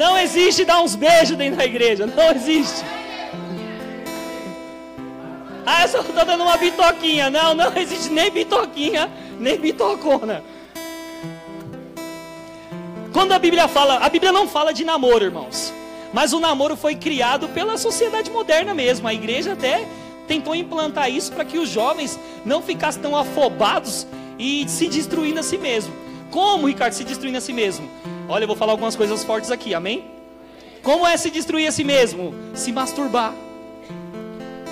Não existe dar uns beijos dentro da igreja. Não existe. Ah, eu só estou dando uma bitoquinha. Não, não existe nem bitoquinha, nem bitocona. Quando a Bíblia fala, a Bíblia não fala de namoro, irmãos. Mas o namoro foi criado pela sociedade moderna mesmo. A igreja até tentou implantar isso para que os jovens não ficassem tão afobados e se destruindo a si mesmo. Como, Ricardo, se destruindo a si mesmo? Olha, eu vou falar algumas coisas fortes aqui, amém? Como é se destruir a si mesmo? Se masturbar.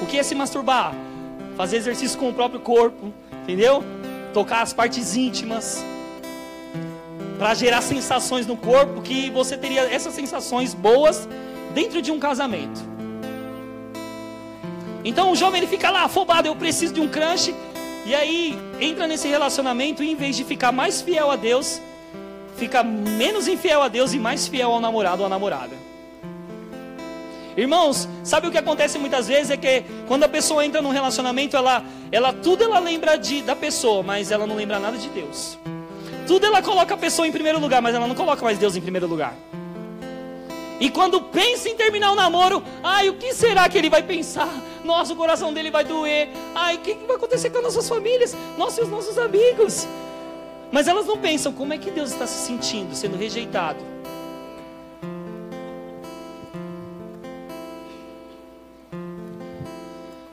O que é se masturbar? Fazer exercício com o próprio corpo, entendeu? Tocar as partes íntimas. Para gerar sensações no corpo que você teria essas sensações boas dentro de um casamento. Então o jovem ele fica lá afobado, eu preciso de um crush, e aí entra nesse relacionamento e em vez de ficar mais fiel a Deus, fica menos infiel a Deus e mais fiel ao namorado ou à namorada. Irmãos, sabe o que acontece muitas vezes é que quando a pessoa entra num relacionamento, ela, ela tudo ela lembra de, da pessoa, mas ela não lembra nada de Deus. Tudo ela coloca a pessoa em primeiro lugar, mas ela não coloca mais Deus em primeiro lugar. E quando pensa em terminar o namoro, ai, o que será que ele vai pensar? Nossa, o coração dele vai doer. Ai, o que, vai acontecer com as nossas famílias? Nossa, e os nossos amigos. Mas elas não pensam como é que Deus está se sentindo, sendo rejeitado.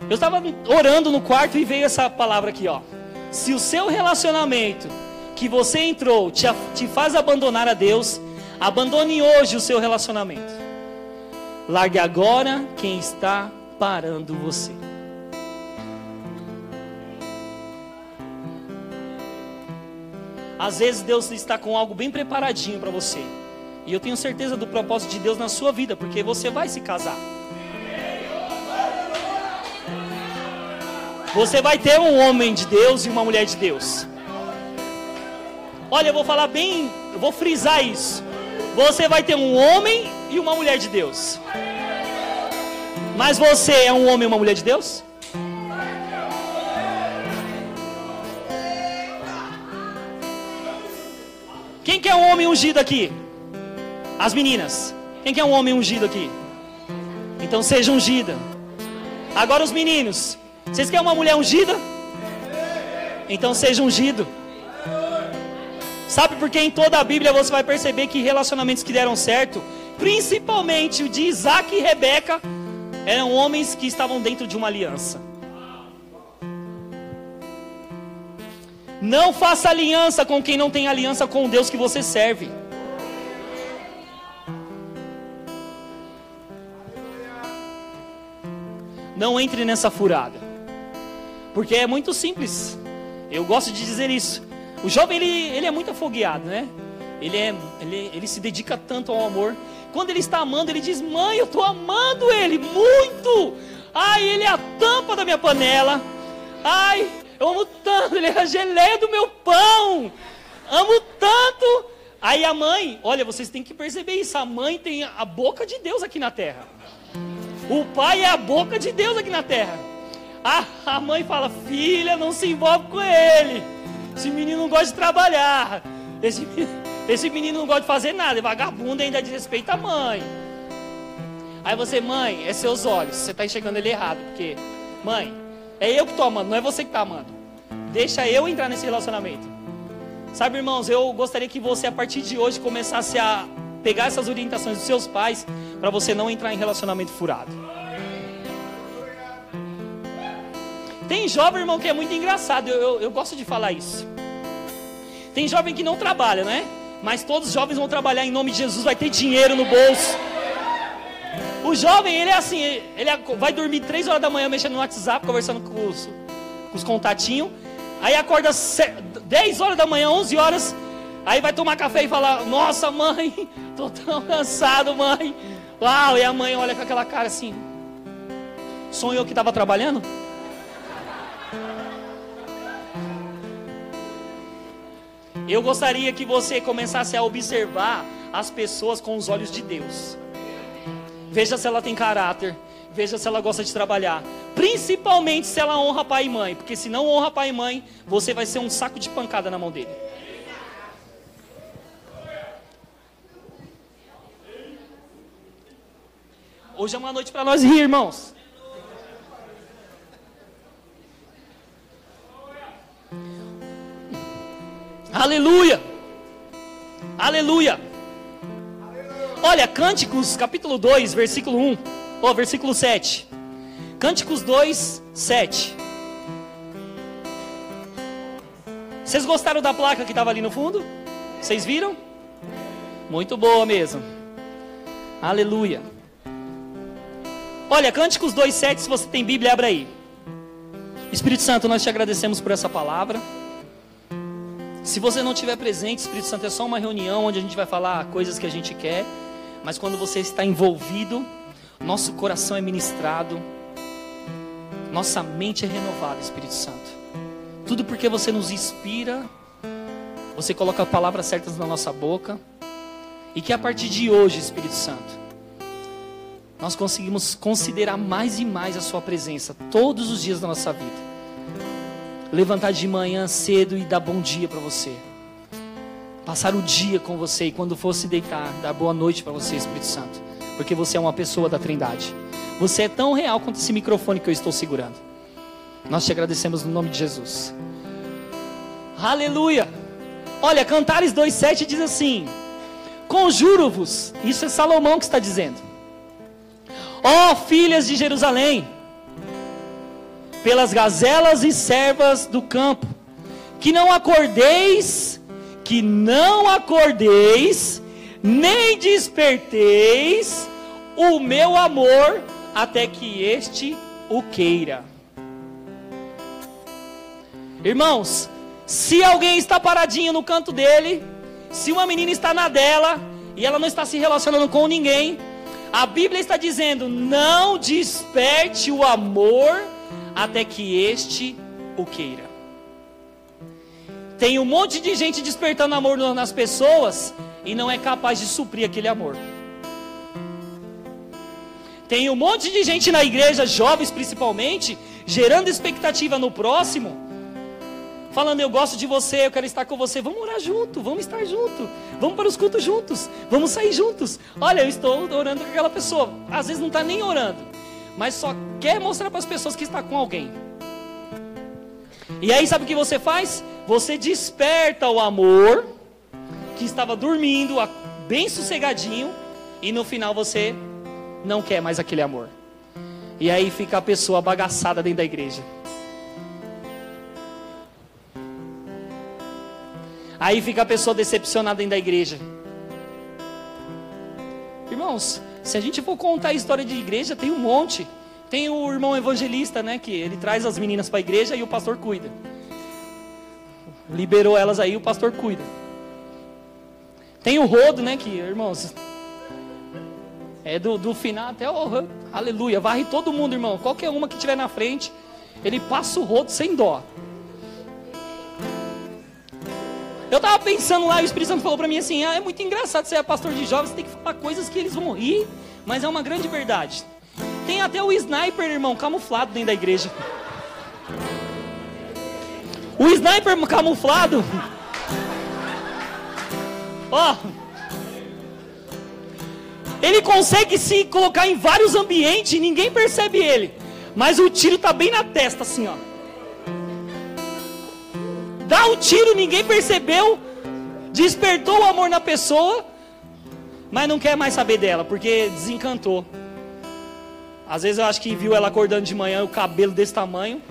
Eu estava orando no quarto e veio essa palavra aqui, ó. Se o seu relacionamento que você entrou te, te faz abandonar a Deus, abandone hoje o seu relacionamento. Largue agora quem está parando você. Às vezes Deus está com algo bem preparadinho para você. E eu tenho certeza do propósito de Deus na sua vida, porque você vai se casar. Você vai ter um homem de Deus e uma mulher de Deus. Olha, eu vou falar bem, eu vou frisar isso. Você vai ter um homem e uma mulher de Deus. Mas você é um homem e uma mulher de Deus? Quem quer um homem ungido aqui? As meninas. Quem quer um homem ungido aqui? Então seja ungida. Agora os meninos. Vocês querem uma mulher ungida? Então seja ungido. Sabe por que em toda a Bíblia você vai perceber que relacionamentos que deram certo, principalmente o de Isaac e Rebeca, eram homens que estavam dentro de uma aliança. Não faça aliança com quem não tem aliança com o Deus que você serve. Não entre nessa furada. Porque é muito simples. Eu gosto de dizer isso. O jovem ele, ele é muito afogueado, né? Ele, é, ele, ele se dedica tanto ao amor. Quando ele está amando, ele diz: Mãe, eu estou amando ele muito. Ai, ele é a tampa da minha panela. Ai, eu amo tanto, ele é a geleia do meu pão. Amo tanto. Aí a mãe, olha, vocês têm que perceber isso. A mãe tem a boca de Deus aqui na terra. O pai é a boca de Deus aqui na terra. A, a mãe fala: Filha, não se envolve com ele. Esse menino não gosta de trabalhar. Esse, esse menino não gosta de fazer nada. É vagabundo ainda desrespeita a mãe. Aí você, mãe, é seus olhos. Você está enxergando ele errado. Porque, mãe, é eu que estou amando, não é você que está amando. Deixa eu entrar nesse relacionamento. Sabe, irmãos, eu gostaria que você, a partir de hoje, começasse a pegar essas orientações dos seus pais para você não entrar em relacionamento furado. Tem jovem, irmão, que é muito engraçado. Eu, eu, eu, gosto de falar isso. Tem jovem que não trabalha, né? Mas todos os jovens vão trabalhar em nome de Jesus, vai ter dinheiro no bolso. O jovem, ele é assim, ele é, vai dormir 3 horas da manhã mexendo no WhatsApp, conversando com os, com os contatinhos. Aí acorda 10 horas da manhã, 11 horas. Aí vai tomar café e fala: Nossa, mãe, tô tão cansado, mãe. Uau, e a mãe olha com aquela cara assim: Sonhou que estava trabalhando? Eu gostaria que você começasse a observar as pessoas com os olhos de Deus. Veja se ela tem caráter, veja se ela gosta de trabalhar, principalmente se ela honra pai e mãe, porque se não honra pai e mãe, você vai ser um saco de pancada na mão dele. Hoje é uma noite para nós rir, irmãos. Aleluia! Aleluia! Olha, Cânticos, capítulo 2, versículo 1, ou versículo 7. Cânticos 2, 7. Vocês gostaram da placa que estava ali no fundo? Vocês viram? Muito boa mesmo. Aleluia. Olha, Cânticos 2,7, se você tem Bíblia, abra aí. Espírito Santo, nós te agradecemos por essa palavra. Se você não estiver presente, Espírito Santo, é só uma reunião onde a gente vai falar coisas que a gente quer. Mas quando você está envolvido, nosso coração é ministrado, nossa mente é renovada, Espírito Santo. Tudo porque você nos inspira, você coloca palavras certas na nossa boca. E que a partir de hoje, Espírito Santo, nós conseguimos considerar mais e mais a Sua presença todos os dias da nossa vida levantar de manhã cedo e dar bom dia para você. Passar o dia com você e quando for se deitar, dar boa noite para você, Espírito Santo. Porque você é uma pessoa da Trindade. Você é tão real quanto esse microfone que eu estou segurando. Nós te agradecemos no nome de Jesus. Aleluia! Olha, Cantares 2,7 diz assim: Conjuro-vos, isso é Salomão que está dizendo. Ó oh, filhas de Jerusalém, pelas gazelas e servas do campo, que não acordeis, que não acordeis, nem desperteis o meu amor até que este o queira. Irmãos, se alguém está paradinho no canto dele, se uma menina está na dela e ela não está se relacionando com ninguém, a Bíblia está dizendo: não desperte o amor até que este o queira. Tem um monte de gente despertando amor nas pessoas e não é capaz de suprir aquele amor. Tem um monte de gente na igreja, jovens principalmente, gerando expectativa no próximo, falando: Eu gosto de você, eu quero estar com você. Vamos orar junto, vamos estar junto, vamos para os cultos juntos, vamos sair juntos. Olha, eu estou orando com aquela pessoa, às vezes não está nem orando, mas só quer mostrar para as pessoas que está com alguém. E aí sabe o que você faz? Você desperta o amor que estava dormindo, bem sossegadinho, e no final você não quer mais aquele amor. E aí fica a pessoa bagaçada dentro da igreja. Aí fica a pessoa decepcionada dentro da igreja. Irmãos, se a gente for contar a história de igreja, tem um monte. Tem o irmão evangelista, né? Que ele traz as meninas para a igreja e o pastor cuida. Liberou elas aí, o pastor cuida. Tem o rodo, né? Que, irmãos, é do, do final até o. Aleluia. Varre todo mundo, irmão. Qualquer uma que tiver na frente, ele passa o rodo sem dó. Eu tava pensando lá, e o Espírito Santo falou para mim assim: ah, é muito engraçado você é pastor de jovens, você tem que falar coisas que eles vão rir, mas é uma grande verdade. Tem até o sniper, irmão, camuflado dentro da igreja. O sniper camuflado. Ó. Ele consegue se colocar em vários ambientes e ninguém percebe ele. Mas o tiro tá bem na testa, assim, ó dá um tiro, ninguém percebeu, despertou o amor na pessoa, mas não quer mais saber dela, porque desencantou. Às vezes eu acho que viu ela acordando de manhã, o cabelo desse tamanho.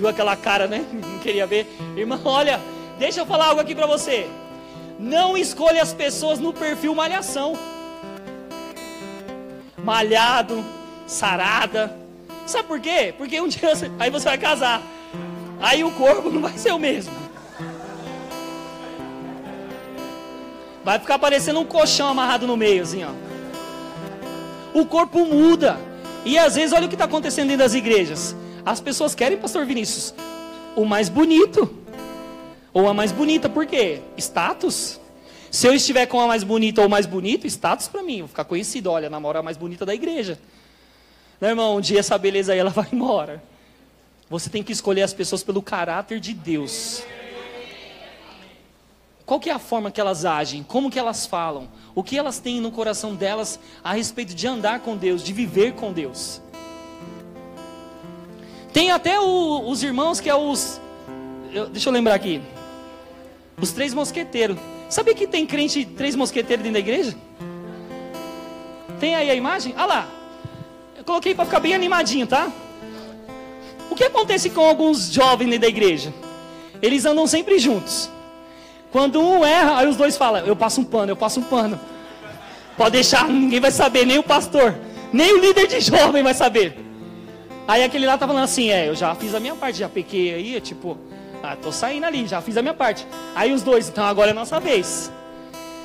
Viu aquela cara, né? Não queria ver. Irmão, olha, deixa eu falar algo aqui para você. Não escolha as pessoas no perfil malhação. Malhado, sarada, Sabe por quê? Porque um dia você, aí você vai casar. Aí o corpo não vai ser o mesmo. Vai ficar parecendo um colchão amarrado no meio, assim, ó. O corpo muda. E às vezes, olha o que está acontecendo dentro das igrejas. As pessoas querem, pastor Vinícius, o mais bonito. Ou a mais bonita, por quê? Status. Se eu estiver com a mais bonita ou mais bonito, status para mim. Vou ficar conhecido. Olha, namora a mais bonita da igreja. Meu irmão, um dia essa beleza aí ela vai embora. Você tem que escolher as pessoas pelo caráter de Deus. qual que é a forma que elas agem, como que elas falam, o que elas têm no coração delas a respeito de andar com Deus, de viver com Deus. Tem até o, os irmãos que é os. Eu, deixa eu lembrar aqui. Os três mosqueteiros. Sabia que tem crente três mosqueteiros dentro da igreja? Tem aí a imagem? Olha lá. Eu coloquei para ficar bem animadinho, tá? O que acontece com alguns jovens dentro da igreja? Eles andam sempre juntos. Quando um erra, aí os dois falam: Eu passo um pano, eu passo um pano. Pode deixar, ninguém vai saber, nem o pastor, nem o líder de jovem vai saber. Aí aquele lá tá falando assim: É, eu já fiz a minha parte, já pequei aí, tipo, ah, tô saindo ali, já fiz a minha parte. Aí os dois, então agora é nossa vez.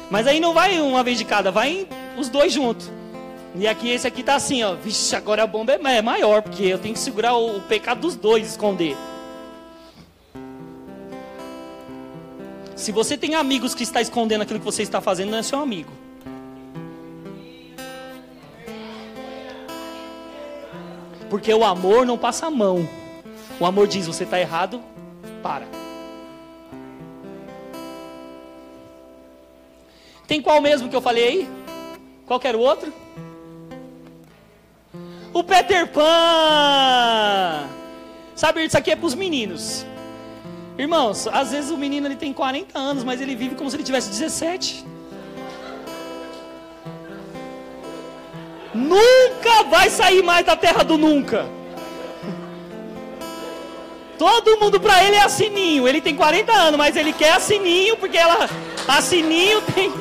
Mas aí não vai uma vez de cada, vai os dois juntos. E aqui esse aqui tá assim, ó. Vixe, agora a bomba é maior, porque eu tenho que segurar o, o pecado dos dois, esconder. Se você tem amigos que está escondendo aquilo que você está fazendo, não é seu amigo. Porque o amor não passa a mão. O amor diz: você está errado, para. Tem qual mesmo que eu falei aí? Qual era o outro? O Peter Pan! Sabe, isso aqui é para os meninos. Irmãos, às vezes o menino ele tem 40 anos, mas ele vive como se ele tivesse 17. Nunca vai sair mais da terra do nunca. Todo mundo para ele é a Sininho. Ele tem 40 anos, mas ele quer a Sininho porque ela a Sininho tem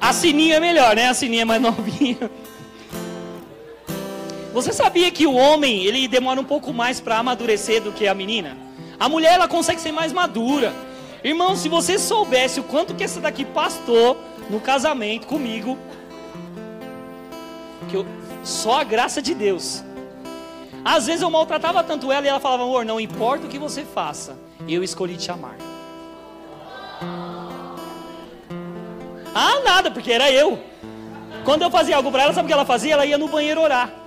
A Sininho é melhor, né? A Sininho é mais novinha. Você sabia que o homem, ele demora um pouco mais para amadurecer do que a menina? A mulher, ela consegue ser mais madura. Irmão, se você soubesse o quanto que essa daqui pastou no casamento comigo, que eu, só a graça de Deus. Às vezes eu maltratava tanto ela e ela falava, amor, não importa o que você faça, eu escolhi te amar. Ah, nada, porque era eu. Quando eu fazia algo para ela, sabe o que ela fazia? Ela ia no banheiro orar.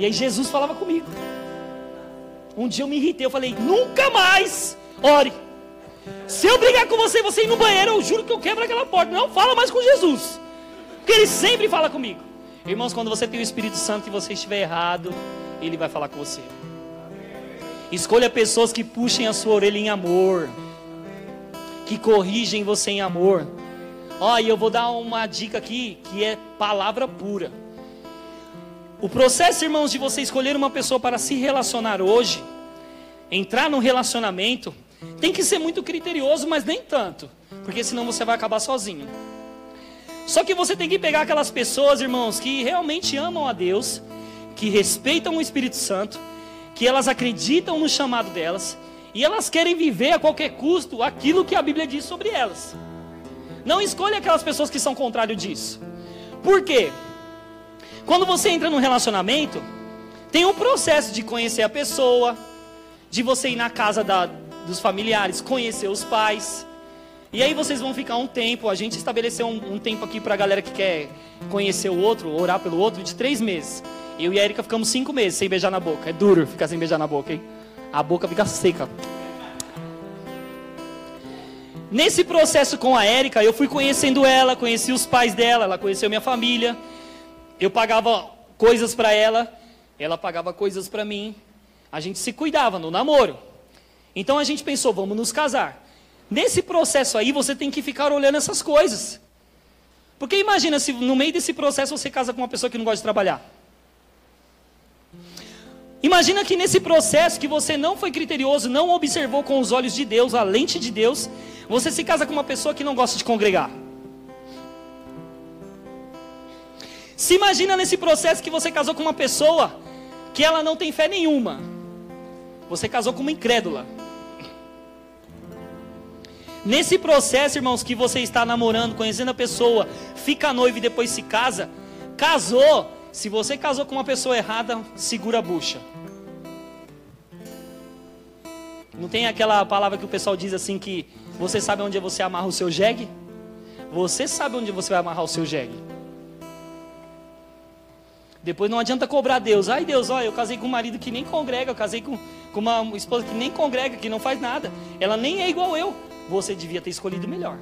E aí Jesus falava comigo. Um dia eu me irritei, eu falei, nunca mais ore. Se eu brigar com você e você ir no banheiro, eu juro que eu quebro aquela porta. Não fala mais com Jesus. Porque ele sempre fala comigo. Irmãos, quando você tem o Espírito Santo e você estiver errado, ele vai falar com você. Escolha pessoas que puxem a sua orelha em amor, que corrigem você em amor. Ó, e eu vou dar uma dica aqui que é palavra pura. O processo, irmãos, de você escolher uma pessoa para se relacionar hoje, entrar num relacionamento, tem que ser muito criterioso, mas nem tanto, porque senão você vai acabar sozinho. Só que você tem que pegar aquelas pessoas, irmãos, que realmente amam a Deus, que respeitam o Espírito Santo, que elas acreditam no chamado delas e elas querem viver a qualquer custo aquilo que a Bíblia diz sobre elas. Não escolha aquelas pessoas que são contrário disso. Por quê? Quando você entra num relacionamento, tem um processo de conhecer a pessoa, de você ir na casa da, dos familiares, conhecer os pais. E aí vocês vão ficar um tempo. A gente estabeleceu um, um tempo aqui para a galera que quer conhecer o outro, orar pelo outro, de três meses. Eu e a Erika ficamos cinco meses sem beijar na boca. É duro ficar sem beijar na boca, hein? A boca fica seca. Nesse processo com a Érica, eu fui conhecendo ela, conheci os pais dela, ela conheceu minha família. Eu pagava coisas para ela, ela pagava coisas para mim. A gente se cuidava no namoro. Então a gente pensou, vamos nos casar. Nesse processo aí, você tem que ficar olhando essas coisas. Porque imagina se no meio desse processo você casa com uma pessoa que não gosta de trabalhar. Imagina que nesse processo que você não foi criterioso, não observou com os olhos de Deus, a lente de Deus, você se casa com uma pessoa que não gosta de congregar. Se imagina nesse processo que você casou com uma pessoa que ela não tem fé nenhuma. Você casou com uma incrédula. Nesse processo, irmãos, que você está namorando, conhecendo a pessoa, fica noivo e depois se casa, casou. Se você casou com uma pessoa errada, segura a bucha. Não tem aquela palavra que o pessoal diz assim que você sabe onde você amarra o seu jegue? Você sabe onde você vai amarrar o seu jegue. Depois não adianta cobrar Deus. Ai Deus, olha, eu casei com um marido que nem congrega, eu casei com, com uma esposa que nem congrega, que não faz nada. Ela nem é igual eu. Você devia ter escolhido melhor.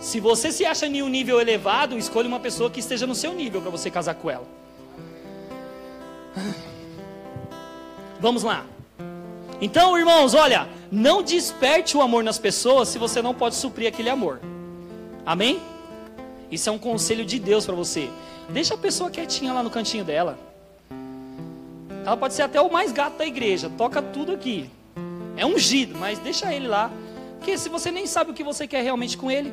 Se você se acha em um nível elevado, escolha uma pessoa que esteja no seu nível para você casar com ela. Vamos lá. Então, irmãos, olha, não desperte o amor nas pessoas se você não pode suprir aquele amor. Amém? Isso é um conselho de Deus para você. Deixa a pessoa quietinha lá no cantinho dela. Ela pode ser até o mais gato da igreja, toca tudo aqui. É ungido, mas deixa ele lá. Porque se você nem sabe o que você quer realmente com ele.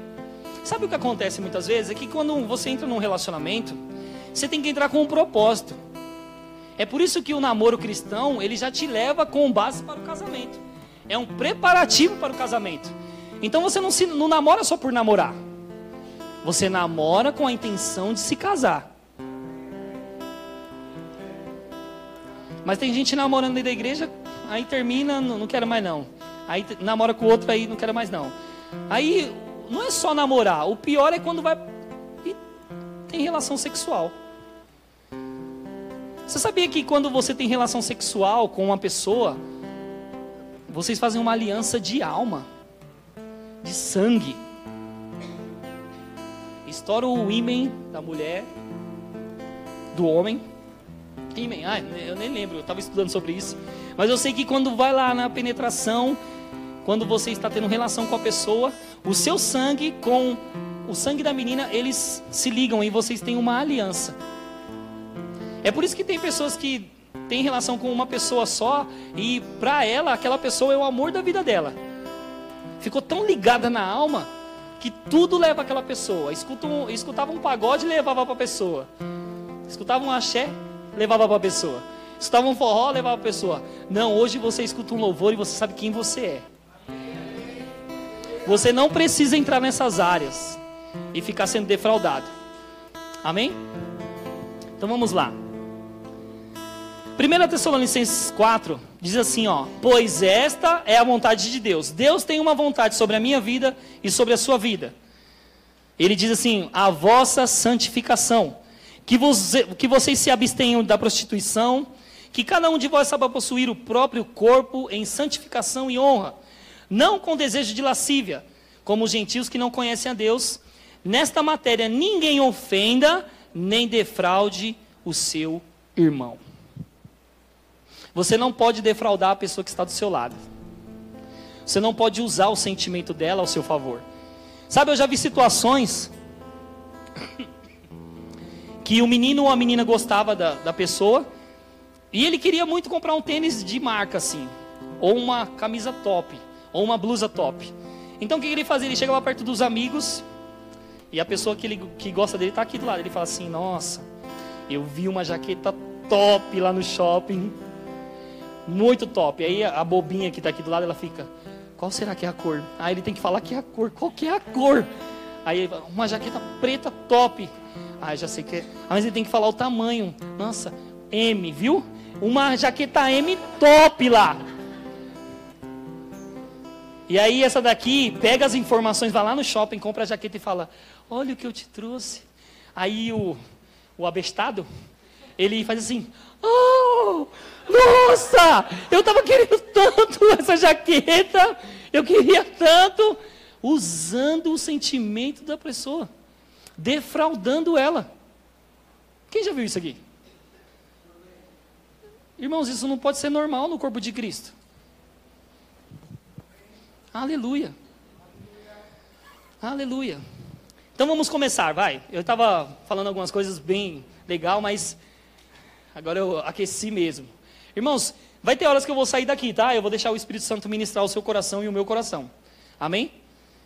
Sabe o que acontece muitas vezes? É que quando você entra num relacionamento, você tem que entrar com um propósito. É por isso que o namoro cristão, ele já te leva com base para o casamento. É um preparativo para o casamento. Então você não, se, não namora só por namorar. Você namora com a intenção de se casar. Mas tem gente namorando dentro da igreja, aí termina, não, não quero mais não. Aí namora com outro, aí não quero mais não. Aí não é só namorar, o pior é quando vai e tem relação sexual. Você sabia que quando você tem relação sexual com uma pessoa, vocês fazem uma aliança de alma, de sangue. Estoura o ímen da mulher, do homem. Ímen, ah, eu nem lembro, eu estava estudando sobre isso. Mas eu sei que quando vai lá na penetração, quando você está tendo relação com a pessoa, o seu sangue com o sangue da menina, eles se ligam e vocês têm uma aliança. É por isso que tem pessoas que têm relação com uma pessoa só e para ela aquela pessoa é o amor da vida dela. Ficou tão ligada na alma que tudo leva aquela pessoa. Um, escutava um pagode levava para a pessoa. Escutava um axé, levava para a pessoa. Escutava um forró, levava para a pessoa. Não, hoje você escuta um louvor e você sabe quem você é. Você não precisa entrar nessas áreas e ficar sendo defraudado. Amém? Então vamos lá. 1 Tessalonicenses 4 diz assim, ó: "Pois esta é a vontade de Deus. Deus tem uma vontade sobre a minha vida e sobre a sua vida." Ele diz assim: "A vossa santificação, que, você, que vocês se abstenham da prostituição, que cada um de vós saiba possuir o próprio corpo em santificação e honra, não com desejo de lascívia, como os gentios que não conhecem a Deus. Nesta matéria ninguém ofenda nem defraude o seu irmão." Você não pode defraudar a pessoa que está do seu lado. Você não pode usar o sentimento dela ao seu favor. Sabe, eu já vi situações que o menino ou a menina gostava da, da pessoa e ele queria muito comprar um tênis de marca assim, ou uma camisa top, ou uma blusa top. Então o que ele fazia? Ele chegava perto dos amigos e a pessoa que, ele, que gosta dele está aqui do lado. Ele fala assim: Nossa, eu vi uma jaqueta top lá no shopping. Muito top. Aí a bobinha que está aqui do lado, ela fica, qual será que é a cor? Aí ele tem que falar que é a cor. Qual que é a cor? Aí uma jaqueta preta top. Ah, já sei que é. Ah, mas ele tem que falar o tamanho. Nossa, M, viu? Uma jaqueta M top lá. E aí essa daqui pega as informações, vai lá no shopping, compra a jaqueta e fala: Olha o que eu te trouxe. Aí o, o abestado, ele faz assim: Oh, nossa, eu estava querendo tanto essa jaqueta, eu queria tanto, usando o sentimento da pessoa, defraudando ela. Quem já viu isso aqui? Irmãos, isso não pode ser normal no corpo de Cristo. Aleluia. Aleluia. Então vamos começar, vai. Eu estava falando algumas coisas bem legal, mas agora eu aqueci mesmo. Irmãos, vai ter horas que eu vou sair daqui, tá? Eu vou deixar o Espírito Santo ministrar o seu coração e o meu coração. Amém?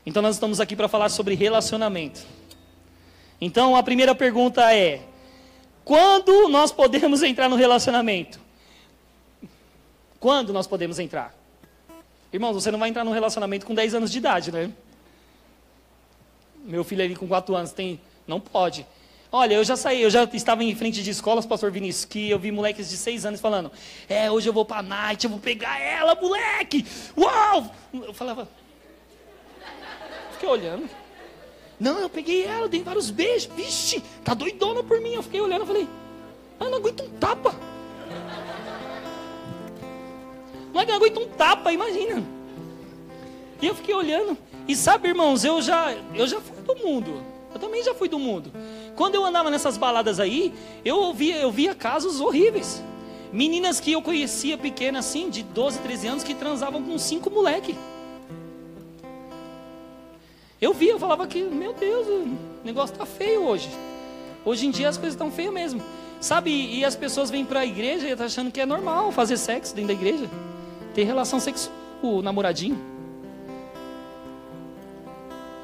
Então nós estamos aqui para falar sobre relacionamento. Então a primeira pergunta é: quando nós podemos entrar no relacionamento? Quando nós podemos entrar? Irmãos, você não vai entrar no relacionamento com 10 anos de idade, né? Meu filho ali com 4 anos tem. Não pode. Olha, eu já saí, eu já estava em frente de escolas, pastor Vinícius, que eu vi moleques de seis anos falando, é, hoje eu vou para a night, eu vou pegar ela, moleque! Uau! Eu falava, fiquei olhando. Não, eu peguei ela, dei vários beijos. Vixe, tá doidona por mim. Eu fiquei olhando, falei, ah, não aguento um tapa. Não aguento um tapa, imagina. E eu fiquei olhando. E sabe, irmãos, eu já, eu já fui do mundo. Eu também já fui do mundo. Quando eu andava nessas baladas aí, eu ouvia, eu via casos horríveis. Meninas que eu conhecia pequenas assim, de 12, 13 anos, que transavam com cinco moleque. Eu via, eu falava que, meu Deus, o negócio tá feio hoje. Hoje em dia as coisas estão feias mesmo. Sabe, e as pessoas vêm para a igreja e estão achando que é normal fazer sexo dentro da igreja. Ter relação sexual com o namoradinho.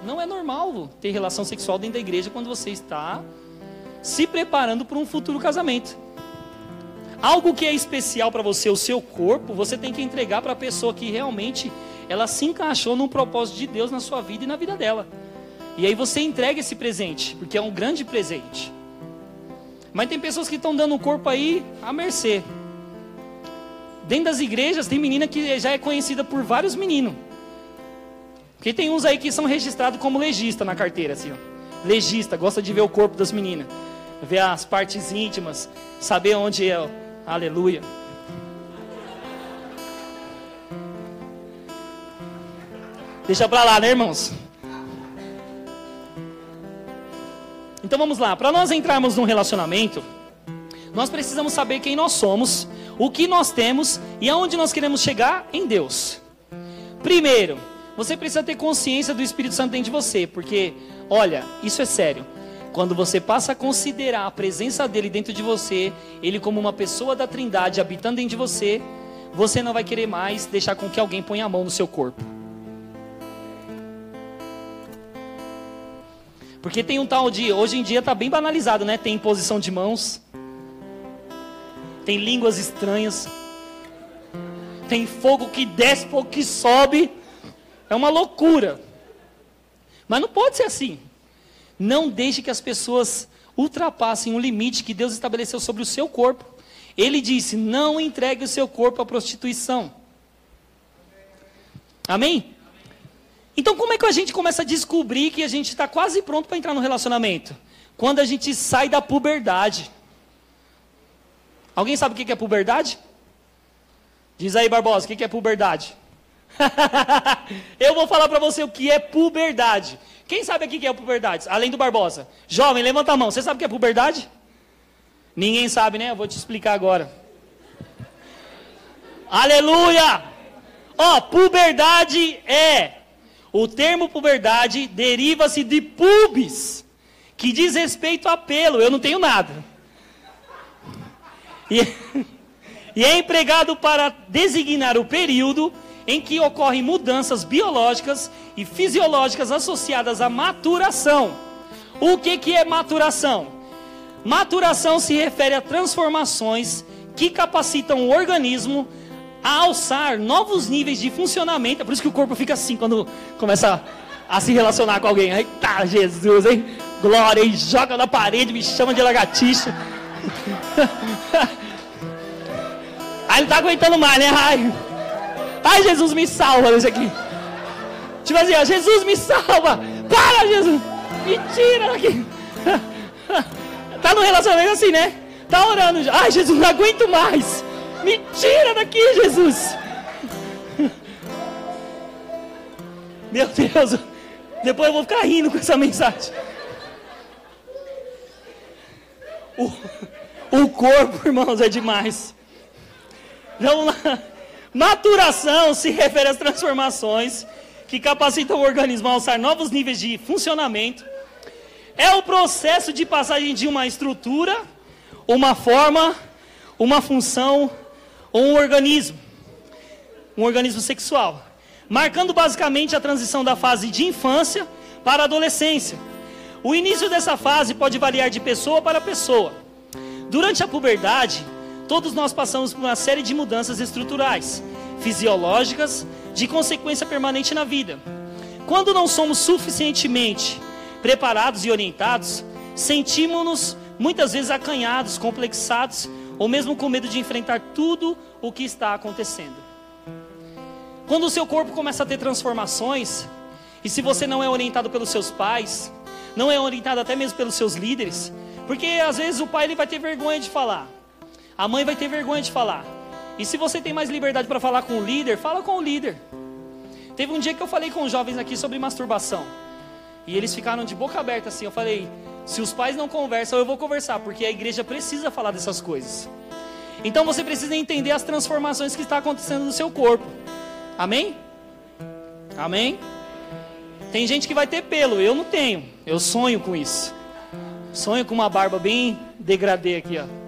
Não é normal ter relação sexual dentro da igreja quando você está se preparando para um futuro casamento. Algo que é especial para você, o seu corpo, você tem que entregar para a pessoa que realmente ela se encaixou num propósito de Deus na sua vida e na vida dela. E aí você entrega esse presente, porque é um grande presente. Mas tem pessoas que estão dando o corpo aí à mercê. Dentro das igrejas tem menina que já é conhecida por vários meninos. Porque tem uns aí que são registrados como legista na carteira, assim, ó. Legista, gosta de ver o corpo das meninas. Ver as partes íntimas, saber onde é. Aleluia. Deixa pra lá, né, irmãos? Então vamos lá, para nós entrarmos num relacionamento, nós precisamos saber quem nós somos, o que nós temos e aonde nós queremos chegar em Deus. Primeiro, você precisa ter consciência do Espírito Santo dentro de você, porque, olha, isso é sério. Quando você passa a considerar a presença dele dentro de você, ele como uma pessoa da Trindade habitando dentro de você, você não vai querer mais deixar com que alguém ponha a mão no seu corpo. Porque tem um tal de, hoje em dia está bem banalizado, né? Tem imposição de mãos, tem línguas estranhas, tem fogo que desce, fogo que sobe. É uma loucura. Mas não pode ser assim. Não deixe que as pessoas ultrapassem o limite que Deus estabeleceu sobre o seu corpo. Ele disse: não entregue o seu corpo à prostituição. Amém? Então, como é que a gente começa a descobrir que a gente está quase pronto para entrar no relacionamento? Quando a gente sai da puberdade. Alguém sabe o que é puberdade? Diz aí, Barbosa, o que é puberdade? Eu vou falar para você o que é puberdade. Quem sabe aqui o que é puberdade? Além do Barbosa. Jovem, levanta a mão. Você sabe o que é puberdade? Ninguém sabe, né? Eu vou te explicar agora. Aleluia! Ó, puberdade é o termo puberdade deriva-se de pubis, que diz respeito a pelo. Eu não tenho nada. E, e é empregado para designar o período em que ocorrem mudanças biológicas e fisiológicas associadas à maturação. O que, que é maturação? Maturação se refere a transformações que capacitam o organismo a alçar novos níveis de funcionamento. É por isso que o corpo fica assim quando começa a, se relacionar com alguém. Eita, Jesus, hein? Glória, hein? Joga na parede, me chama de lagartixa. Aí não tá aguentando mais, né? Ai, Ai Jesus, me salva isso aqui. Tipo assim, ó, Jesus, me salva. Para, Jesus. Me tira daqui. Tá no relacionamento assim, né? Tá orando. Ai, Jesus, não aguento mais. Me tira daqui, Jesus. Meu Deus, depois eu vou ficar rindo com essa mensagem. O, o corpo, irmãos, é demais. Vamos lá. Maturação se refere às transformações que capacitam o organismo a alçar novos níveis de funcionamento. É o processo de passagem de uma estrutura, uma forma, uma função ou um organismo, um organismo sexual, marcando basicamente a transição da fase de infância para a adolescência. O início dessa fase pode variar de pessoa para pessoa. Durante a puberdade, todos nós passamos por uma série de mudanças estruturais, fisiológicas, de consequência permanente na vida. Quando não somos suficientemente preparados e orientados, sentimos-nos muitas vezes acanhados, complexados ou mesmo com medo de enfrentar tudo o que está acontecendo. Quando o seu corpo começa a ter transformações, e se você não é orientado pelos seus pais, não é orientada até mesmo pelos seus líderes, porque às vezes o pai ele vai ter vergonha de falar, a mãe vai ter vergonha de falar. E se você tem mais liberdade para falar com o líder, fala com o líder. Teve um dia que eu falei com os jovens aqui sobre masturbação. E eles ficaram de boca aberta assim. Eu falei: se os pais não conversam, eu vou conversar, porque a igreja precisa falar dessas coisas. Então você precisa entender as transformações que está acontecendo no seu corpo. Amém? Amém? Tem gente que vai ter pelo, eu não tenho. Eu sonho com isso. Sonho com uma barba bem degradê aqui, ó.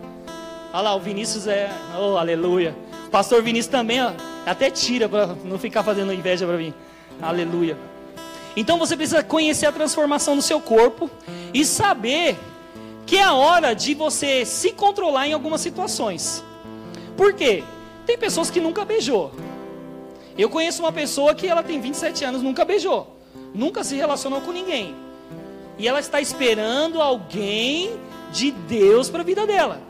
Olha lá, o Vinícius é. Oh, aleluia. O pastor Vinícius também, ó. Até tira para não ficar fazendo inveja para mim. Aleluia. Então você precisa conhecer a transformação do seu corpo e saber que é hora de você se controlar em algumas situações. Por quê? Tem pessoas que nunca beijou. Eu conheço uma pessoa que ela tem 27 anos, nunca beijou, nunca se relacionou com ninguém. E ela está esperando alguém de Deus para a vida dela.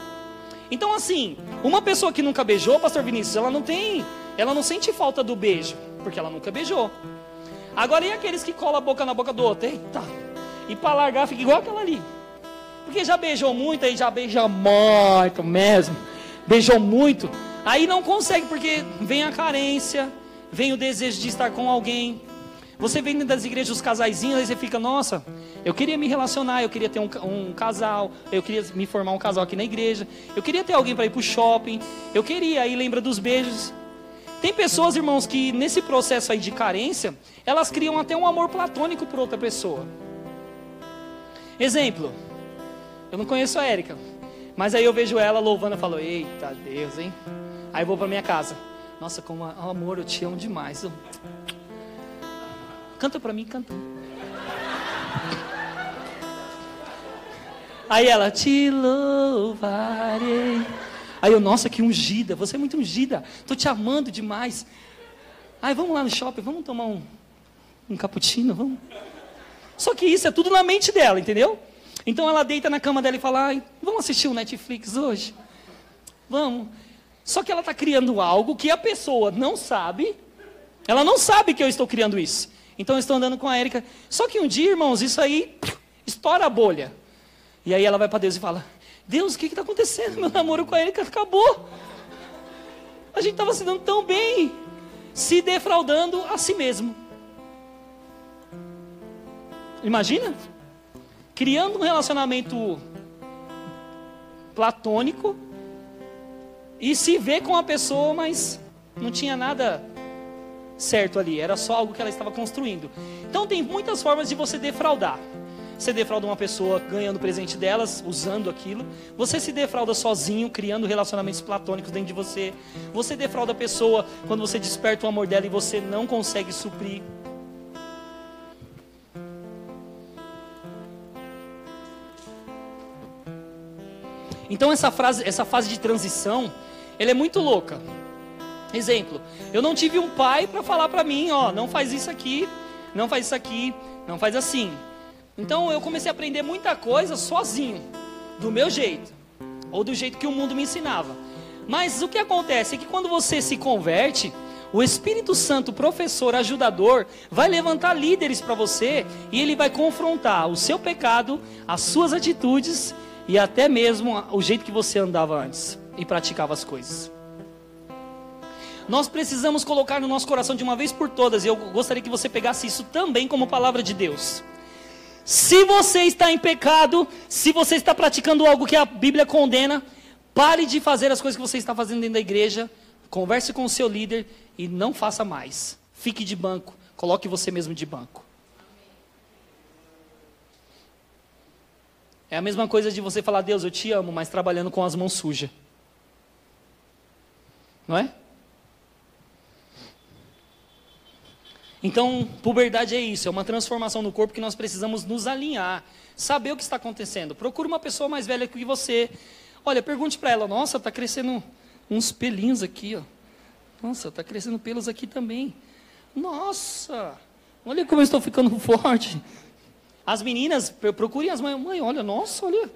Então assim, uma pessoa que nunca beijou, pastor Vinícius, ela não tem, ela não sente falta do beijo, porque ela nunca beijou. Agora e aqueles que colam a boca na boca do outro? Eita. E para largar fica igual aquela ali. Porque já beijou muito, aí já beija muito mesmo. Beijou muito. Aí não consegue, porque vem a carência, vem o desejo de estar com alguém. Você vem das igrejas os casaizinhos, aí você fica, nossa, eu queria me relacionar, eu queria ter um, um, casal, eu queria me formar um casal aqui na igreja, eu queria ter alguém para ir para o shopping, eu queria, aí lembra dos beijos. Tem pessoas, irmãos, que nesse processo aí de carência, elas criam até um amor platônico por outra pessoa. Exemplo, eu não conheço a Érica, mas aí eu vejo ela louvando e falo, eita Deus, hein? Aí eu vou para minha casa. Nossa, como amor, eu te amo demais. Eu... Canta para mim, canta. Aí ela, te louvarei. Aí eu, nossa, que ungida, você é muito ungida, tô te amando demais. Aí vamos lá no shopping, vamos tomar um, um cappuccino, vamos. Só que isso é tudo na mente dela, entendeu? Então ela deita na cama dela e fala, vamos assistir o Netflix hoje? Vamos. Só que ela está criando algo que a pessoa não sabe. Ela não sabe que eu estou criando isso. Então eu estou andando com a Érica. Só que um dia, irmãos, isso aí estoura a bolha. E aí ela vai para Deus e fala: Deus, o que está acontecendo? Meu namoro com a Érica acabou. A gente estava se dando tão bem, se defraudando a si mesmo. Imagina? Criando um relacionamento platônico e se vê com a pessoa, mas não tinha nada certo ali, era só algo que ela estava construindo. Então tem muitas formas de você defraudar. Você defrauda uma pessoa ganhando presente delas, usando aquilo. Você se defrauda sozinho, criando relacionamentos platônicos dentro de você. Você defrauda a pessoa quando você desperta o amor dela e você não consegue suprir. Então essa, frase, essa fase de transição ele é muito louca. Exemplo, eu não tive um pai para falar para mim, ó, não faz isso aqui, não faz isso aqui, não faz assim. Então eu comecei a aprender muita coisa sozinho, do meu jeito, ou do jeito que o mundo me ensinava. Mas o que acontece é que quando você se converte, o Espírito Santo, professor, ajudador, vai levantar líderes para você e ele vai confrontar o seu pecado, as suas atitudes e até mesmo o jeito que você andava antes e praticava as coisas. Nós precisamos colocar no nosso coração de uma vez por todas, e eu gostaria que você pegasse isso também como palavra de Deus. Se você está em pecado, se você está praticando algo que a Bíblia condena, pare de fazer as coisas que você está fazendo dentro da igreja, converse com o seu líder e não faça mais. Fique de banco, coloque você mesmo de banco. É a mesma coisa de você falar, Deus, eu te amo, mas trabalhando com as mãos sujas. Não é? Então, puberdade é isso, é uma transformação no corpo que nós precisamos nos alinhar, saber o que está acontecendo. Procure uma pessoa mais velha que você. Olha, pergunte para ela: Nossa, está crescendo uns pelinhos aqui, ó. Nossa, está crescendo pelos aqui também. Nossa, olha como eu estou ficando forte. As meninas, procurem as mães. Mãe, olha, nossa, olha.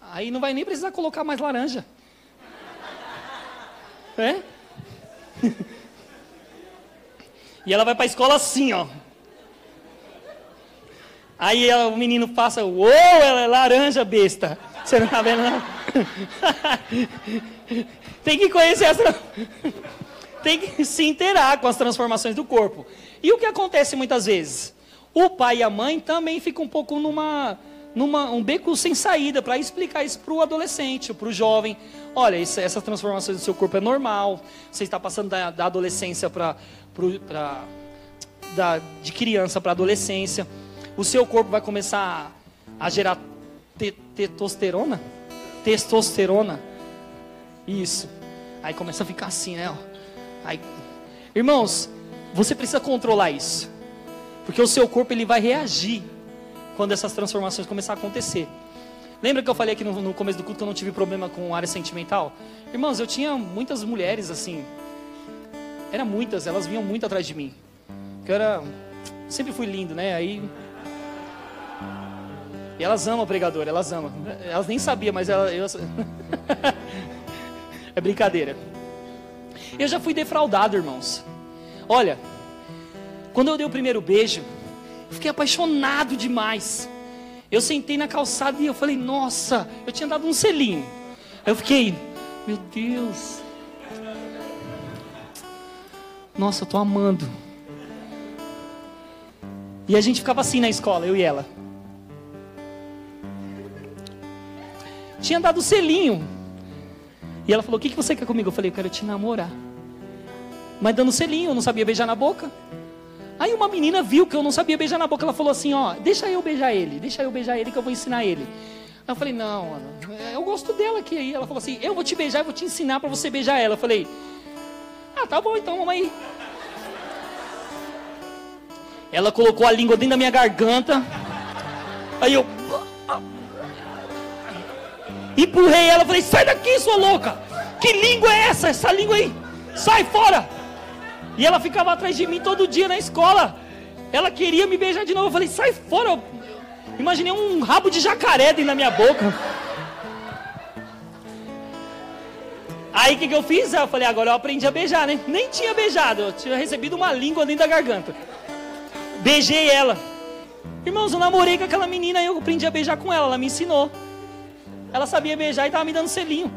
Aí não vai nem precisar colocar mais laranja. É? E ela vai para a escola assim, ó. Aí ela, o menino passa, uou, ela é laranja besta. Você não tá vendo, não? Tem que conhecer as. Tem que se inteirar com as transformações do corpo. E o que acontece muitas vezes? O pai e a mãe também ficam um pouco numa, numa um beco sem saída para explicar isso para o adolescente, para o jovem. Olha, essas transformações do seu corpo é normal. Você está passando da, da adolescência para da, de criança para adolescência. O seu corpo vai começar a, a gerar te, testosterona, testosterona. Isso. Aí começa a ficar assim, né? Aí, irmãos, você precisa controlar isso, porque o seu corpo ele vai reagir quando essas transformações começar a acontecer. Lembra que eu falei aqui no, no, começo do culto que eu não tive problema com área sentimental? Irmãos, eu tinha muitas mulheres assim. Era muitas, elas vinham muito atrás de mim. Que eu era. Sempre fui lindo, né? Aí. E elas amam pregador, elas amam. Elas nem sabiam, mas elas. Eu... é brincadeira. Eu já fui defraudado, irmãos. Olha, quando eu dei o primeiro beijo, eu fiquei apaixonado demais. Eu sentei na calçada e eu falei, nossa, eu tinha dado um selinho. Eu fiquei, meu Deus. Nossa, eu tô amando. E a gente ficava assim na escola, eu e ela. Tinha dado selinho. E ela falou: O que, que você quer comigo? Eu falei: Eu quero te namorar. Mas dando selinho, eu não sabia beijar na boca. Aí uma menina viu que eu não sabia beijar na boca, ela falou assim, ó, deixa eu beijar ele, deixa eu beijar ele que eu vou ensinar ele. Aí eu falei, não, mano, eu gosto dela aqui. Ela falou assim, eu vou te beijar e vou te ensinar para você beijar ela. Eu falei, ah, tá bom então, mamãe. Ela colocou a língua dentro da minha garganta. Aí eu empurrei ela, falei, sai daqui, sua louca. Que língua é essa? Essa língua aí, sai fora. E ela ficava atrás de mim todo dia na escola. Ela queria me beijar de novo. Eu falei, sai fora. Eu imaginei um rabo de jacaré dentro da minha boca. Aí o que, que eu fiz? Eu falei, agora eu aprendi a beijar, né? Nem tinha beijado, eu tinha recebido uma língua dentro da garganta. Beijei ela. Irmãos, eu namorei com aquela menina e eu aprendi a beijar com ela, ela me ensinou. Ela sabia beijar e estava me dando selinho.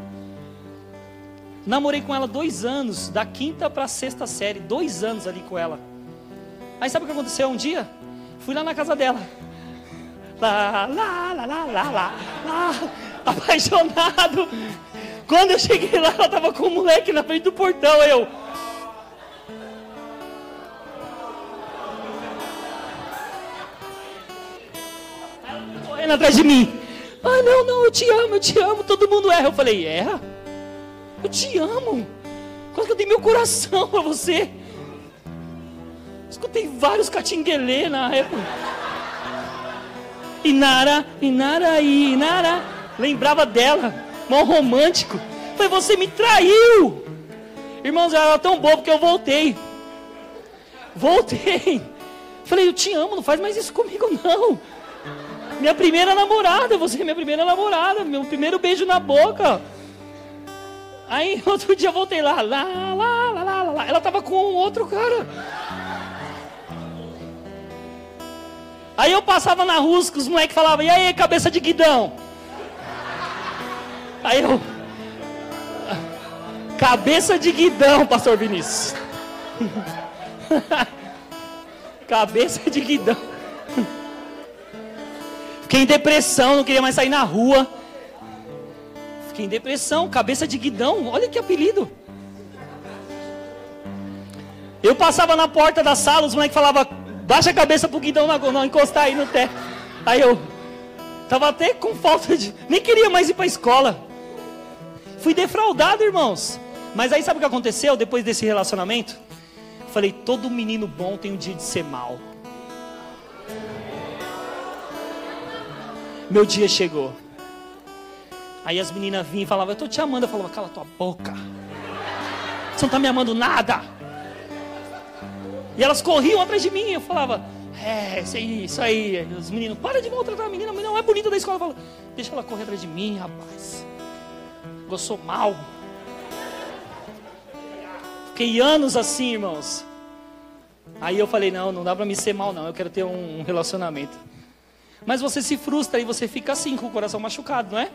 Namorei com ela dois anos, da quinta para a sexta série, dois anos ali com ela. Aí sabe o que aconteceu um dia? Fui lá na casa dela. Lá, lá, lá, lá, lá, lá, lá, apaixonado. Quando eu cheguei lá, ela estava com o moleque na frente do portão. Eu. Ela correndo atrás de mim. Ah, não, não, eu te amo, eu te amo. Todo mundo erra. Eu falei, erra? Eu te amo. Quase que eu dei meu coração para você. Escutei vários catinguelê na época. Inara, Inara, Inara. Lembrava dela. Mó romântico. Falei, você me traiu. Irmãos, ela era tão boa porque eu voltei. Voltei. Falei, eu te amo, não faz mais isso comigo não. Minha primeira namorada, você é minha primeira namorada, meu primeiro beijo na boca. Aí outro dia eu voltei lá, lá, lá, lá, lá, lá. Ela tava com outro cara. Aí eu passava na rua, os moleques falavam, e aí, cabeça de guidão? Aí eu. Cabeça de guidão, pastor Vinícius. cabeça de guidão. Fiquei em depressão, não queria mais sair na rua. Fiquei em depressão, cabeça de guidão, olha que apelido. Eu passava na porta da sala, os moleques falavam, baixa a cabeça pro guidão não, não encostar aí no teto. Aí eu tava até com falta de. Nem queria mais ir pra escola. Fui defraudado, irmãos. Mas aí sabe o que aconteceu depois desse relacionamento? Falei, todo menino bom tem um dia de ser mal. Meu dia chegou. Aí as meninas vinham e falavam, eu tô te amando. Eu falava, cala tua boca. Você não tá me amando nada. E elas corriam atrás de mim. Eu falava, é, isso aí, isso aí. Os meninos, para de maltratar a menina. A menina não é bonita da escola. Eu falo, deixa ela correr atrás de mim, rapaz. Eu sou mal. Fiquei anos assim, irmãos. Aí eu falei, não, não dá pra me ser mal, não. Eu quero ter um relacionamento. Mas você se frustra e você fica assim, com o coração machucado, não é?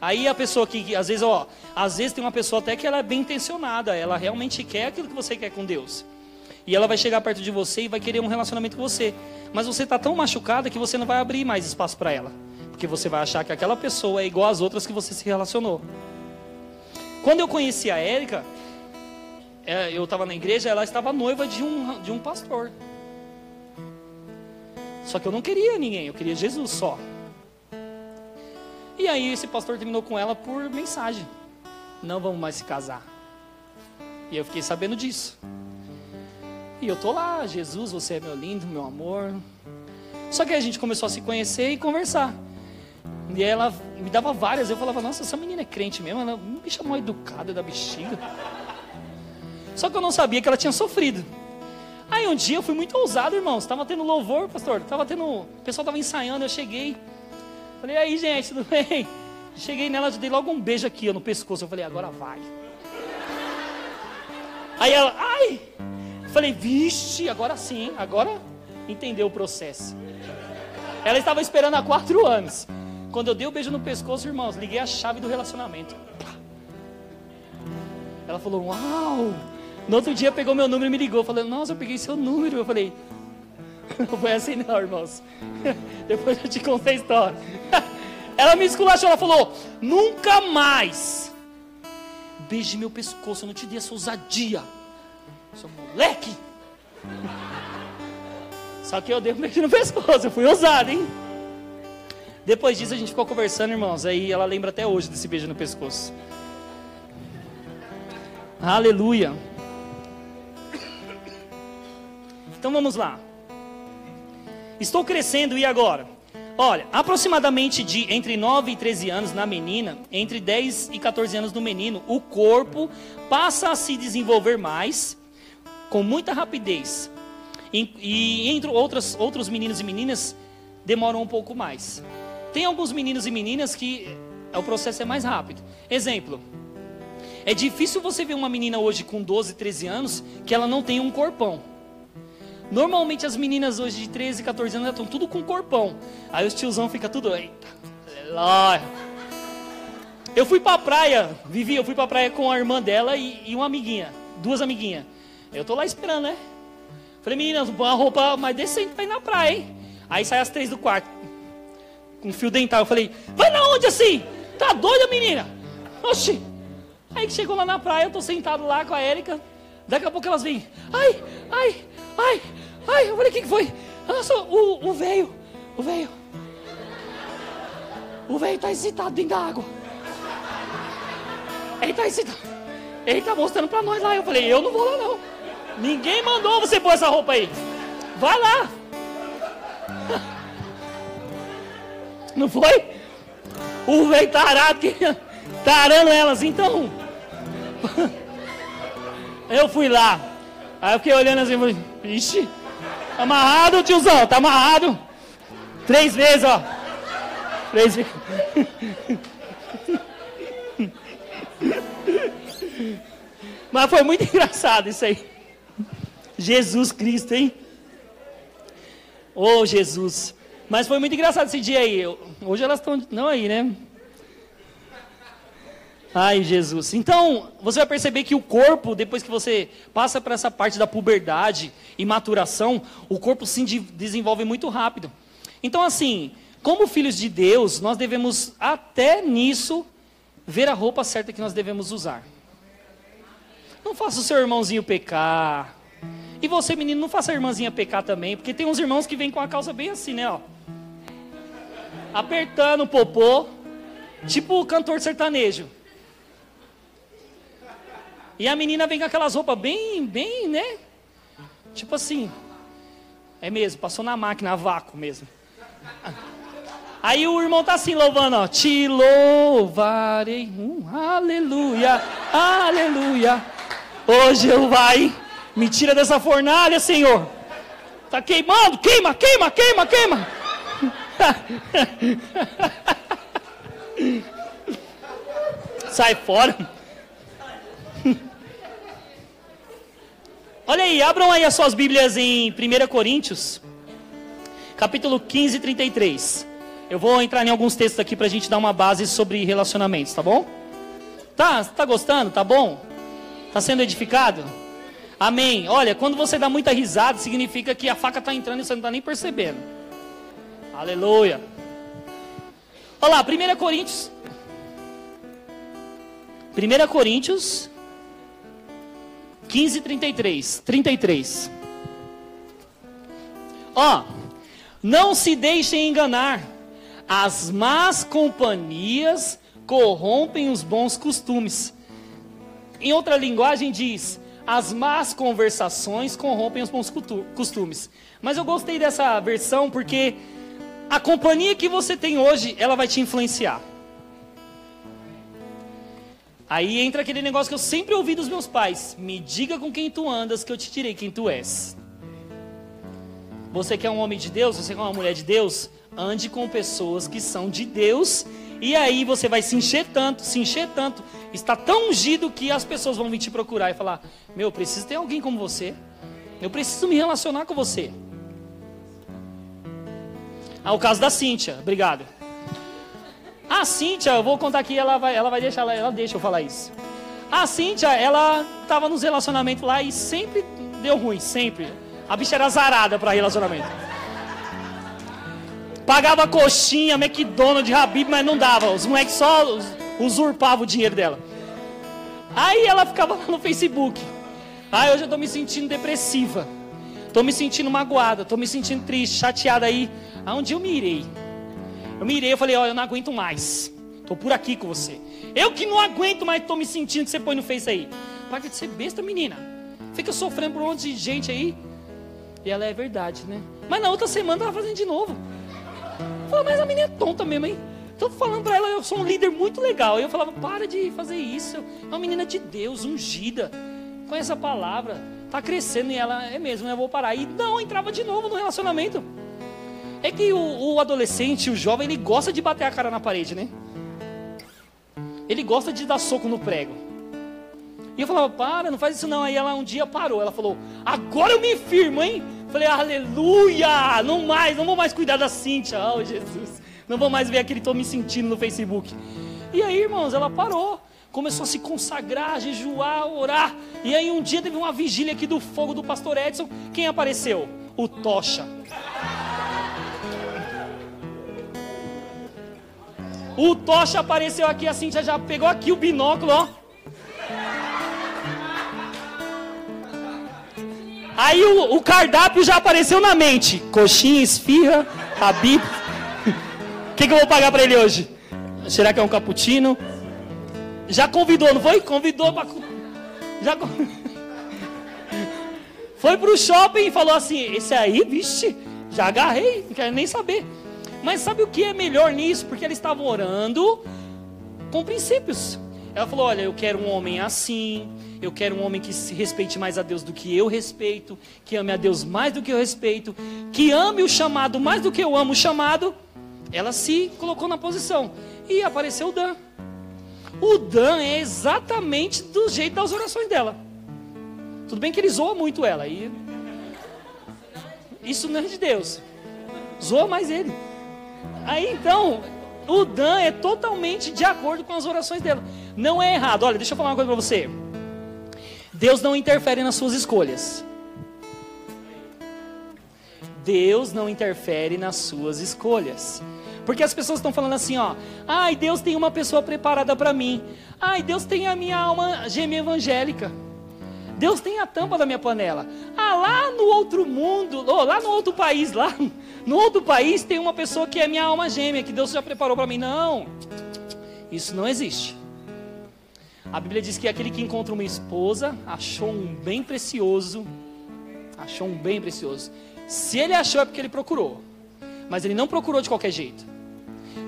Aí a pessoa que, que, às vezes, ó, às vezes tem uma pessoa até que ela é bem intencionada, ela realmente quer aquilo que você quer com Deus. E ela vai chegar perto de você e vai querer um relacionamento com você. Mas você está tão machucada que você não vai abrir mais espaço para ela. Porque você vai achar que aquela pessoa é igual às outras que você se relacionou. Quando eu conheci a Érica, é, eu estava na igreja, ela estava noiva de um, de um pastor. Só que eu não queria ninguém, eu queria Jesus só. E aí esse pastor terminou com ela por mensagem. Não vamos mais se casar. E eu fiquei sabendo disso. E eu tô lá, Jesus, você é meu lindo, meu amor. Só que a gente começou a se conhecer e conversar. E ela me dava várias, eu falava, nossa, essa menina é crente mesmo, ela me chamou educada da bexiga. Só que eu não sabia que ela tinha sofrido. Aí um dia eu fui muito ousado, irmãos. Estava tendo louvor, pastor. Tava tendo. O pessoal estava ensaiando, eu cheguei. Falei, aí, gente, tudo bem? Cheguei nela, dei logo um beijo aqui ó, no pescoço. Eu falei, agora vai. Aí ela, ai! falei, vixe, agora sim, agora entendeu o processo. Ela estava esperando há quatro anos. Quando eu dei o um beijo no pescoço, irmãos, liguei a chave do relacionamento. Ela falou, uau! No outro dia pegou meu número e me ligou, falando, nossa, eu peguei seu número. Eu falei, não foi assim não, irmãos. Depois eu te contei a história. Ela me esculachou, ela falou, nunca mais beije meu pescoço, eu não te dei essa ousadia. Seu moleque. Só que eu dei um beijo no pescoço, eu fui ousado, hein? Depois disso a gente ficou conversando, irmãos. Aí ela lembra até hoje desse beijo no pescoço. Aleluia. Então vamos lá. Estou crescendo e agora? Olha, aproximadamente de entre 9 e 13 anos na menina, entre 10 e 14 anos no menino, o corpo passa a se desenvolver mais, com muita rapidez. E, e entre outras, outros meninos e meninas, demoram um pouco mais. Tem alguns meninos e meninas que o processo é mais rápido. Exemplo, é difícil você ver uma menina hoje com 12, 13 anos que ela não tem um corpão. Normalmente as meninas hoje de 13, 14 anos estão tudo com corpão. Aí os tiozão fica tudo, eita. Eu fui pra praia, Vivi, eu fui pra praia com a irmã dela e, e uma amiguinha, duas amiguinhas. Eu tô lá esperando, né? Falei, meninas, uma roupa mais decente pra ir na praia, hein? Aí sai as três do quarto, com fio dental. Eu falei, vai na onde assim? Tá doida, menina? Oxi. Aí que chegou lá na praia, eu tô sentado lá com a Érica. Daqui a pouco elas vêm, ai, ai, ai, ai. Eu falei, o que, que foi? Nossa, o velho, o velho. O velho tá excitado dentro da água. Ele tá excitado. Ele tá mostrando pra nós lá. Eu falei, eu não vou lá não. Ninguém mandou você pôr essa roupa aí. Vai lá. Não foi? O velho tarado que tarando elas, então. Eu fui lá. Aí eu fiquei olhando assim, falei, ixi, amarrado, tiozão, tá amarrado. Três vezes, ó. Três vezes. Mas foi muito engraçado isso aí. Jesus Cristo, hein? Oh, Jesus. Mas foi muito engraçado esse dia aí. Hoje elas estão. Não aí, né? Ai, Jesus. Então, você vai perceber que o corpo, depois que você passa para essa parte da puberdade e maturação, o corpo se desenvolve muito rápido. Então, assim, como filhos de Deus, nós devemos, até nisso, ver a roupa certa que nós devemos usar. Não faça o seu irmãozinho pecar. E você, menino, não faça a irmãzinha pecar também, porque tem uns irmãos que vêm com a calça bem assim, né, ó. Apertando o popô, tipo o cantor sertanejo. E a menina vem com aquelas roupas bem, bem, né? Tipo assim. É mesmo, passou na máquina a vácuo mesmo. Aí o irmão tá assim louvando, ó. Te louvarei. Um, aleluia, aleluia. Hoje eu vai. Me tira dessa fornalha, Senhor. Tá queimando, queima, queima, queima, queima. Sai fora. Olha aí, abram aí as suas Bíblias em 1 Coríntios, capítulo 15, 33. Eu vou entrar em alguns textos aqui para a gente dar uma base sobre relacionamentos, tá bom? Tá, tá gostando? Tá bom? Tá sendo edificado? Amém. Olha, quando você dá muita risada, significa que a faca está entrando e você não está nem percebendo. Aleluia. Olha lá, 1 Coríntios. 1 Coríntios 15, 33. 33. Ó, não se deixem enganar. As más companhias corrompem os bons costumes. Em outra linguagem diz: as más conversações corrompem os bons costumes. Mas eu gostei dessa versão porque a companhia que você tem hoje, ela vai te influenciar. Aí entra aquele negócio que eu sempre ouvi dos meus pais: me diga com quem tu andas, que eu te direi quem tu és. Você que é um homem de Deus, você que é uma mulher de Deus, ande com pessoas que são de Deus, e aí você vai se encher tanto, se encher tanto, está tão ungido que as pessoas vão vir te procurar e falar: Meu, preciso ter alguém como você, eu preciso me relacionar com você. Ah, o caso da Cíntia, obrigado. A Cíntia, eu vou contar aqui, ela vai, ela vai deixar, ela, ela deixa eu falar isso. A Cíntia, ela estava nos relacionamentos lá e sempre deu ruim, sempre. A bicha era zarada para relacionamento. Pagava coxinha, McDonald's, Habib, mas não dava. Os moleques só usurpavam o dinheiro dela. Aí ela ficava lá no Facebook. Aí hoje eu estou me sentindo depressiva. Estou me sentindo magoada, estou me sentindo triste, chateada aí. Aonde eu me irei? Eu mirei, eu falei, ó, eu não aguento mais. Tô por aqui com você. Eu que não aguento mais, tô me sentindo que você põe no Face aí. Para de ser besta, menina. Fica sofrendo por um monte de gente aí. E ela é verdade, né? Mas na outra semana tava fazendo de novo. Falei, mas a menina é tonta mesmo, hein? Tô falando pra ela, eu sou um líder muito legal. E eu falava, para de fazer isso. É uma menina de Deus, ungida. Conhece a palavra. Tá crescendo e ela é mesmo, eu vou parar. E não, entrava de novo no relacionamento. É que o, o adolescente, o jovem, ele gosta de bater a cara na parede, né? Ele gosta de dar soco no prego. E eu falava, para, não faz isso não. Aí ela um dia parou. Ela falou, agora eu me firmo, hein? Falei, aleluia! Não mais, não vou mais cuidar da Cíntia. Oh, Jesus. Não vou mais ver aquele tô me sentindo no Facebook. E aí, irmãos, ela parou. Começou a se consagrar, a jejuar, a orar. E aí um dia teve uma vigília aqui do fogo do pastor Edson. Quem apareceu? O Tocha. O Tocha apareceu aqui, a Cintia já pegou aqui o binóculo, ó. Aí o, o cardápio já apareceu na mente. Coxinha, esfirra, habib. O que, que eu vou pagar para ele hoje? Será que é um cappuccino? Já convidou, não foi? Convidou para... Já... Foi pro shopping e falou assim, esse aí, vixe, já agarrei, não quero nem saber. Mas sabe o que é melhor nisso? Porque eles estavam orando com princípios. Ela falou: Olha, eu quero um homem assim. Eu quero um homem que se respeite mais a Deus do que eu respeito. Que ame a Deus mais do que eu respeito. Que ame o chamado mais do que eu amo o chamado. Ela se colocou na posição. E apareceu o Dan. O Dan é exatamente do jeito das orações dela. Tudo bem que ele zoa muito ela. E... Isso não é de Deus. Zoa mais ele. Aí então, o Dan é totalmente de acordo com as orações dela. Não é errado. Olha, deixa eu falar uma coisa para você. Deus não interfere nas suas escolhas. Deus não interfere nas suas escolhas. Porque as pessoas estão falando assim, ó, ai, Deus tem uma pessoa preparada para mim. Ai, Deus tem a minha alma gêmea evangélica. Deus tem a tampa da minha panela. Ah, lá no outro mundo, oh, lá no outro país, lá no outro país tem uma pessoa que é minha alma gêmea, que Deus já preparou para mim. Não, isso não existe. A Bíblia diz que aquele que encontra uma esposa achou um bem precioso. Achou um bem precioso. Se ele achou é porque ele procurou. Mas ele não procurou de qualquer jeito.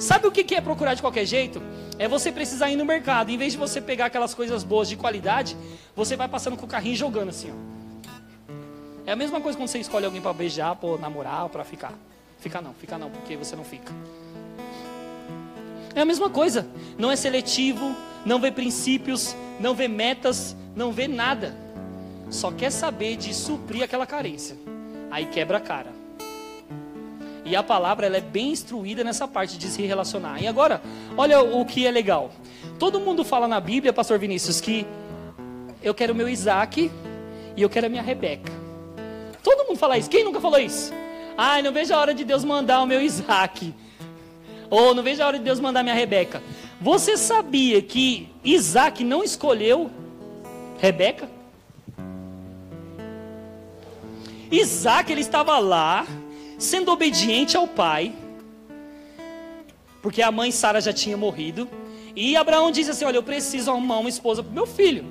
Sabe o que é procurar de qualquer jeito? É você precisar ir no mercado. Em vez de você pegar aquelas coisas boas de qualidade, você vai passando com o carrinho jogando assim, ó. É a mesma coisa quando você escolhe alguém para beijar, para namorar, para ficar. Fica não, fica não, porque você não fica. É a mesma coisa. Não é seletivo, não vê princípios, não vê metas, não vê nada. Só quer saber de suprir aquela carência. Aí quebra a cara. E a palavra ela é bem instruída nessa parte de se relacionar. E agora, olha o que é legal. Todo mundo fala na Bíblia, pastor Vinícius, que eu quero meu Isaac e eu quero a minha Rebeca. Todo mundo fala isso. Quem nunca falou isso? Ai, não vejo a hora de Deus mandar o meu Isaac. Ou não vejo a hora de Deus mandar minha Rebeca. Você sabia que Isaac não escolheu Rebeca? Isaac ele estava lá, sendo obediente ao pai, porque a mãe Sara já tinha morrido. E Abraão diz assim: Olha, eu preciso arrumar uma esposa para meu filho,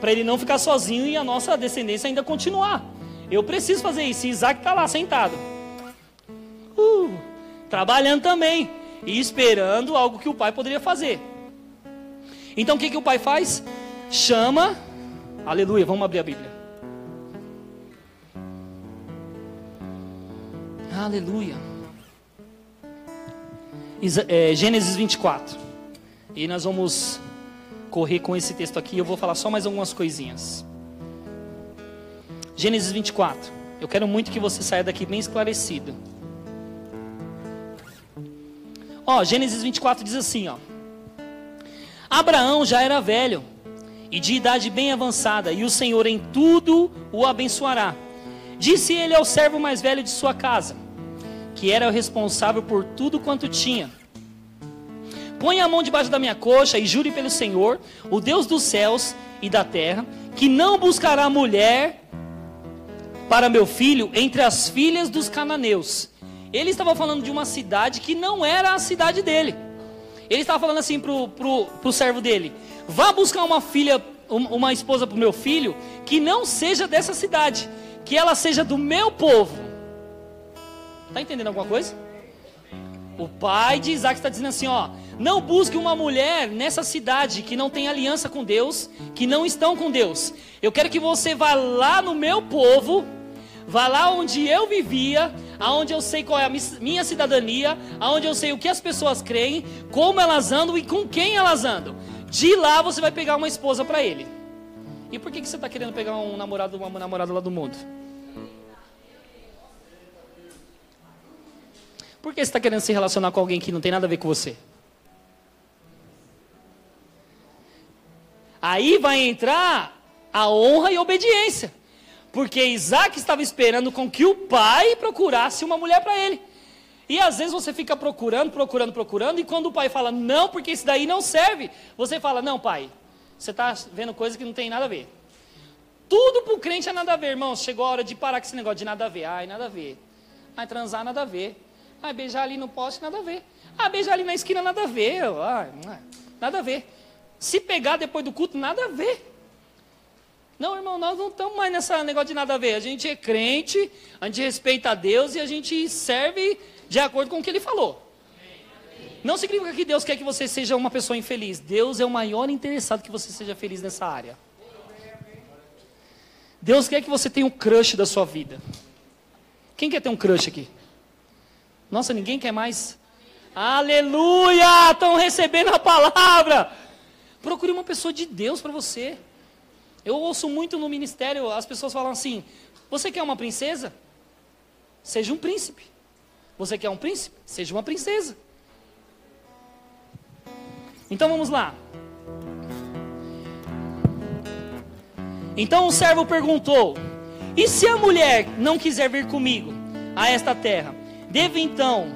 para ele não ficar sozinho e a nossa descendência ainda continuar. Eu preciso fazer isso. E Isaac está lá sentado, uh, trabalhando também e esperando algo que o pai poderia fazer. Então o que, que o pai faz? Chama, aleluia, vamos abrir a Bíblia. Aleluia. É, Gênesis 24. E nós vamos correr com esse texto aqui. Eu vou falar só mais algumas coisinhas. Gênesis 24. Eu quero muito que você saia daqui bem esclarecido. Ó, Gênesis 24 diz assim, ó. Abraão já era velho e de idade bem avançada, e o Senhor em tudo o abençoará. Disse ele ao servo mais velho de sua casa, que era o responsável por tudo quanto tinha: Põe a mão debaixo da minha coxa e jure pelo Senhor, o Deus dos céus e da terra, que não buscará mulher para meu filho entre as filhas dos cananeus ele estava falando de uma cidade que não era a cidade dele. Ele estava falando assim para o servo dele: vá buscar uma filha, uma esposa para o meu filho, que não seja dessa cidade, que ela seja do meu povo. Está entendendo alguma coisa? O pai de Isaac está dizendo assim: ó, não busque uma mulher nessa cidade que não tem aliança com Deus, que não estão com Deus. Eu quero que você vá lá no meu povo, vá lá onde eu vivia, aonde eu sei qual é a minha cidadania, aonde eu sei o que as pessoas creem, como elas andam e com quem elas andam. De lá você vai pegar uma esposa para ele. E por que, que você está querendo pegar um namorado, uma namorada lá do mundo? Por que você está querendo se relacionar com alguém que não tem nada a ver com você? Aí vai entrar a honra e obediência. Porque Isaac estava esperando com que o pai procurasse uma mulher para ele. E às vezes você fica procurando, procurando, procurando, e quando o pai fala não, porque isso daí não serve, você fala: não, pai, você está vendo coisa que não tem nada a ver. Tudo para o crente é nada a ver, irmãos. Chegou a hora de parar com esse negócio de nada a ver. Ai, nada a ver. Ai, transar, nada a ver. Ai, beijar ali no poste, nada a ver. Ah, beijar ali na esquina, nada a ver. Ai, nada a ver. Se pegar depois do culto, nada a ver. Não, irmão, nós não estamos mais nessa negócio de nada a ver. A gente é crente, a gente respeita a Deus e a gente serve de acordo com o que ele falou. Não significa que Deus quer que você seja uma pessoa infeliz. Deus é o maior interessado que você seja feliz nessa área. Deus quer que você tenha um crush da sua vida. Quem quer ter um crush aqui? Nossa, ninguém quer mais? Aleluia! Estão recebendo a palavra. Procure uma pessoa de Deus para você. Eu ouço muito no ministério as pessoas falam assim: você quer uma princesa? Seja um príncipe. Você quer um príncipe? Seja uma princesa. Então vamos lá. Então o servo perguntou: E se a mulher não quiser vir comigo a esta terra? Devo então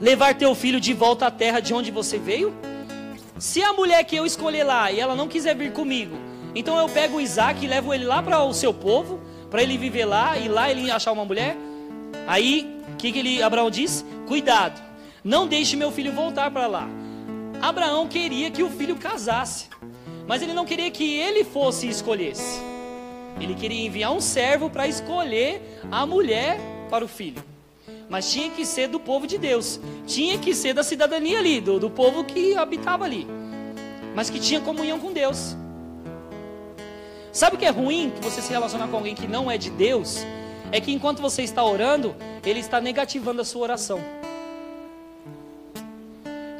levar teu filho de volta à terra de onde você veio? Se a mulher que eu escolher lá e ela não quiser vir comigo, então eu pego o Isaac e levo ele lá para o seu povo, para ele viver lá e lá ele achar uma mulher. Aí, o que, que ele, Abraão diz? Cuidado, não deixe meu filho voltar para lá. Abraão queria que o filho casasse, mas ele não queria que ele fosse e escolhesse. Ele queria enviar um servo para escolher a mulher para o filho. Mas tinha que ser do povo de Deus, tinha que ser da cidadania ali, do, do povo que habitava ali, mas que tinha comunhão com Deus. Sabe o que é ruim que você se relacionar com alguém que não é de Deus? É que enquanto você está orando, ele está negativando a sua oração.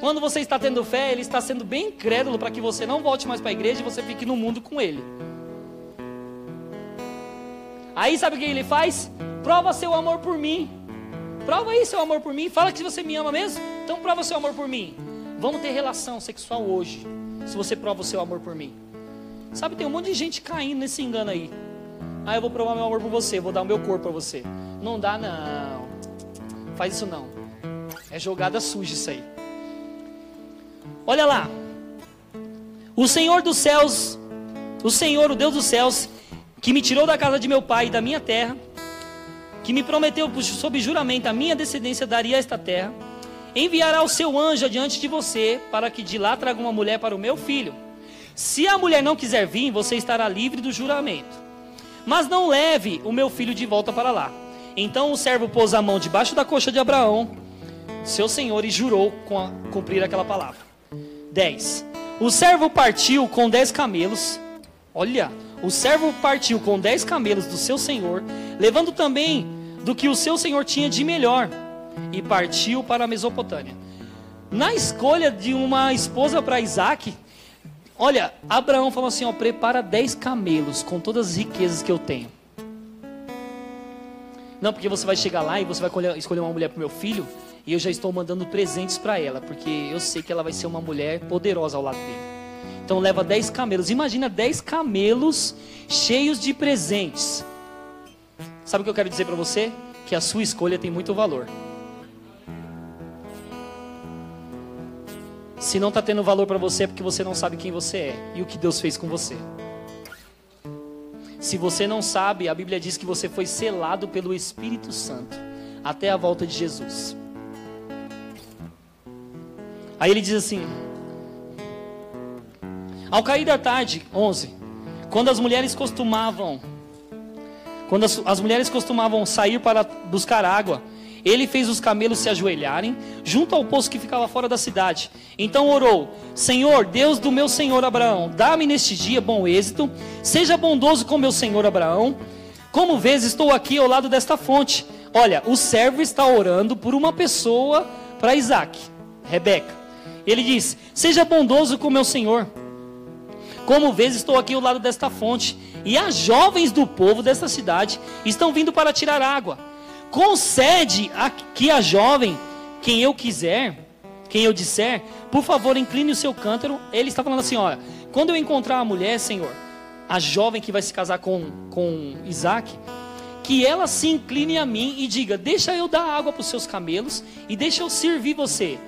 Quando você está tendo fé, ele está sendo bem incrédulo para que você não volte mais para a igreja e você fique no mundo com ele. Aí sabe o que ele faz? Prova seu amor por mim. Prova aí seu amor por mim. Fala que você me ama mesmo. Então prova seu amor por mim. Vamos ter relação sexual hoje. Se você prova o seu amor por mim. Sabe, tem um monte de gente caindo nesse engano aí. Ah, eu vou provar meu amor por você, vou dar o meu corpo para você. Não dá não. Faz isso não. É jogada suja isso aí. Olha lá. O Senhor dos céus, o Senhor, o Deus dos céus, que me tirou da casa de meu pai e da minha terra, que me prometeu sob juramento a minha descendência daria esta terra, enviará o seu anjo adiante de você, para que de lá traga uma mulher para o meu filho. Se a mulher não quiser vir, você estará livre do juramento. Mas não leve o meu filho de volta para lá. Então o servo pôs a mão debaixo da coxa de Abraão, seu senhor, e jurou cumprir aquela palavra. 10. O servo partiu com dez camelos. Olha, o servo partiu com dez camelos do seu senhor, levando também do que o seu senhor tinha de melhor, e partiu para a Mesopotâmia. Na escolha de uma esposa para Isaac, olha, Abraão falou assim: ó, prepara dez camelos com todas as riquezas que eu tenho. Não, porque você vai chegar lá e você vai escolher uma mulher para meu filho, e eu já estou mandando presentes para ela, porque eu sei que ela vai ser uma mulher poderosa ao lado dele. Então leva 10 camelos. Imagina 10 camelos cheios de presentes. Sabe o que eu quero dizer para você? Que a sua escolha tem muito valor. Se não está tendo valor para você é porque você não sabe quem você é e o que Deus fez com você. Se você não sabe, a Bíblia diz que você foi selado pelo Espírito Santo até a volta de Jesus. Aí ele diz assim: Ao cair da tarde, 11, quando as mulheres costumavam quando as, as mulheres costumavam sair para buscar água, ele fez os camelos se ajoelharem junto ao poço que ficava fora da cidade. Então orou: Senhor, Deus do meu senhor Abraão, dá-me neste dia bom êxito. Seja bondoso com meu senhor Abraão. Como vês, estou aqui ao lado desta fonte. Olha, o servo está orando por uma pessoa para Isaac, Rebeca. Ele diz: Seja bondoso com meu senhor. Como vês, estou aqui ao lado desta fonte, e as jovens do povo desta cidade estão vindo para tirar água. Concede aqui a jovem quem eu quiser, quem eu disser, por favor, incline o seu cântaro. Ele está falando assim: olha, quando eu encontrar a mulher, Senhor, a jovem que vai se casar com, com Isaac, que ela se incline a mim e diga: Deixa eu dar água para os seus camelos e deixa eu servir você.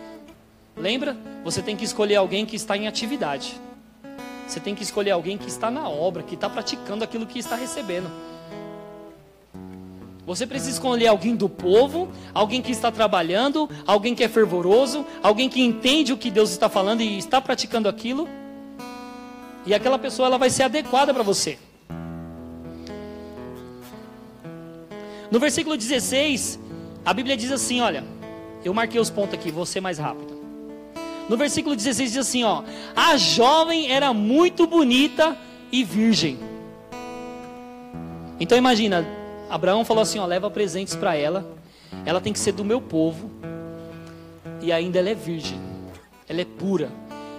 Lembra? Você tem que escolher alguém que está em atividade. Você tem que escolher alguém que está na obra, que está praticando aquilo que está recebendo. Você precisa escolher alguém do povo, alguém que está trabalhando, alguém que é fervoroso, alguém que entende o que Deus está falando e está praticando aquilo. E aquela pessoa ela vai ser adequada para você. No versículo 16, a Bíblia diz assim: olha, eu marquei os pontos aqui, vou ser mais rápido. No versículo 16 diz assim, ó: A jovem era muito bonita e virgem. Então imagina, Abraão falou assim, ó, leva presentes para ela. Ela tem que ser do meu povo. E ainda ela é virgem. Ela é pura.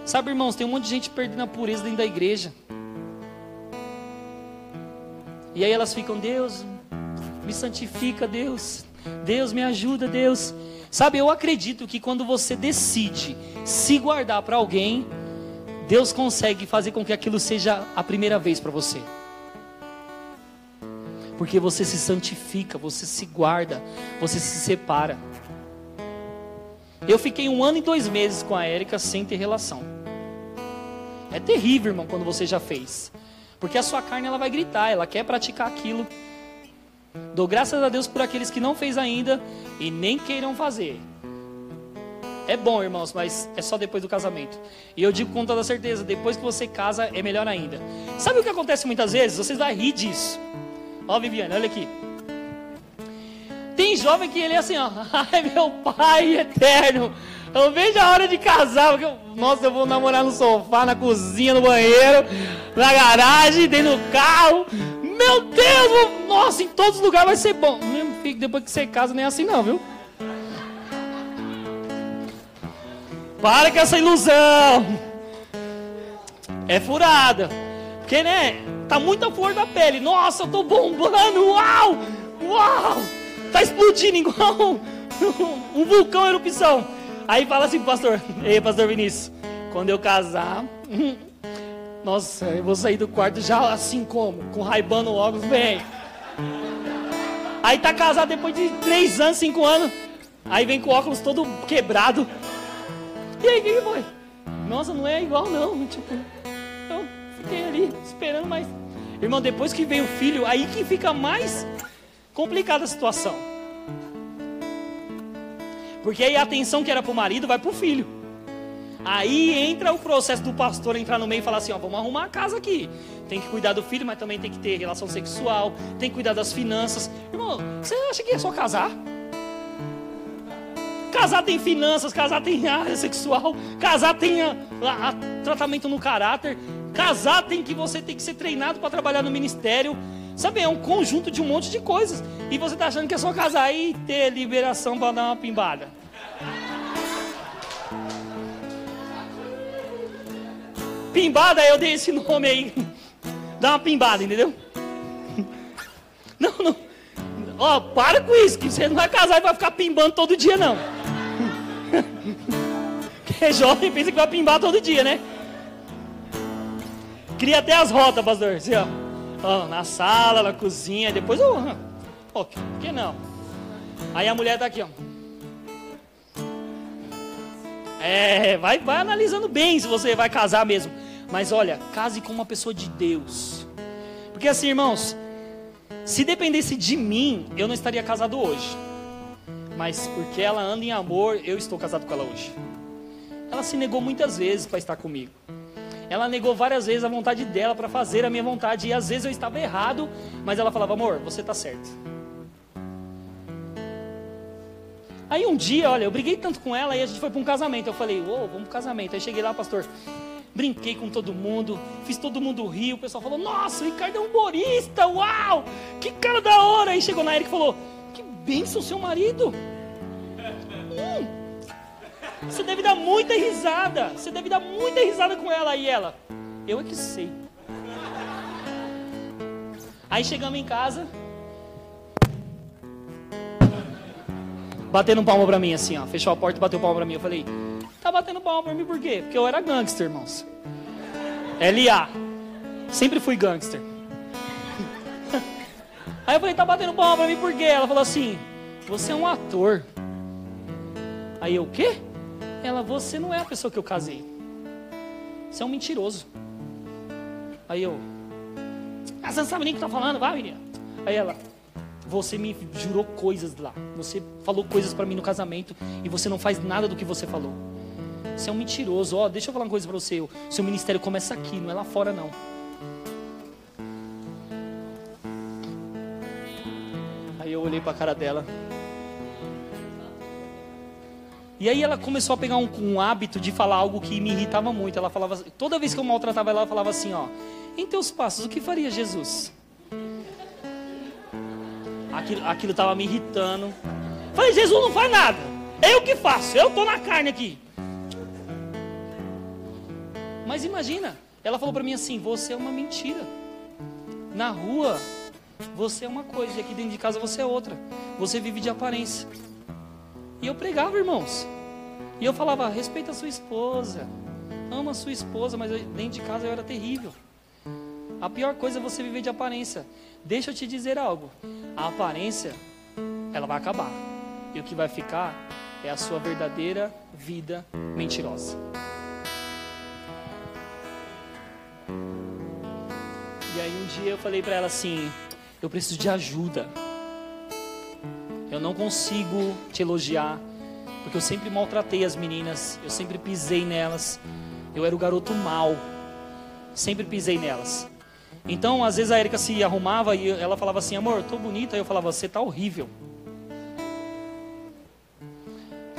Sabe, irmãos, tem um monte de gente perdendo a pureza dentro da igreja. E aí elas ficam, Deus, me santifica, Deus. Deus me ajuda, Deus. Sabe, eu acredito que quando você decide se guardar para alguém, Deus consegue fazer com que aquilo seja a primeira vez para você. Porque você se santifica, você se guarda, você se separa. Eu fiquei um ano e dois meses com a Érica sem ter relação. É terrível, irmão, quando você já fez. Porque a sua carne ela vai gritar, ela quer praticar aquilo. Dou graças a Deus por aqueles que não fez ainda e nem queiram fazer. É bom, irmãos, mas é só depois do casamento. E eu digo com toda certeza, depois que você casa é melhor ainda. Sabe o que acontece muitas vezes? Vocês vão rir disso. Ó, Viviane, olha aqui. Tem jovem que ele é assim, ó. Ai, meu pai eterno. Eu vejo a hora de casar. Porque, nossa, eu vou namorar no sofá, na cozinha, no banheiro, na garagem, dentro do carro. Meu Deus, nossa, em todos os lugares vai ser bom. Meu filho, depois que você casa, nem é assim não, viu? Para com essa ilusão. É furada. Porque, né? Tá muita flor da pele. Nossa, eu tô bombando. Uau! Uau! Tá explodindo igual um vulcão erupção. Aí fala assim, pastor, ei, pastor Vinícius, quando eu casar, nossa, eu vou sair do quarto já assim como, com raibando óculos, bem. Aí tá casado depois de três anos, cinco anos, aí vem com o óculos todo quebrado. E aí, o que foi? Nossa, não é igual não, tipo, eu fiquei ali esperando, mas... Irmão, depois que vem o filho, aí que fica mais complicada a situação. Porque aí a atenção que era para o marido vai para o filho. Aí entra o processo do pastor entrar no meio e falar assim: ó, vamos arrumar a casa aqui. Tem que cuidar do filho, mas também tem que ter relação sexual, tem que cuidar das finanças. Irmão, você acha que é só casar? Casar tem finanças, casar tem área sexual, casar tem a, a, a, tratamento no caráter, casar tem que você tem que ser treinado para trabalhar no ministério. Sabe, é um conjunto de um monte de coisas. E você está achando que é só casar e ter liberação para dar uma pimbada. Pimbada, eu dei esse nome aí. Dá uma pimbada, entendeu? Não, não. Ó, para com isso, que você não vai casar e vai ficar pimbando todo dia, não. Quem é jovem pensa que vai pimbar todo dia, né? Cria até as rotas, pastor. Assim, ó. ó na sala, na cozinha, depois eu. Ó, por que não? Aí a mulher tá aqui, ó. É, vai, vai analisando bem se você vai casar mesmo. Mas olha, case com uma pessoa de Deus. Porque assim, irmãos, se dependesse de mim, eu não estaria casado hoje. Mas porque ela anda em amor, eu estou casado com ela hoje. Ela se negou muitas vezes para estar comigo. Ela negou várias vezes a vontade dela para fazer a minha vontade. E às vezes eu estava errado, mas ela falava: amor, você está certo. Aí um dia, olha, eu briguei tanto com ela e a gente foi para um casamento. Eu falei: oh, vamos para casamento. Aí cheguei lá, pastor brinquei com todo mundo, fiz todo mundo rir. O pessoal falou: Nossa, o Ricardo é um humorista, uau, que cara da hora. Aí chegou na Erika e falou: Que bênção, seu marido. Hum, você deve dar muita risada, você deve dar muita risada com ela. E ela: Eu é que sei. Aí chegamos em casa, batendo palma pra mim assim, ó. Fechou a porta e bateu palma pra mim. Eu falei, Tá batendo palma pra mim por quê? Porque eu era gangster, irmãos. LA. Sempre fui gangster. Aí eu falei, tá batendo palma pra mim por quê? Ela falou assim, você é um ator. Aí eu, o quê? Ela, você não é a pessoa que eu casei. Você é um mentiroso. Aí eu, ah, você não sabe nem o que tá falando, vai menina. Aí ela, você me jurou coisas lá. Você falou coisas para mim no casamento e você não faz nada do que você falou. Você é um mentiroso. Ó, oh, deixa eu falar uma coisa para você. O seu ministério começa aqui, não é lá fora não. Aí eu olhei para a cara dela. E aí ela começou a pegar um, um, hábito de falar algo que me irritava muito. Ela falava, toda vez que eu maltratava ela, ela falava assim, ó: "Em teus passos, o que faria Jesus?" Aquilo estava me irritando. Falei, Jesus não faz nada. Eu que faço. Eu tô na carne aqui. Mas imagina, ela falou para mim assim: você é uma mentira. Na rua, você é uma coisa, e aqui dentro de casa você é outra. Você vive de aparência. E eu pregava, irmãos. E eu falava: respeita a sua esposa, ama a sua esposa, mas dentro de casa eu era terrível. A pior coisa é você viver de aparência. Deixa eu te dizer algo: a aparência, ela vai acabar. E o que vai ficar é a sua verdadeira vida mentirosa. E aí um dia eu falei para ela assim: eu preciso de ajuda. Eu não consigo te elogiar, porque eu sempre maltratei as meninas, eu sempre pisei nelas. Eu era o garoto mal. Sempre pisei nelas. Então, às vezes a Erika se arrumava e ela falava assim: "Amor, tô bonita". Eu falava: "Você tá horrível".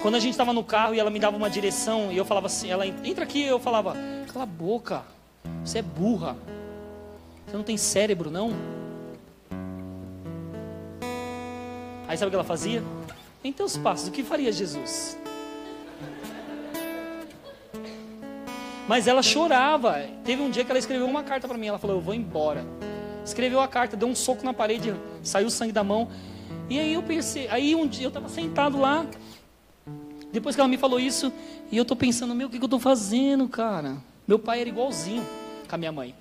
Quando a gente estava no carro e ela me dava uma direção e eu falava assim, ela entra aqui, eu falava: "Cala a boca. Você é burra". Você não tem cérebro, não? Aí sabe o que ela fazia? Em teus passos, o que faria Jesus? Mas ela chorava. Teve um dia que ela escreveu uma carta para mim. Ela falou: Eu vou embora. Escreveu a carta, deu um soco na parede, saiu sangue da mão. E aí eu pensei, aí um dia eu estava sentado lá, depois que ela me falou isso, e eu tô pensando, meu, o que, que eu tô fazendo, cara? Meu pai era igualzinho com a minha mãe.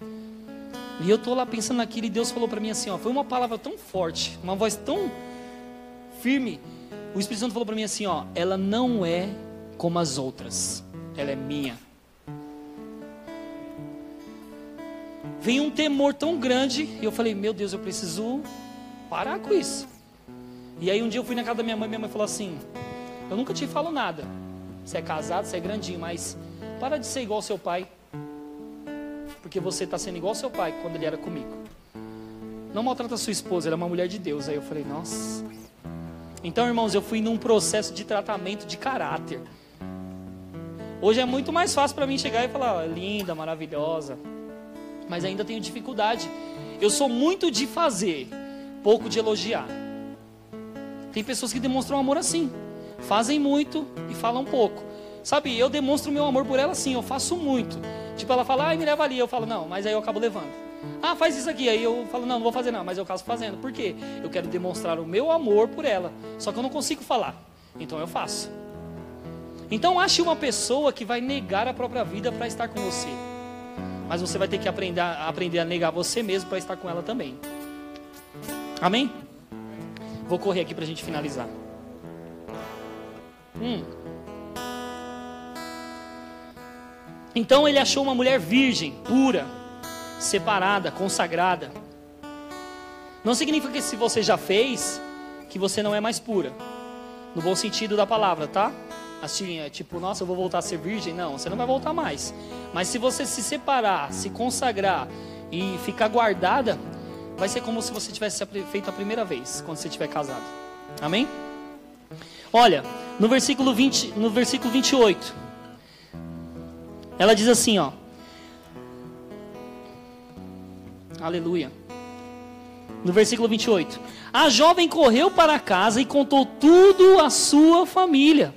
E eu tô lá pensando naquilo e Deus falou para mim assim, ó, foi uma palavra tão forte, uma voz tão firme. O Espírito Santo falou para mim assim, ó, ela não é como as outras, ela é minha. Veio um temor tão grande e eu falei, meu Deus, eu preciso parar com isso. E aí um dia eu fui na casa da minha mãe, minha mãe falou assim: Eu nunca te falo nada. Você é casado, você é grandinho, mas para de ser igual ao seu pai. Porque você está sendo igual ao seu pai quando ele era comigo. Não maltrata sua esposa, ela é uma mulher de Deus. Aí eu falei, nossa. Então, irmãos, eu fui num processo de tratamento de caráter. Hoje é muito mais fácil para mim chegar e falar, linda, maravilhosa. Mas ainda tenho dificuldade. Eu sou muito de fazer, pouco de elogiar. Tem pessoas que demonstram amor assim. Fazem muito e falam pouco. Sabe, eu demonstro meu amor por ela assim, eu faço muito. Tipo, ela fala, ai, me leva ali. Eu falo, não, mas aí eu acabo levando. Ah, faz isso aqui. Aí eu falo, não, não vou fazer não, mas eu acabo fazendo. Por quê? Eu quero demonstrar o meu amor por ela. Só que eu não consigo falar. Então eu faço. Então ache uma pessoa que vai negar a própria vida para estar com você. Mas você vai ter que aprender a, aprender a negar você mesmo para estar com ela também. Amém? Vou correr aqui para a gente finalizar. Hum. Então ele achou uma mulher virgem, pura, separada, consagrada. Não significa que se você já fez, que você não é mais pura. No bom sentido da palavra, tá? Assim, é tipo, nossa, eu vou voltar a ser virgem. Não, você não vai voltar mais. Mas se você se separar, se consagrar e ficar guardada, vai ser como se você tivesse feito a primeira vez, quando você estiver casado. Amém? Olha, no versículo 20, no versículo 28, ela diz assim, ó. Aleluia. No versículo 28. A jovem correu para casa e contou tudo à sua família.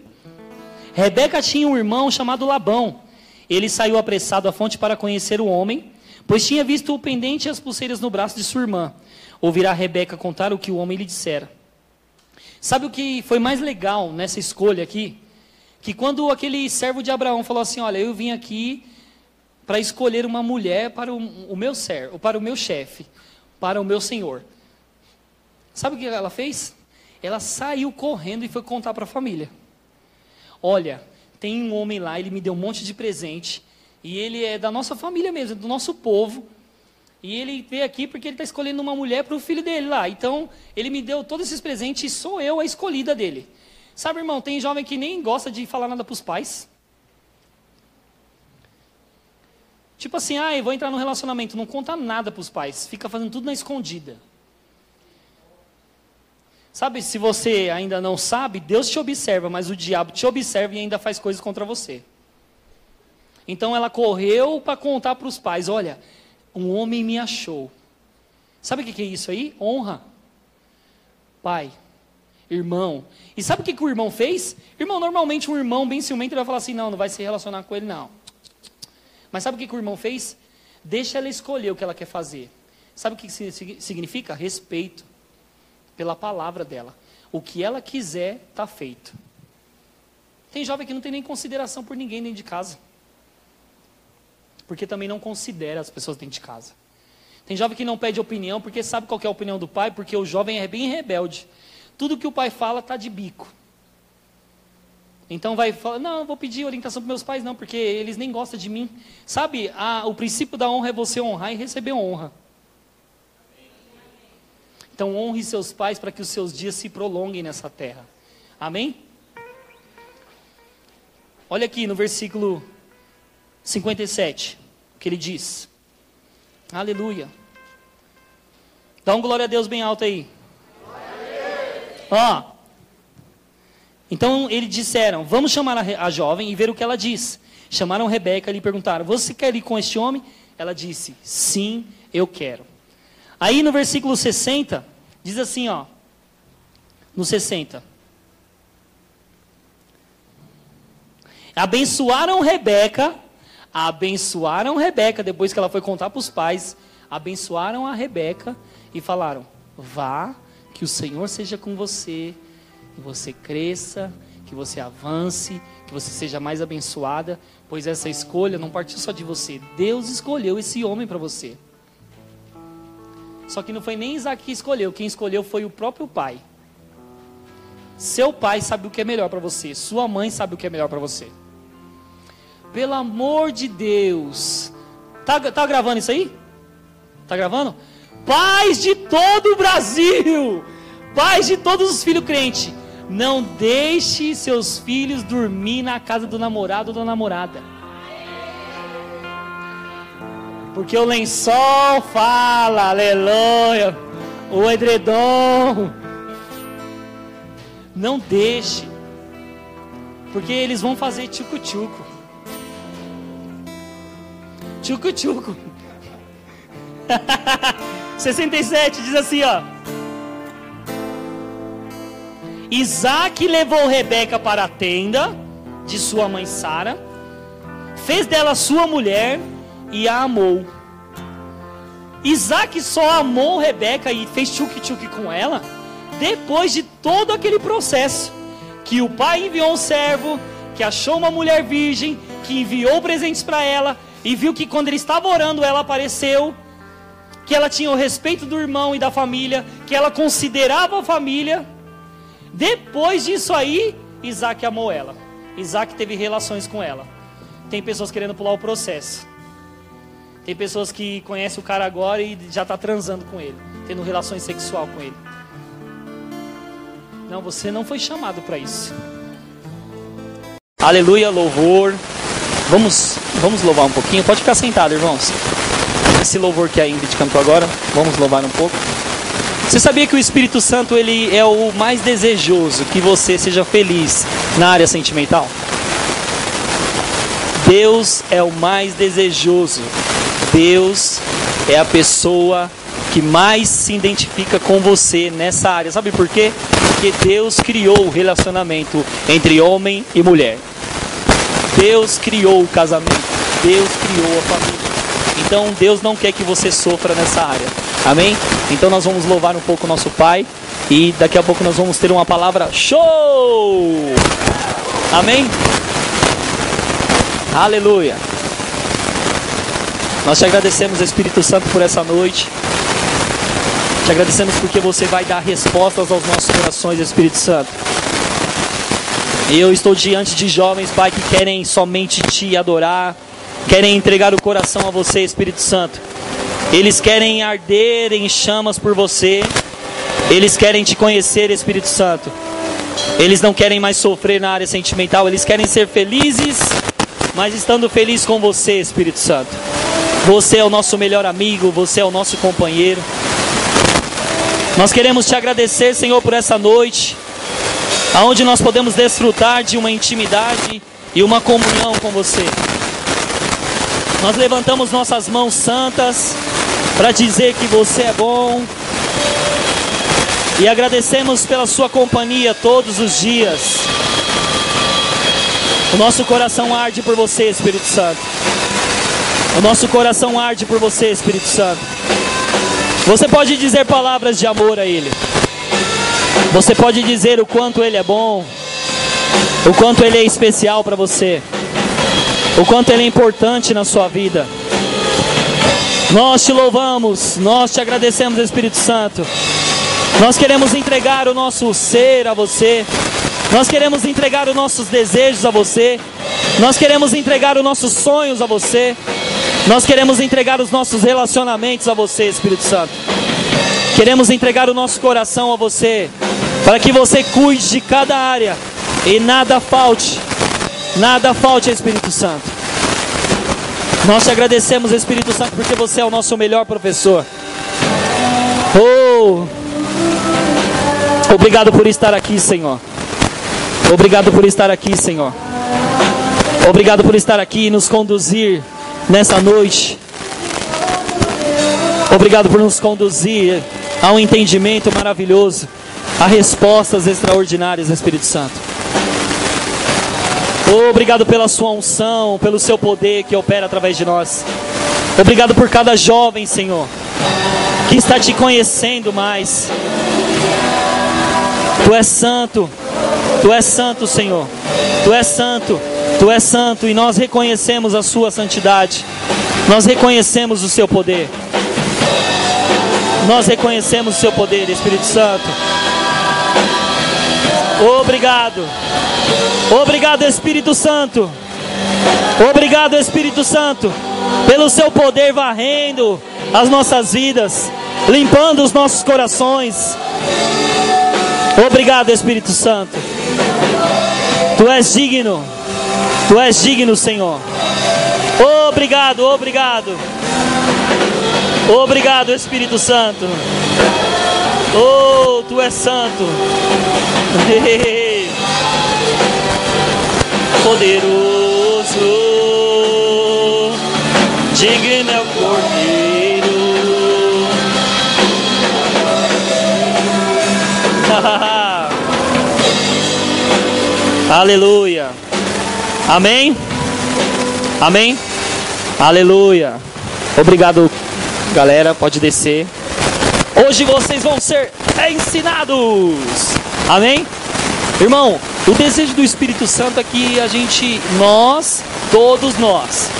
Rebeca tinha um irmão chamado Labão. Ele saiu apressado à fonte para conhecer o homem pois tinha visto o pendente e as pulseiras no braço de sua irmã. Ouvirá Rebeca contar o que o homem lhe dissera. Sabe o que foi mais legal nessa escolha aqui? Que quando aquele servo de Abraão falou assim: Olha, eu vim aqui para escolher uma mulher para o, o meu servo, para o meu chefe, para o meu senhor. Sabe o que ela fez? Ela saiu correndo e foi contar para a família. Olha, tem um homem lá, ele me deu um monte de presente. E ele é da nossa família mesmo, do nosso povo. E ele veio aqui porque ele está escolhendo uma mulher para o filho dele lá. Então, ele me deu todos esses presentes e sou eu a escolhida dele. Sabe, irmão, tem jovem que nem gosta de falar nada para os pais. Tipo assim, ah, eu vou entrar num relacionamento, não conta nada para os pais, fica fazendo tudo na escondida. Sabe, se você ainda não sabe, Deus te observa, mas o diabo te observa e ainda faz coisas contra você. Então ela correu para contar para os pais: Olha, um homem me achou. Sabe o que é isso aí? Honra. Pai, irmão. E sabe o que, que o irmão fez? Irmão, normalmente um irmão bem ciumento vai falar assim: Não, não vai se relacionar com ele, não. Mas sabe o que, que o irmão fez? Deixa ela escolher o que ela quer fazer. Sabe o que significa? Respeito pela palavra dela. O que ela quiser, está feito. Tem jovem que não tem nem consideração por ninguém dentro de casa porque também não considera as pessoas dentro de casa. Tem jovem que não pede opinião porque sabe qual é a opinião do pai, porque o jovem é bem rebelde. Tudo que o pai fala está de bico. Então vai falar, não, vou pedir orientação para meus pais, não, porque eles nem gostam de mim. Sabe, a, o princípio da honra é você honrar e receber honra. Então honre seus pais para que os seus dias se prolonguem nessa terra. Amém? Olha aqui no versículo 57 que ele diz. Aleluia. Dá um glória a Deus bem alto aí. Ó. Então eles disseram: Vamos chamar a, a, jovem e ver o que ela diz. Chamaram Rebeca e lhe perguntaram: Você quer ir com este homem? Ela disse: Sim, eu quero. Aí no versículo 60, diz assim: ó. No 60. Abençoaram Rebeca abençoaram Rebeca depois que ela foi contar para os pais, abençoaram a Rebeca e falaram: "Vá, Que o Senhor seja com você, que você cresça, que você avance, que você seja mais abençoada, pois essa escolha não partiu só de você. Deus escolheu esse homem para você. Só que não foi nem Isaac que escolheu, quem escolheu foi o próprio pai. Seu pai sabe o que é melhor para você, sua mãe sabe o que é melhor para você. Pelo amor de Deus. Tá, tá gravando isso aí? Tá gravando? Pais de todo o Brasil, pais de todos os filhos crentes, não deixe seus filhos dormir na casa do namorado ou da namorada. Porque o lençol fala, aleluia. O edredom. Não deixe. Porque eles vão fazer tchucu-tchucu. Tchucu-tchucu. 67 diz assim, ó. Isaac levou Rebeca para a tenda de sua mãe Sara, fez dela sua mulher e a amou. Isaac só amou Rebeca e fez tchuk-tchuk com ela depois de todo aquele processo. Que o pai enviou um servo, que achou uma mulher virgem, que enviou presentes para ela e viu que quando ele estava orando ela apareceu, que ela tinha o respeito do irmão e da família, que ela considerava a família. Depois disso aí, Isaac amou ela. Isaac teve relações com ela. Tem pessoas querendo pular o processo. Tem pessoas que conhecem o cara agora e já está transando com ele, tendo relações sexual com ele. Não, você não foi chamado para isso. Aleluia, louvor. Vamos, vamos louvar um pouquinho. Pode ficar sentado, irmãos. Esse louvor que a Ingrid cantou agora, vamos louvar um pouco. Você sabia que o Espírito Santo ele é o mais desejoso que você seja feliz na área sentimental? Deus é o mais desejoso. Deus é a pessoa que mais se identifica com você nessa área. Sabe por quê? Porque Deus criou o relacionamento entre homem e mulher. Deus criou o casamento. Deus criou a família. Então Deus não quer que você sofra nessa área. Amém? Então nós vamos louvar um pouco o nosso Pai e daqui a pouco nós vamos ter uma palavra show. Amém? Aleluia. Nós te agradecemos, Espírito Santo, por essa noite. Te agradecemos porque você vai dar respostas aos nossos corações, Espírito Santo. Eu estou diante de jovens, Pai, que querem somente te adorar, querem entregar o coração a você, Espírito Santo. Eles querem arder em chamas por você. Eles querem te conhecer, Espírito Santo. Eles não querem mais sofrer na área sentimental, eles querem ser felizes, mas estando feliz com você, Espírito Santo. Você é o nosso melhor amigo, você é o nosso companheiro. Nós queremos te agradecer, Senhor, por essa noite, aonde nós podemos desfrutar de uma intimidade e uma comunhão com você. Nós levantamos nossas mãos santas para dizer que você é bom e agradecemos pela sua companhia todos os dias. O nosso coração arde por você, Espírito Santo. O nosso coração arde por você, Espírito Santo. Você pode dizer palavras de amor a Ele. Você pode dizer o quanto Ele é bom, o quanto Ele é especial para você, o quanto Ele é importante na sua vida. Nós te louvamos, nós te agradecemos, Espírito Santo. Nós queremos entregar o nosso ser a você. Nós queremos entregar os nossos desejos a você. Nós queremos entregar os nossos sonhos a você. Nós queremos entregar os nossos relacionamentos a você, Espírito Santo. Queremos entregar o nosso coração a você, para que você cuide de cada área e nada falte, nada falte, Espírito Santo. Nós te agradecemos, Espírito Santo, porque você é o nosso melhor professor. Oh, obrigado por estar aqui, Senhor. Obrigado por estar aqui, Senhor. Obrigado por estar aqui e nos conduzir nessa noite. Obrigado por nos conduzir a um entendimento maravilhoso, a respostas extraordinárias Espírito Santo. Obrigado pela sua unção, pelo seu poder que opera através de nós. Obrigado por cada jovem, Senhor, que está te conhecendo mais. Tu és santo. Tu és santo, Senhor. Tu és santo. Tu és santo e nós reconhecemos a sua santidade. Nós reconhecemos o seu poder. Nós reconhecemos o seu poder, Espírito Santo. Obrigado. Obrigado, Espírito Santo. Obrigado, Espírito Santo, pelo seu poder varrendo as nossas vidas, limpando os nossos corações. Obrigado, Espírito Santo. Tu és digno. Tu és digno, Senhor. Obrigado, obrigado. Obrigado, Espírito Santo. Oh, tu és santo. Poderoso. Digno é o Cordeiro. Aleluia. Amém? Amém? Aleluia. Obrigado, galera. Pode descer. Hoje vocês vão ser ensinados. Amém? Irmão, o desejo do Espírito Santo é que a gente, nós, todos nós,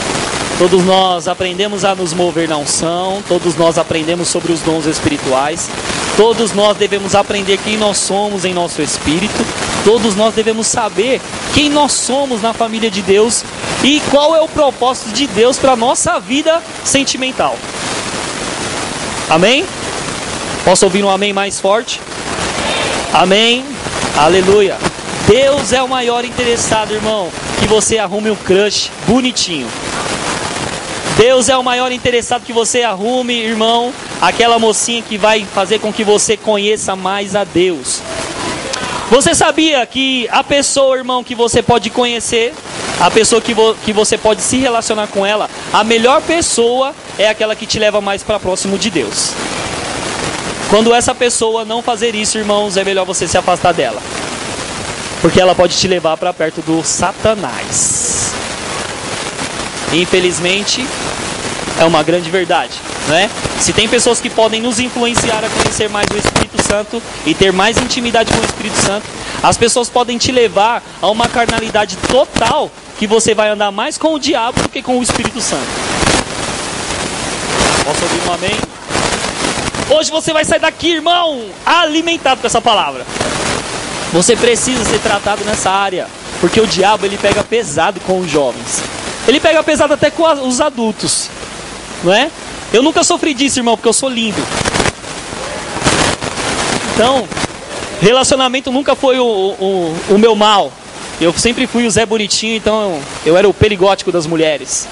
todos nós aprendemos a nos mover na unção, todos nós aprendemos sobre os dons espirituais, todos nós devemos aprender quem nós somos em nosso espírito, todos nós devemos saber quem nós somos na família de Deus e qual é o propósito de Deus para a nossa vida sentimental. Amém? Posso ouvir um amém mais forte? Amém. Aleluia. Deus é o maior interessado, irmão, que você arrume um crush bonitinho. Deus é o maior interessado que você arrume, irmão, aquela mocinha que vai fazer com que você conheça mais a Deus. Você sabia que a pessoa, irmão, que você pode conhecer, a pessoa que, vo que você pode se relacionar com ela, a melhor pessoa é aquela que te leva mais para próximo de Deus. Quando essa pessoa não fazer isso, irmãos, é melhor você se afastar dela. Porque ela pode te levar para perto do Satanás. Infelizmente, é uma grande verdade, né? Se tem pessoas que podem nos influenciar a conhecer mais o Espírito Santo e ter mais intimidade com o Espírito Santo, as pessoas podem te levar a uma carnalidade total que você vai andar mais com o diabo do que com o Espírito Santo. Posso ouvir um amém? Hoje você vai sair daqui, irmão, alimentado com essa palavra. Você precisa ser tratado nessa área, porque o diabo ele pega pesado com os jovens. Ele pega pesado até com os adultos, não é? Eu nunca sofri disso, irmão, porque eu sou lindo. Então, relacionamento nunca foi o, o, o meu mal. Eu sempre fui o Zé Bonitinho, então eu era o perigótico das mulheres.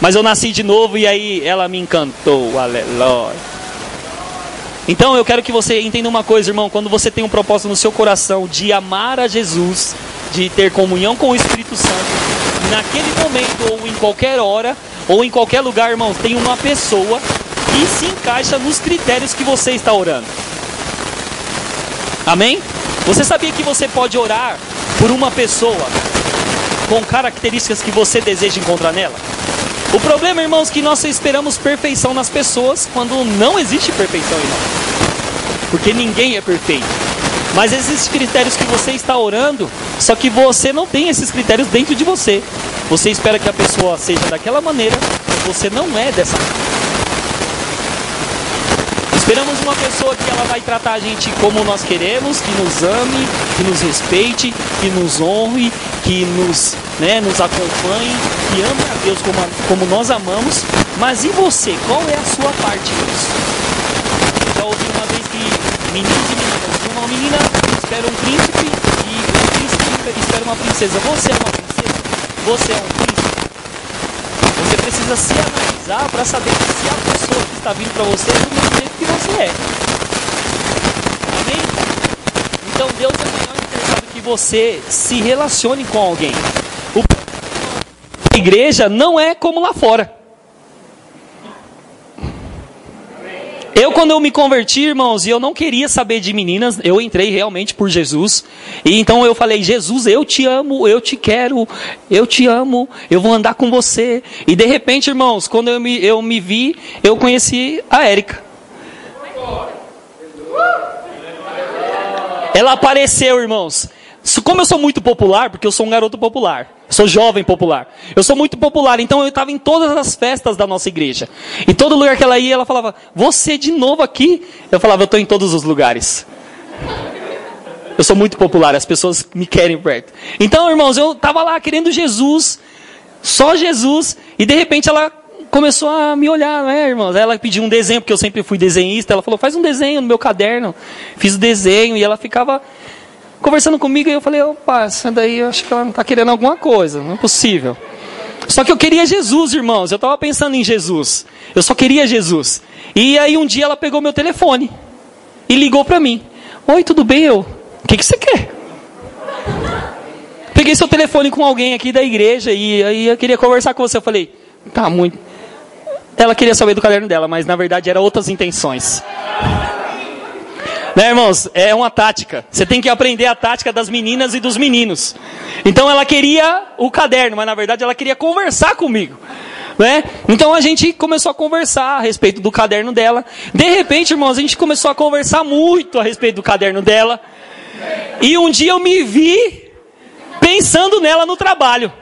Mas eu nasci de novo e aí ela me encantou, aleluia. Então eu quero que você entenda uma coisa, irmão. Quando você tem um propósito no seu coração de amar a Jesus, de ter comunhão com o Espírito Santo, naquele momento ou em qualquer hora ou em qualquer lugar, irmãos, tem uma pessoa que se encaixa nos critérios que você está orando. Amém? Você sabia que você pode orar por uma pessoa com características que você deseja encontrar nela? O problema, irmãos, é que nós esperamos perfeição nas pessoas quando não existe perfeição em nós. Porque ninguém é perfeito. Mas existem critérios que você está orando, só que você não tem esses critérios dentro de você. Você espera que a pessoa seja daquela maneira, você não é dessa maneira. Esperamos uma pessoa que ela vai tratar a gente como nós queremos, que nos ame, que nos respeite, que nos honre, que nos, né, nos acompanhe, que ame a Deus como, como nós amamos. Mas e você? Qual é a sua parte nisso? Eu já ouvi uma vez que meninos e meninas, uma menina espera um príncipe e um príncipe espera uma princesa. Você é uma princesa? Você é um príncipe? Você precisa se analisar para saber se a pessoa que está vindo para você é mesmo jeito que você é. Amém? Então Deus é melhor interessado que você se relacione com alguém. A igreja não é como lá fora. Eu, quando eu me converti, irmãos, e eu não queria saber de meninas, eu entrei realmente por Jesus. E então eu falei: Jesus, eu te amo, eu te quero, eu te amo, eu vou andar com você. E de repente, irmãos, quando eu me, eu me vi, eu conheci a Érica. Ela apareceu, irmãos. Como eu sou muito popular, porque eu sou um garoto popular, sou jovem popular, eu sou muito popular, então eu estava em todas as festas da nossa igreja. E todo lugar que ela ia, ela falava: Você de novo aqui? Eu falava: Eu estou em todos os lugares. Eu sou muito popular, as pessoas me querem perto. Então, irmãos, eu estava lá querendo Jesus, só Jesus, e de repente ela começou a me olhar, né, irmãos? Ela pediu um desenho, porque eu sempre fui desenhista. Ela falou: Faz um desenho no meu caderno. Fiz o desenho, e ela ficava conversando comigo e eu falei, opa, essa daí eu acho que ela não está querendo alguma coisa, não é possível. Só que eu queria Jesus, irmãos, eu estava pensando em Jesus. Eu só queria Jesus. E aí um dia ela pegou meu telefone e ligou para mim. Oi, tudo bem? Eu, o que, que você quer? Peguei seu telefone com alguém aqui da igreja e aí eu queria conversar com você. Eu falei, tá muito. Ela queria saber do caderno dela, mas na verdade eram outras intenções. Né, irmãos? É uma tática. Você tem que aprender a tática das meninas e dos meninos. Então ela queria o caderno, mas na verdade ela queria conversar comigo. Né? Então a gente começou a conversar a respeito do caderno dela. De repente, irmãos, a gente começou a conversar muito a respeito do caderno dela. E um dia eu me vi pensando nela no trabalho.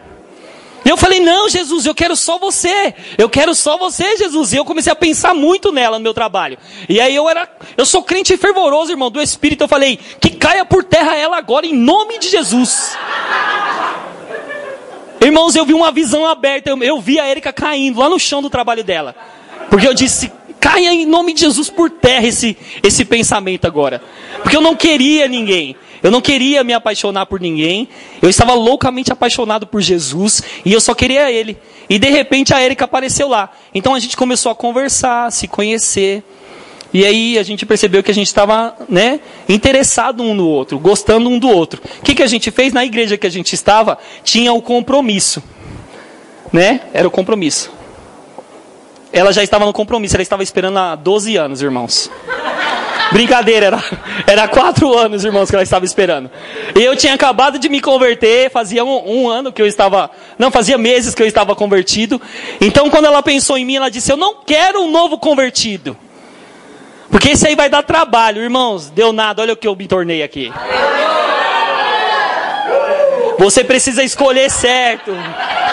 Eu falei: Não, Jesus, eu quero só você. Eu quero só você, Jesus. E eu comecei a pensar muito nela no meu trabalho. E aí eu era, eu sou crente fervoroso, irmão, do Espírito. Eu falei: Que caia por terra ela agora, em nome de Jesus. Irmãos, eu vi uma visão aberta. Eu, eu vi a Erika caindo lá no chão do trabalho dela. Porque eu disse: Caia em nome de Jesus por terra esse, esse pensamento agora. Porque eu não queria ninguém. Eu não queria me apaixonar por ninguém. Eu estava loucamente apaixonado por Jesus e eu só queria ele. E de repente a Erika apareceu lá. Então a gente começou a conversar, se conhecer. E aí a gente percebeu que a gente estava né, interessado um no outro, gostando um do outro. O que, que a gente fez? Na igreja que a gente estava, tinha o compromisso. Né? Era o compromisso. Ela já estava no compromisso, ela estava esperando há 12 anos, irmãos. Brincadeira, era, era quatro anos, irmãos, que ela estava esperando. Eu tinha acabado de me converter, fazia um, um, ano que eu estava. Não, fazia meses que eu estava convertido. Então, quando ela pensou em mim, ela disse: Eu não quero um novo convertido. Porque esse aí vai dar trabalho, irmãos. Deu nada, olha o que eu me tornei aqui. Você precisa escolher certo.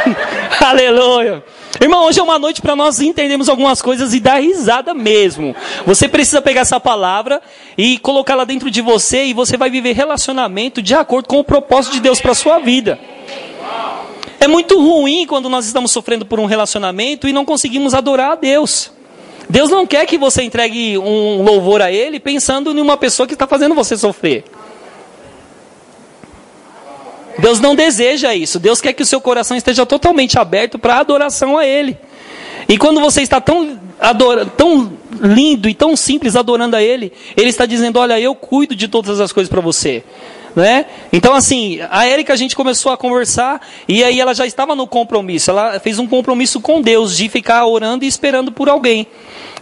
Aleluia. Irmão, hoje é uma noite para nós entendermos algumas coisas e dar risada mesmo. Você precisa pegar essa palavra e colocá-la dentro de você e você vai viver relacionamento de acordo com o propósito de Deus para sua vida. É muito ruim quando nós estamos sofrendo por um relacionamento e não conseguimos adorar a Deus. Deus não quer que você entregue um louvor a Ele pensando em uma pessoa que está fazendo você sofrer. Deus não deseja isso. Deus quer que o seu coração esteja totalmente aberto para adoração a Ele. E quando você está tão, adora, tão lindo e tão simples adorando a Ele, Ele está dizendo: Olha, eu cuido de todas as coisas para você. Né? Então, assim, a Érica a gente começou a conversar e aí ela já estava no compromisso. Ela fez um compromisso com Deus de ficar orando e esperando por alguém.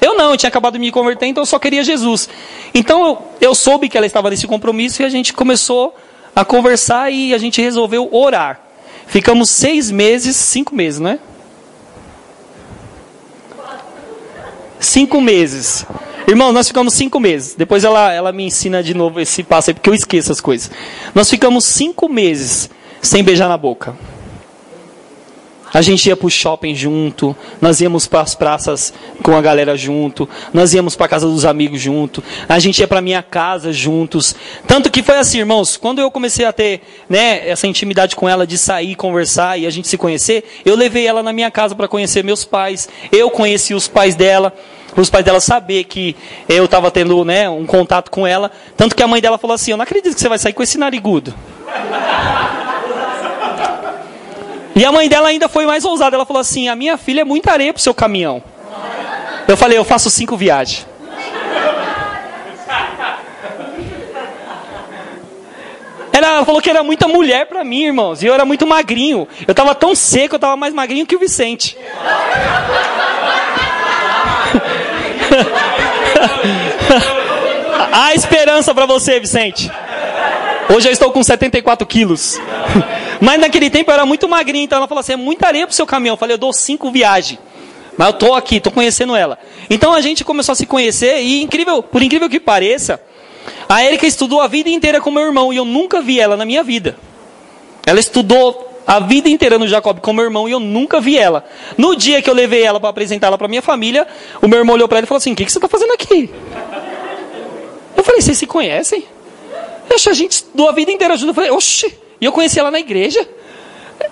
Eu não, eu tinha acabado de me converter, então eu só queria Jesus. Então eu, eu soube que ela estava nesse compromisso e a gente começou a conversar e a gente resolveu orar. Ficamos seis meses, cinco meses, não é? Cinco meses. Irmão, nós ficamos cinco meses. Depois ela, ela me ensina de novo esse passo aí, porque eu esqueço as coisas. Nós ficamos cinco meses sem beijar na boca. A gente ia para o shopping junto, nós íamos para as praças com a galera junto, nós íamos para casa dos amigos junto, a gente ia para minha casa juntos. Tanto que foi assim, irmãos, quando eu comecei a ter né, essa intimidade com ela de sair, conversar e a gente se conhecer, eu levei ela na minha casa para conhecer meus pais. Eu conheci os pais dela, os pais dela saber que eu estava tendo né, um contato com ela. Tanto que a mãe dela falou assim: Eu não acredito que você vai sair com esse narigudo. E a mãe dela ainda foi mais ousada. Ela falou assim: A minha filha é muita areia pro seu caminhão. Eu falei: Eu faço cinco viagens. Ela falou que era muita mulher para mim, irmãos. E eu era muito magrinho. Eu estava tão seco, eu estava mais magrinho que o Vicente. Há esperança para você, Vicente. Hoje eu estou com 74 quilos. Mas naquele tempo eu era muito magrinho, então ela falou assim: é muita areia pro seu caminhão. Eu falei: eu dou cinco viagens. Mas eu tô aqui, tô conhecendo ela. Então a gente começou a se conhecer e incrível, por incrível que pareça, A Érica estudou a vida inteira com meu irmão e eu nunca vi ela na minha vida. Ela estudou a vida inteira no Jacob com meu irmão e eu nunca vi ela. No dia que eu levei ela para apresentar ela para minha família, o meu irmão olhou para ela e falou assim: O que, que você está fazendo aqui? Eu falei: Vocês se conhecem? Deixa a gente estudou a vida inteira junto. Eu falei: Oxi. E eu conheci ela na igreja.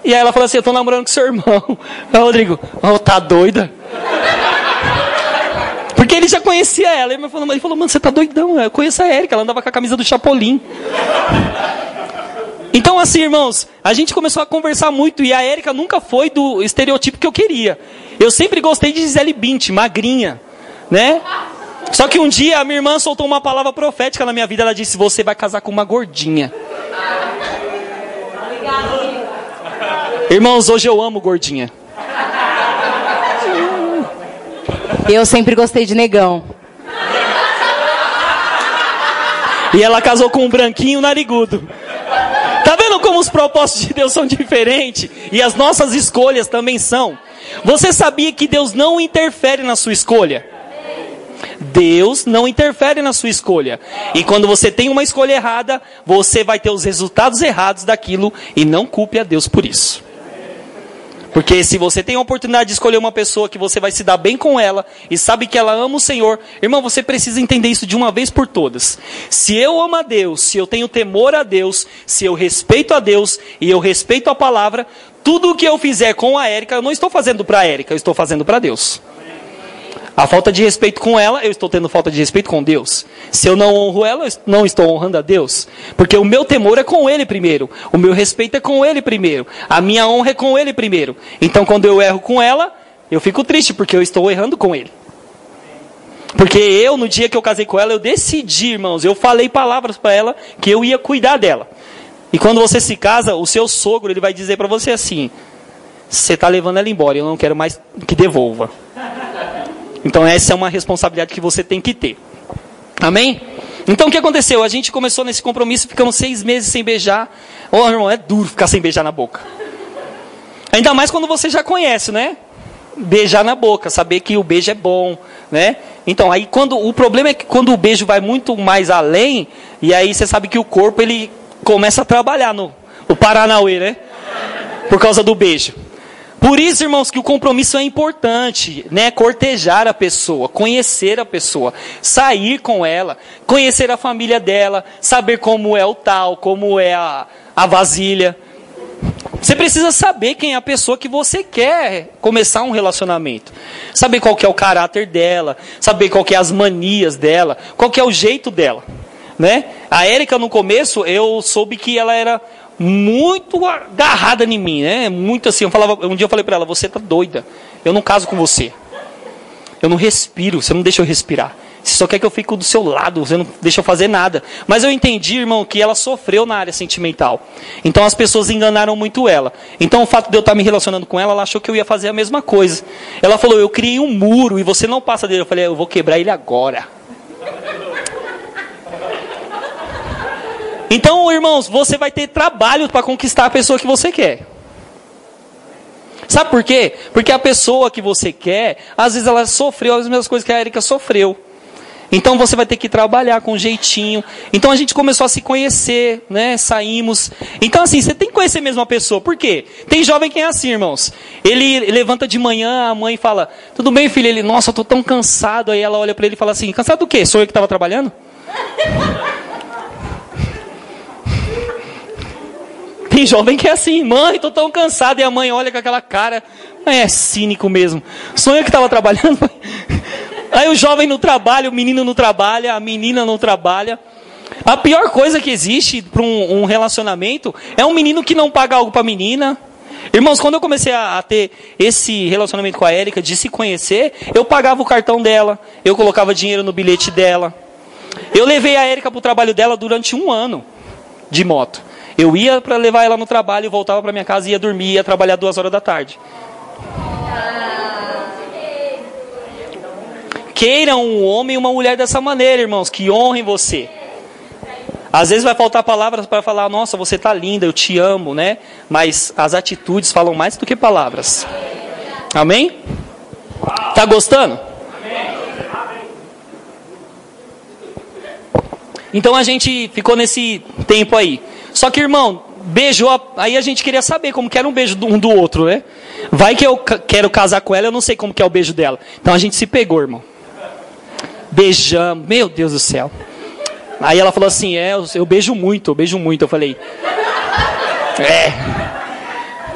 E aí ela falou assim: Eu estou namorando com seu irmão. Aí, Rodrigo, oh, tá doida? Porque ele já conhecia ela. Ele falou, ele falou, mano, você tá doidão. Eu conheço a Érica, ela andava com a camisa do Chapolin. Então, assim, irmãos, a gente começou a conversar muito e a Érica nunca foi do estereotipo que eu queria. Eu sempre gostei de Gisele Bint, magrinha, né? Só que um dia a minha irmã soltou uma palavra profética na minha vida. Ela disse: Você vai casar com uma gordinha. Irmãos, hoje eu amo gordinha. Eu sempre gostei de negão. E ela casou com um branquinho narigudo. Tá vendo como os propósitos de Deus são diferentes? E as nossas escolhas também são. Você sabia que Deus não interfere na sua escolha? Deus não interfere na sua escolha. E quando você tem uma escolha errada, você vai ter os resultados errados daquilo e não culpe a Deus por isso. Porque se você tem a oportunidade de escolher uma pessoa que você vai se dar bem com ela e sabe que ela ama o Senhor, irmão, você precisa entender isso de uma vez por todas. Se eu amo a Deus, se eu tenho temor a Deus, se eu respeito a Deus e eu respeito a palavra, tudo o que eu fizer com a Érica, eu não estou fazendo para a Érica, eu estou fazendo para Deus. A falta de respeito com ela, eu estou tendo falta de respeito com Deus. Se eu não honro ela, eu não estou honrando a Deus. Porque o meu temor é com Ele primeiro. O meu respeito é com Ele primeiro. A minha honra é com Ele primeiro. Então, quando eu erro com ela, eu fico triste, porque eu estou errando com Ele. Porque eu, no dia que eu casei com ela, eu decidi, irmãos, eu falei palavras para ela que eu ia cuidar dela. E quando você se casa, o seu sogro ele vai dizer para você assim: você está levando ela embora, eu não quero mais que devolva. Então essa é uma responsabilidade que você tem que ter. Amém? Então o que aconteceu? A gente começou nesse compromisso, ficamos seis meses sem beijar. Ô oh, irmão, é duro ficar sem beijar na boca. Ainda mais quando você já conhece, né? Beijar na boca, saber que o beijo é bom, né? Então, aí quando o problema é que quando o beijo vai muito mais além, e aí você sabe que o corpo ele começa a trabalhar no, no Paranauê, né? Por causa do beijo. Por isso, irmãos, que o compromisso é importante, né? Cortejar a pessoa, conhecer a pessoa, sair com ela, conhecer a família dela, saber como é o tal, como é a, a vasilha. Você precisa saber quem é a pessoa que você quer começar um relacionamento. Saber qual que é o caráter dela, saber qual que é as manias dela, qual que é o jeito dela, né? A Érica no começo, eu soube que ela era muito agarrada em mim, né? Muito assim. Eu falava, um dia eu falei para ela: Você tá doida? Eu não caso com você. Eu não respiro. Você não deixa eu respirar. Você só quer que eu fique do seu lado. Você não deixa eu fazer nada. Mas eu entendi, irmão, que ela sofreu na área sentimental. Então as pessoas enganaram muito ela. Então o fato de eu estar me relacionando com ela, ela achou que eu ia fazer a mesma coisa. Ela falou: Eu criei um muro e você não passa dele. Eu falei: Eu vou quebrar ele agora. Então, irmãos, você vai ter trabalho para conquistar a pessoa que você quer. Sabe por quê? Porque a pessoa que você quer, às vezes ela sofreu as mesmas coisas que a Erika sofreu. Então você vai ter que trabalhar com jeitinho. Então a gente começou a se conhecer, né? Saímos. Então assim, você tem que conhecer mesmo a pessoa. Por quê? Tem jovem que é assim, irmãos. Ele levanta de manhã, a mãe fala: "Tudo bem, filho?" Ele: "Nossa, eu tô tão cansado". Aí ela olha para ele e fala assim: "Cansado do quê? Sou eu que estava trabalhando?" Tem jovem que é assim, mãe, tô tão cansado, e a mãe olha com aquela cara, é cínico mesmo. Sonho que estava trabalhando. Aí o jovem no trabalho, o menino não trabalha, a menina não trabalha. A pior coisa que existe para um, um, relacionamento é um menino que não paga algo para a menina. Irmãos, quando eu comecei a, a, ter esse relacionamento com a Érica, de se conhecer, eu pagava o cartão dela, eu colocava dinheiro no bilhete dela. Eu levei a Érica para o trabalho dela durante um ano de moto. Eu ia para levar ela no trabalho, voltava para minha casa, ia dormir, ia trabalhar duas horas da tarde. Queiram um homem e uma mulher dessa maneira, irmãos, que honrem você. Às vezes vai faltar palavras para falar, nossa, você tá linda, eu te amo, né? Mas as atitudes falam mais do que palavras. Amém? Tá gostando? Então a gente ficou nesse tempo aí. Só que, irmão, beijou, aí a gente queria saber como que era um beijo um do outro, né? Vai que eu quero casar com ela, eu não sei como que é o beijo dela. Então a gente se pegou, irmão. Beijamos, meu Deus do céu. Aí ela falou assim: É, eu, beijo muito, eu beijo muito. Eu falei: É.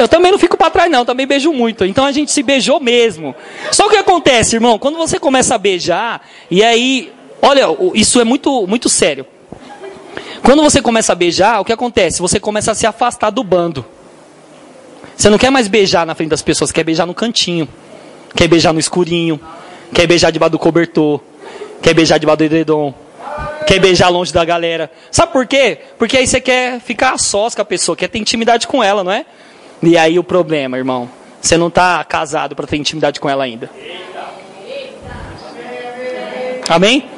Eu também não fico para trás, não, também beijo muito. Então a gente se beijou mesmo. Só que o que acontece, irmão? Quando você começa a beijar, e aí, olha, isso é muito, muito sério. Quando você começa a beijar, o que acontece? Você começa a se afastar do bando. Você não quer mais beijar na frente das pessoas, quer beijar no cantinho, quer beijar no escurinho, quer beijar debaixo do cobertor, quer beijar debaixo do edredom, quer beijar longe da galera. Sabe por quê? Porque aí você quer ficar a sós com a pessoa, quer ter intimidade com ela, não é? E aí o problema, irmão, você não está casado para ter intimidade com ela ainda. Amém?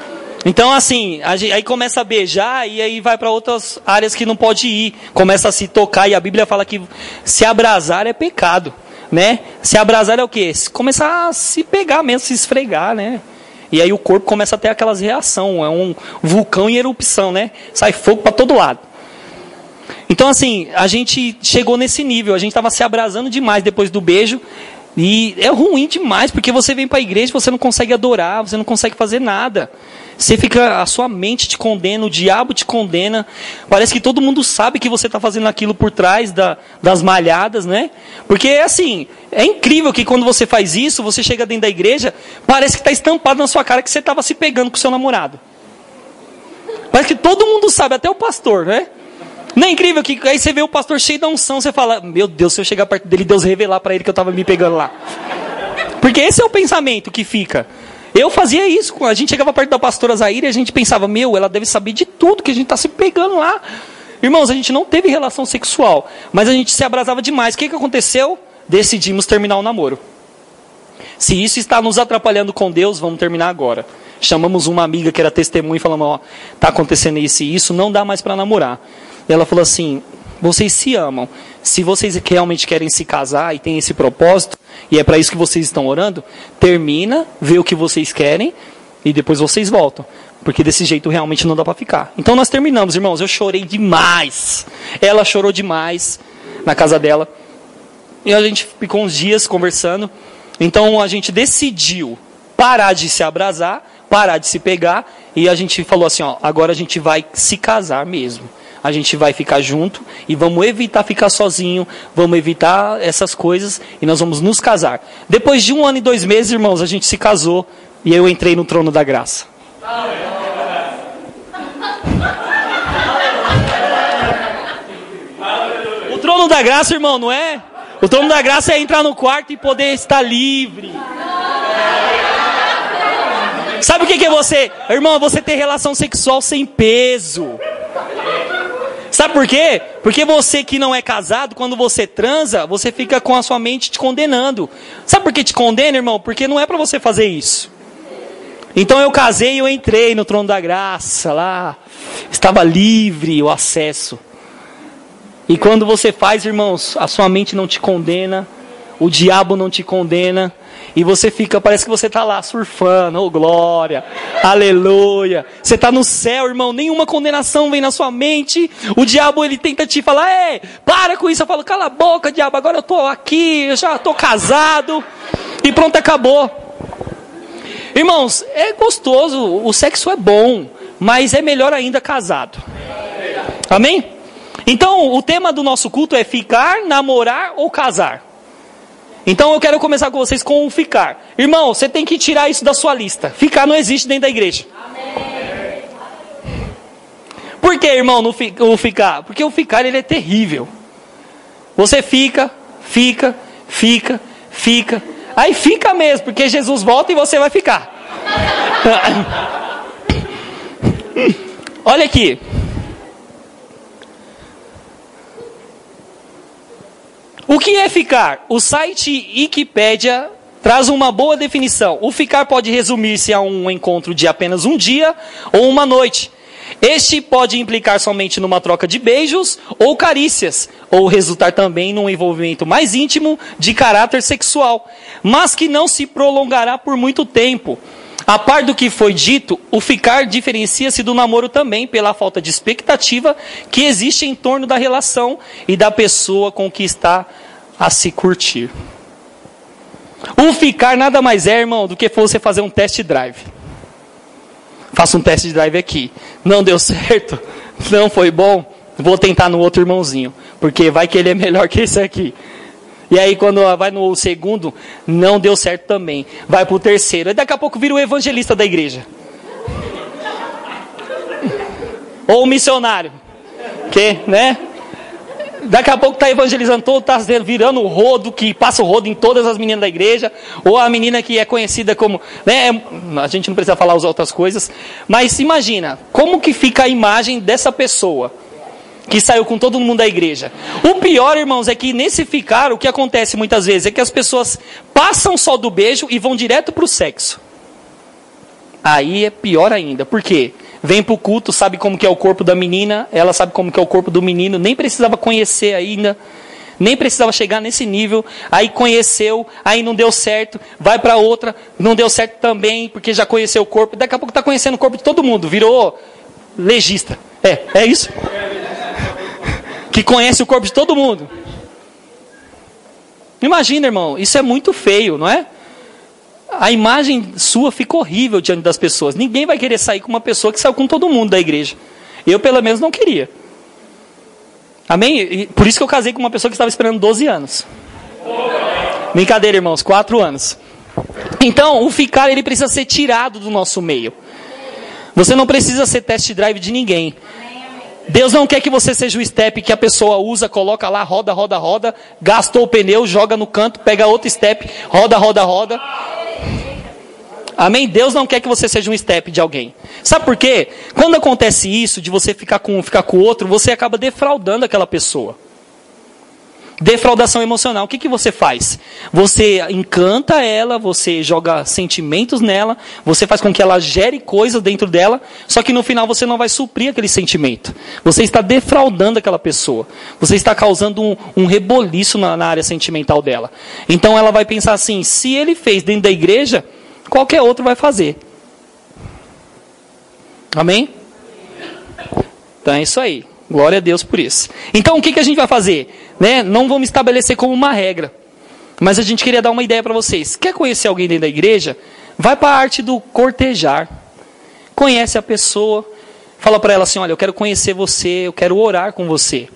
Então, assim, aí começa a beijar e aí vai para outras áreas que não pode ir. Começa a se tocar e a Bíblia fala que se abrasar é pecado, né? Se abrasar é o quê? Começar a se pegar mesmo, se esfregar, né? E aí o corpo começa a ter aquelas reações, é um vulcão em erupção, né? Sai fogo para todo lado. Então, assim, a gente chegou nesse nível, a gente estava se abrasando demais depois do beijo. E é ruim demais, porque você vem para a igreja, você não consegue adorar, você não consegue fazer nada. Você fica, a sua mente te condena, o diabo te condena. Parece que todo mundo sabe que você está fazendo aquilo por trás da, das malhadas, né? Porque assim, é incrível que quando você faz isso, você chega dentro da igreja, parece que está estampado na sua cara que você estava se pegando com seu namorado. Parece que todo mundo sabe, até o pastor, né? Não é incrível que aí você vê o pastor cheio da unção, você fala, meu Deus, se eu chegar perto dele, Deus revelar para ele que eu estava me pegando lá. Porque esse é o pensamento que fica. Eu fazia isso, a gente chegava perto da pastora Zaire e a gente pensava, meu, ela deve saber de tudo que a gente está se pegando lá. Irmãos, a gente não teve relação sexual, mas a gente se abrasava demais. O que, que aconteceu? Decidimos terminar o namoro. Se isso está nos atrapalhando com Deus, vamos terminar agora. Chamamos uma amiga que era testemunha e falamos, ó, está acontecendo isso e isso, não dá mais para namorar. E ela falou assim, vocês se amam. Se vocês realmente querem se casar e têm esse propósito, e é para isso que vocês estão orando, termina, vê o que vocês querem e depois vocês voltam. Porque desse jeito realmente não dá para ficar. Então nós terminamos, irmãos. Eu chorei demais. Ela chorou demais na casa dela. E a gente ficou uns dias conversando. Então a gente decidiu parar de se abrasar, parar de se pegar. E a gente falou assim: ó, agora a gente vai se casar mesmo a gente vai ficar junto e vamos evitar ficar sozinho, vamos evitar essas coisas e nós vamos nos casar. Depois de um ano e dois meses, irmãos, a gente se casou e eu entrei no trono da graça. O trono da graça, irmão, não é? O trono da graça é entrar no quarto e poder estar livre. Sabe o que é você? Irmão, você ter relação sexual sem peso. Sabe por quê? Porque você que não é casado, quando você transa, você fica com a sua mente te condenando. Sabe por que te condena, irmão? Porque não é para você fazer isso. Então eu casei e eu entrei no trono da graça lá. Estava livre o acesso. E quando você faz, irmãos, a sua mente não te condena, o diabo não te condena, e você fica, parece que você está lá surfando, oh glória, aleluia. Você está no céu, irmão, nenhuma condenação vem na sua mente. O diabo ele tenta te falar, ei, para com isso. Eu falo, cala a boca, diabo, agora eu estou aqui, eu já estou casado. E pronto, acabou. Irmãos, é gostoso, o sexo é bom, mas é melhor ainda casado. Amém? Então, o tema do nosso culto é ficar, namorar ou casar. Então eu quero começar com vocês com o ficar. Irmão, você tem que tirar isso da sua lista. Ficar não existe dentro da igreja. Amém. Por que, irmão, no fi, o ficar? Porque o ficar ele é terrível. Você fica, fica, fica, fica. Aí fica mesmo, porque Jesus volta e você vai ficar. Olha aqui. O que é ficar? O site Wikipedia traz uma boa definição. O ficar pode resumir-se a um encontro de apenas um dia ou uma noite. Este pode implicar somente numa troca de beijos ou carícias, ou resultar também num envolvimento mais íntimo de caráter sexual, mas que não se prolongará por muito tempo. A par do que foi dito, o ficar diferencia-se do namoro também pela falta de expectativa que existe em torno da relação e da pessoa com que está a se curtir. O ficar nada mais é, irmão, do que você fazer um test drive. Faça um test drive aqui. Não deu certo, não foi bom, vou tentar no outro irmãozinho, porque vai que ele é melhor que esse aqui. E aí, quando vai no segundo, não deu certo também. Vai para o terceiro. E daqui a pouco vira o evangelista da igreja. Ou o missionário. Que, né? Daqui a pouco está evangelizando todo, está virando o rodo, que passa o rodo em todas as meninas da igreja. Ou a menina que é conhecida como. Né? É, a gente não precisa falar as outras coisas. Mas imagina, como que fica a imagem dessa pessoa? que saiu com todo mundo da igreja. O pior, irmãos, é que nesse ficar, o que acontece muitas vezes é que as pessoas passam só do beijo e vão direto para o sexo. Aí é pior ainda. Por quê? Vem para o culto, sabe como que é o corpo da menina, ela sabe como que é o corpo do menino, nem precisava conhecer ainda, nem precisava chegar nesse nível, aí conheceu, aí não deu certo, vai para outra, não deu certo também, porque já conheceu o corpo, daqui a pouco está conhecendo o corpo de todo mundo, virou legista. É, é isso? que conhece o corpo de todo mundo. Imagina, irmão, isso é muito feio, não é? A imagem sua fica horrível diante das pessoas. Ninguém vai querer sair com uma pessoa que saiu com todo mundo da igreja. Eu, pelo menos, não queria. Amém? Por isso que eu casei com uma pessoa que estava esperando 12 anos. Brincadeira, irmãos, 4 anos. Então, o ficar, ele precisa ser tirado do nosso meio. Você não precisa ser test drive de ninguém. Deus não quer que você seja o step que a pessoa usa, coloca lá, roda, roda, roda, gastou o pneu, joga no canto, pega outro step, roda, roda, roda. Amém? Deus não quer que você seja um step de alguém. Sabe por quê? Quando acontece isso, de você ficar com um, ficar com o outro, você acaba defraudando aquela pessoa. Defraudação emocional. O que, que você faz? Você encanta ela, você joga sentimentos nela, você faz com que ela gere coisas dentro dela, só que no final você não vai suprir aquele sentimento. Você está defraudando aquela pessoa. Você está causando um, um reboliço na, na área sentimental dela. Então ela vai pensar assim: se ele fez dentro da igreja, qualquer outro vai fazer. Amém? Então é isso aí. Glória a Deus por isso. Então o que, que a gente vai fazer? Né? Não vamos estabelecer como uma regra. Mas a gente queria dar uma ideia para vocês. Quer conhecer alguém dentro da igreja? Vai para a arte do cortejar. Conhece a pessoa. Fala para ela assim: olha, eu quero conhecer você, eu quero orar com você.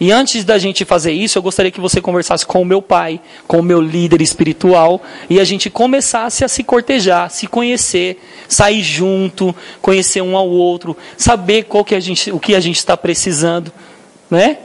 E antes da gente fazer isso, eu gostaria que você conversasse com o meu pai, com o meu líder espiritual, e a gente começasse a se cortejar, se conhecer, sair junto, conhecer um ao outro, saber qual que a gente, o que a gente está precisando, né?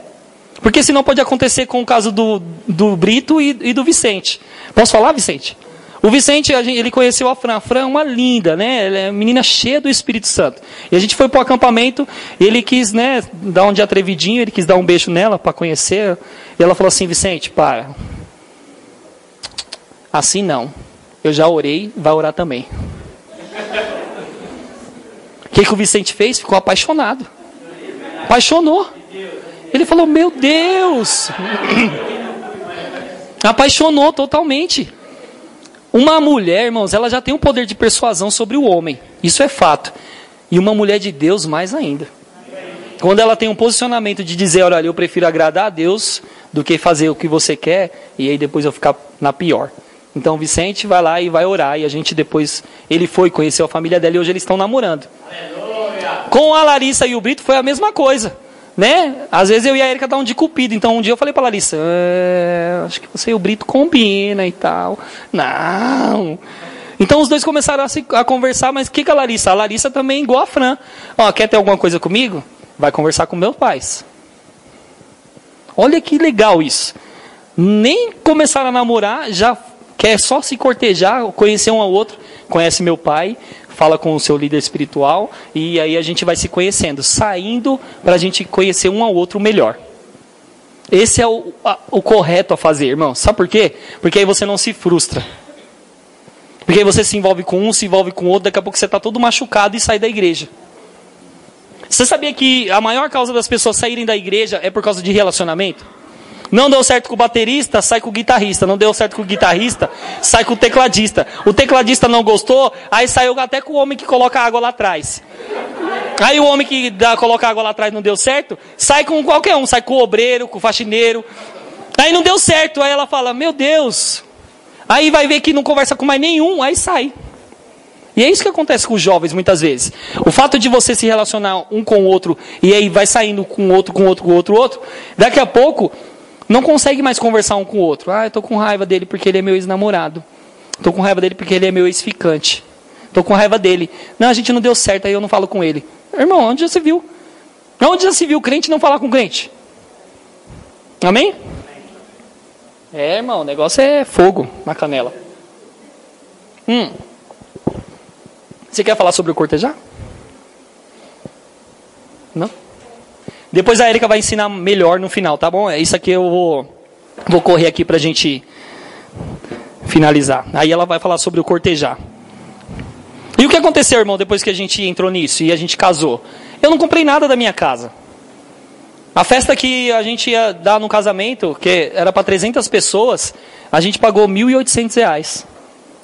Porque senão pode acontecer com o caso do, do Brito e, e do Vicente. Posso falar, Vicente? O Vicente, ele conheceu a Fran. A Fran é uma linda, né? Ela é uma menina cheia do Espírito Santo. E a gente foi para o acampamento, ele quis, né, dar um de atrevidinho, ele quis dar um beijo nela para conhecer. E ela falou assim: Vicente, para. Assim não. Eu já orei, vai orar também. O que, que o Vicente fez? Ficou apaixonado. Apaixonou. Ele falou: Meu Deus! Apaixonou totalmente. Uma mulher, irmãos, ela já tem um poder de persuasão sobre o homem. Isso é fato. E uma mulher de Deus, mais ainda. Quando ela tem um posicionamento de dizer, olha, eu prefiro agradar a Deus do que fazer o que você quer, e aí depois eu ficar na pior. Então Vicente vai lá e vai orar, e a gente depois, ele foi, conheceu a família dela e hoje eles estão namorando. Aleluia. Com a Larissa e o Brito foi a mesma coisa né? Às vezes eu e a Erika dá um de cupido. Então um dia eu falei para Larissa, é, acho que você e o Brito combina e tal. Não. Então os dois começaram a, se, a conversar, mas o que, que a Larissa? A Larissa também igual a Fran. Ó, quer ter alguma coisa comigo? Vai conversar com meus pais. Olha que legal isso. Nem começaram a namorar, já quer só se cortejar, conhecer um ao outro. Conhece meu pai, fala com o seu líder espiritual e aí a gente vai se conhecendo, saindo para a gente conhecer um ao outro melhor. Esse é o, a, o correto a fazer, irmão. Sabe por quê? Porque aí você não se frustra. Porque aí você se envolve com um, se envolve com outro, daqui a pouco você está todo machucado e sai da igreja. Você sabia que a maior causa das pessoas saírem da igreja é por causa de relacionamento? Não deu certo com o baterista, sai com o guitarrista. Não deu certo com o guitarrista, sai com o tecladista. O tecladista não gostou, aí saiu até com o homem que coloca água lá atrás. Aí o homem que dá, coloca água lá atrás não deu certo, sai com qualquer um, sai com o obreiro, com o faxineiro. Aí não deu certo, aí ela fala: Meu Deus. Aí vai ver que não conversa com mais nenhum, aí sai. E é isso que acontece com os jovens muitas vezes. O fato de você se relacionar um com o outro e aí vai saindo com outro, com outro, com outro, outro, daqui a pouco não consegue mais conversar um com o outro. Ah, eu tô com raiva dele porque ele é meu ex-namorado. Tô com raiva dele porque ele é meu ex-ficante. Tô com raiva dele. Não, a gente não deu certo, aí eu não falo com ele. Irmão, onde já se viu? Onde já se viu crente não falar com crente? Amém? É, irmão, o negócio é fogo na canela. Hum. Você quer falar sobre o cortejar? Não? Depois a Erika vai ensinar melhor no final, tá bom? É isso aqui eu vou, vou correr aqui pra gente finalizar. Aí ela vai falar sobre o cortejar. E o que aconteceu, irmão, depois que a gente entrou nisso e a gente casou? Eu não comprei nada da minha casa. A festa que a gente ia dar no casamento, que era para 300 pessoas, a gente pagou 1.800 reais.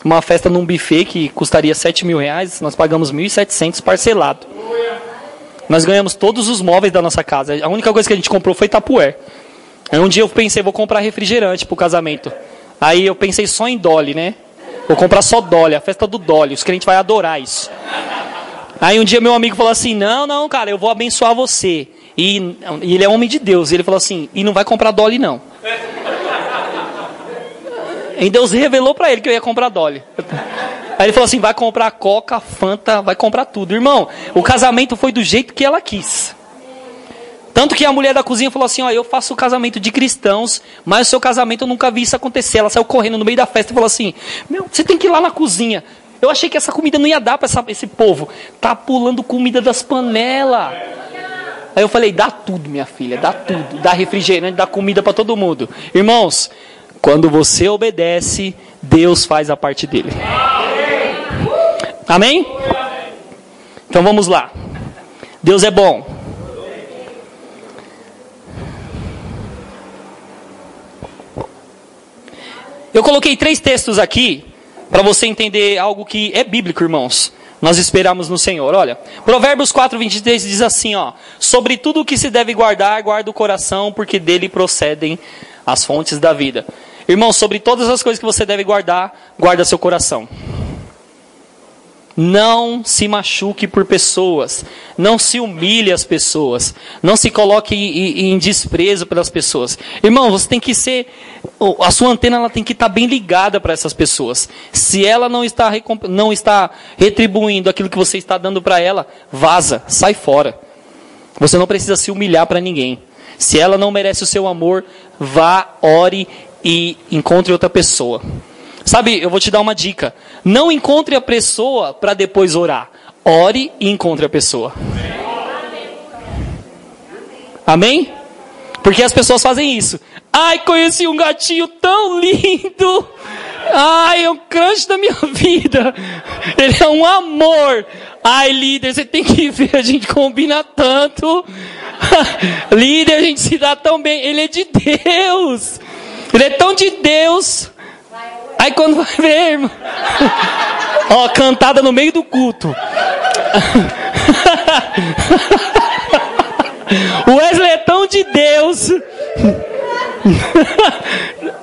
Uma festa num buffet que custaria 7 mil reais, nós pagamos 1.700 parcelado. Nós ganhamos todos os móveis da nossa casa. A única coisa que a gente comprou foi tapué. Aí um dia eu pensei, vou comprar refrigerante pro casamento. Aí eu pensei só em Dolly, né? Vou comprar só Dolly, a festa do Dolly. Os clientes vão adorar isso. Aí um dia meu amigo falou assim: Não, não, cara, eu vou abençoar você. E, e ele é homem de Deus. E ele falou assim: E não vai comprar Dolly, não. E Deus revelou para ele que eu ia comprar Dolly. Aí ele falou assim: vai comprar Coca, Fanta, vai comprar tudo. Irmão, o casamento foi do jeito que ela quis. Tanto que a mulher da cozinha falou assim: ó, eu faço casamento de cristãos, mas o seu casamento eu nunca vi isso acontecer. Ela saiu correndo no meio da festa e falou assim: meu, você tem que ir lá na cozinha. Eu achei que essa comida não ia dar para esse povo. Tá pulando comida das panelas. Aí eu falei: dá tudo, minha filha, dá tudo. Dá refrigerante, dá comida para todo mundo. Irmãos, quando você obedece, Deus faz a parte dele. Amém? Então vamos lá. Deus é bom. Eu coloquei três textos aqui para você entender algo que é bíblico, irmãos. Nós esperamos no Senhor. Olha, Provérbios 4, 23 diz assim: ó, Sobre tudo o que se deve guardar, guarda o coração, porque dele procedem as fontes da vida. Irmão, sobre todas as coisas que você deve guardar, guarda seu coração. Não se machuque por pessoas. Não se humilhe as pessoas. Não se coloque em, desprezo pelas pessoas. Irmão, você tem que ser. A sua antena ela tem que estar bem ligada para essas pessoas. Se ela não está, não está retribuindo aquilo que você está dando para ela, vaza, sai fora. Você não precisa se humilhar para ninguém. Se ela não merece o seu amor, vá, ore e encontre outra pessoa. Sabe, eu vou te dar uma dica. Não encontre a pessoa para depois orar. Ore e encontre a pessoa. Amém? Porque as pessoas fazem isso. Ai, conheci um gatinho tão lindo. Ai, é um crush da minha vida. Ele é um amor. Ai, líder, você tem que ver, a gente combina tanto. líder, a gente se dá tão bem. Ele é de Deus. Ele é tão de Deus. Aí quando vai ver, irmão. Ó, cantada no meio do culto. o Wesley é tão de Deus.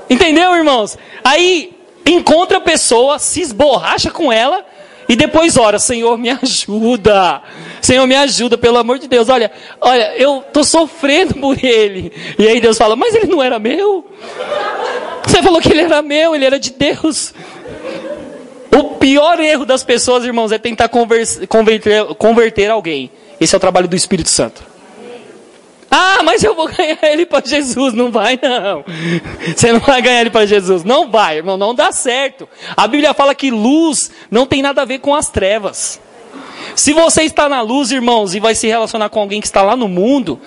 Entendeu, irmãos? Aí encontra a pessoa, se esborracha com ela e depois ora, Senhor, me ajuda. Senhor, me ajuda, pelo amor de Deus. Olha, olha, eu tô sofrendo por ele. E aí Deus fala: "Mas ele não era meu?" Você falou que ele era meu, ele era de Deus. O pior erro das pessoas, irmãos, é tentar converter, converter alguém. Esse é o trabalho do Espírito Santo. Ah, mas eu vou ganhar ele para Jesus. Não vai, não. Você não vai ganhar ele para Jesus. Não vai, irmão, não dá certo. A Bíblia fala que luz não tem nada a ver com as trevas. Se você está na luz, irmãos, e vai se relacionar com alguém que está lá no mundo,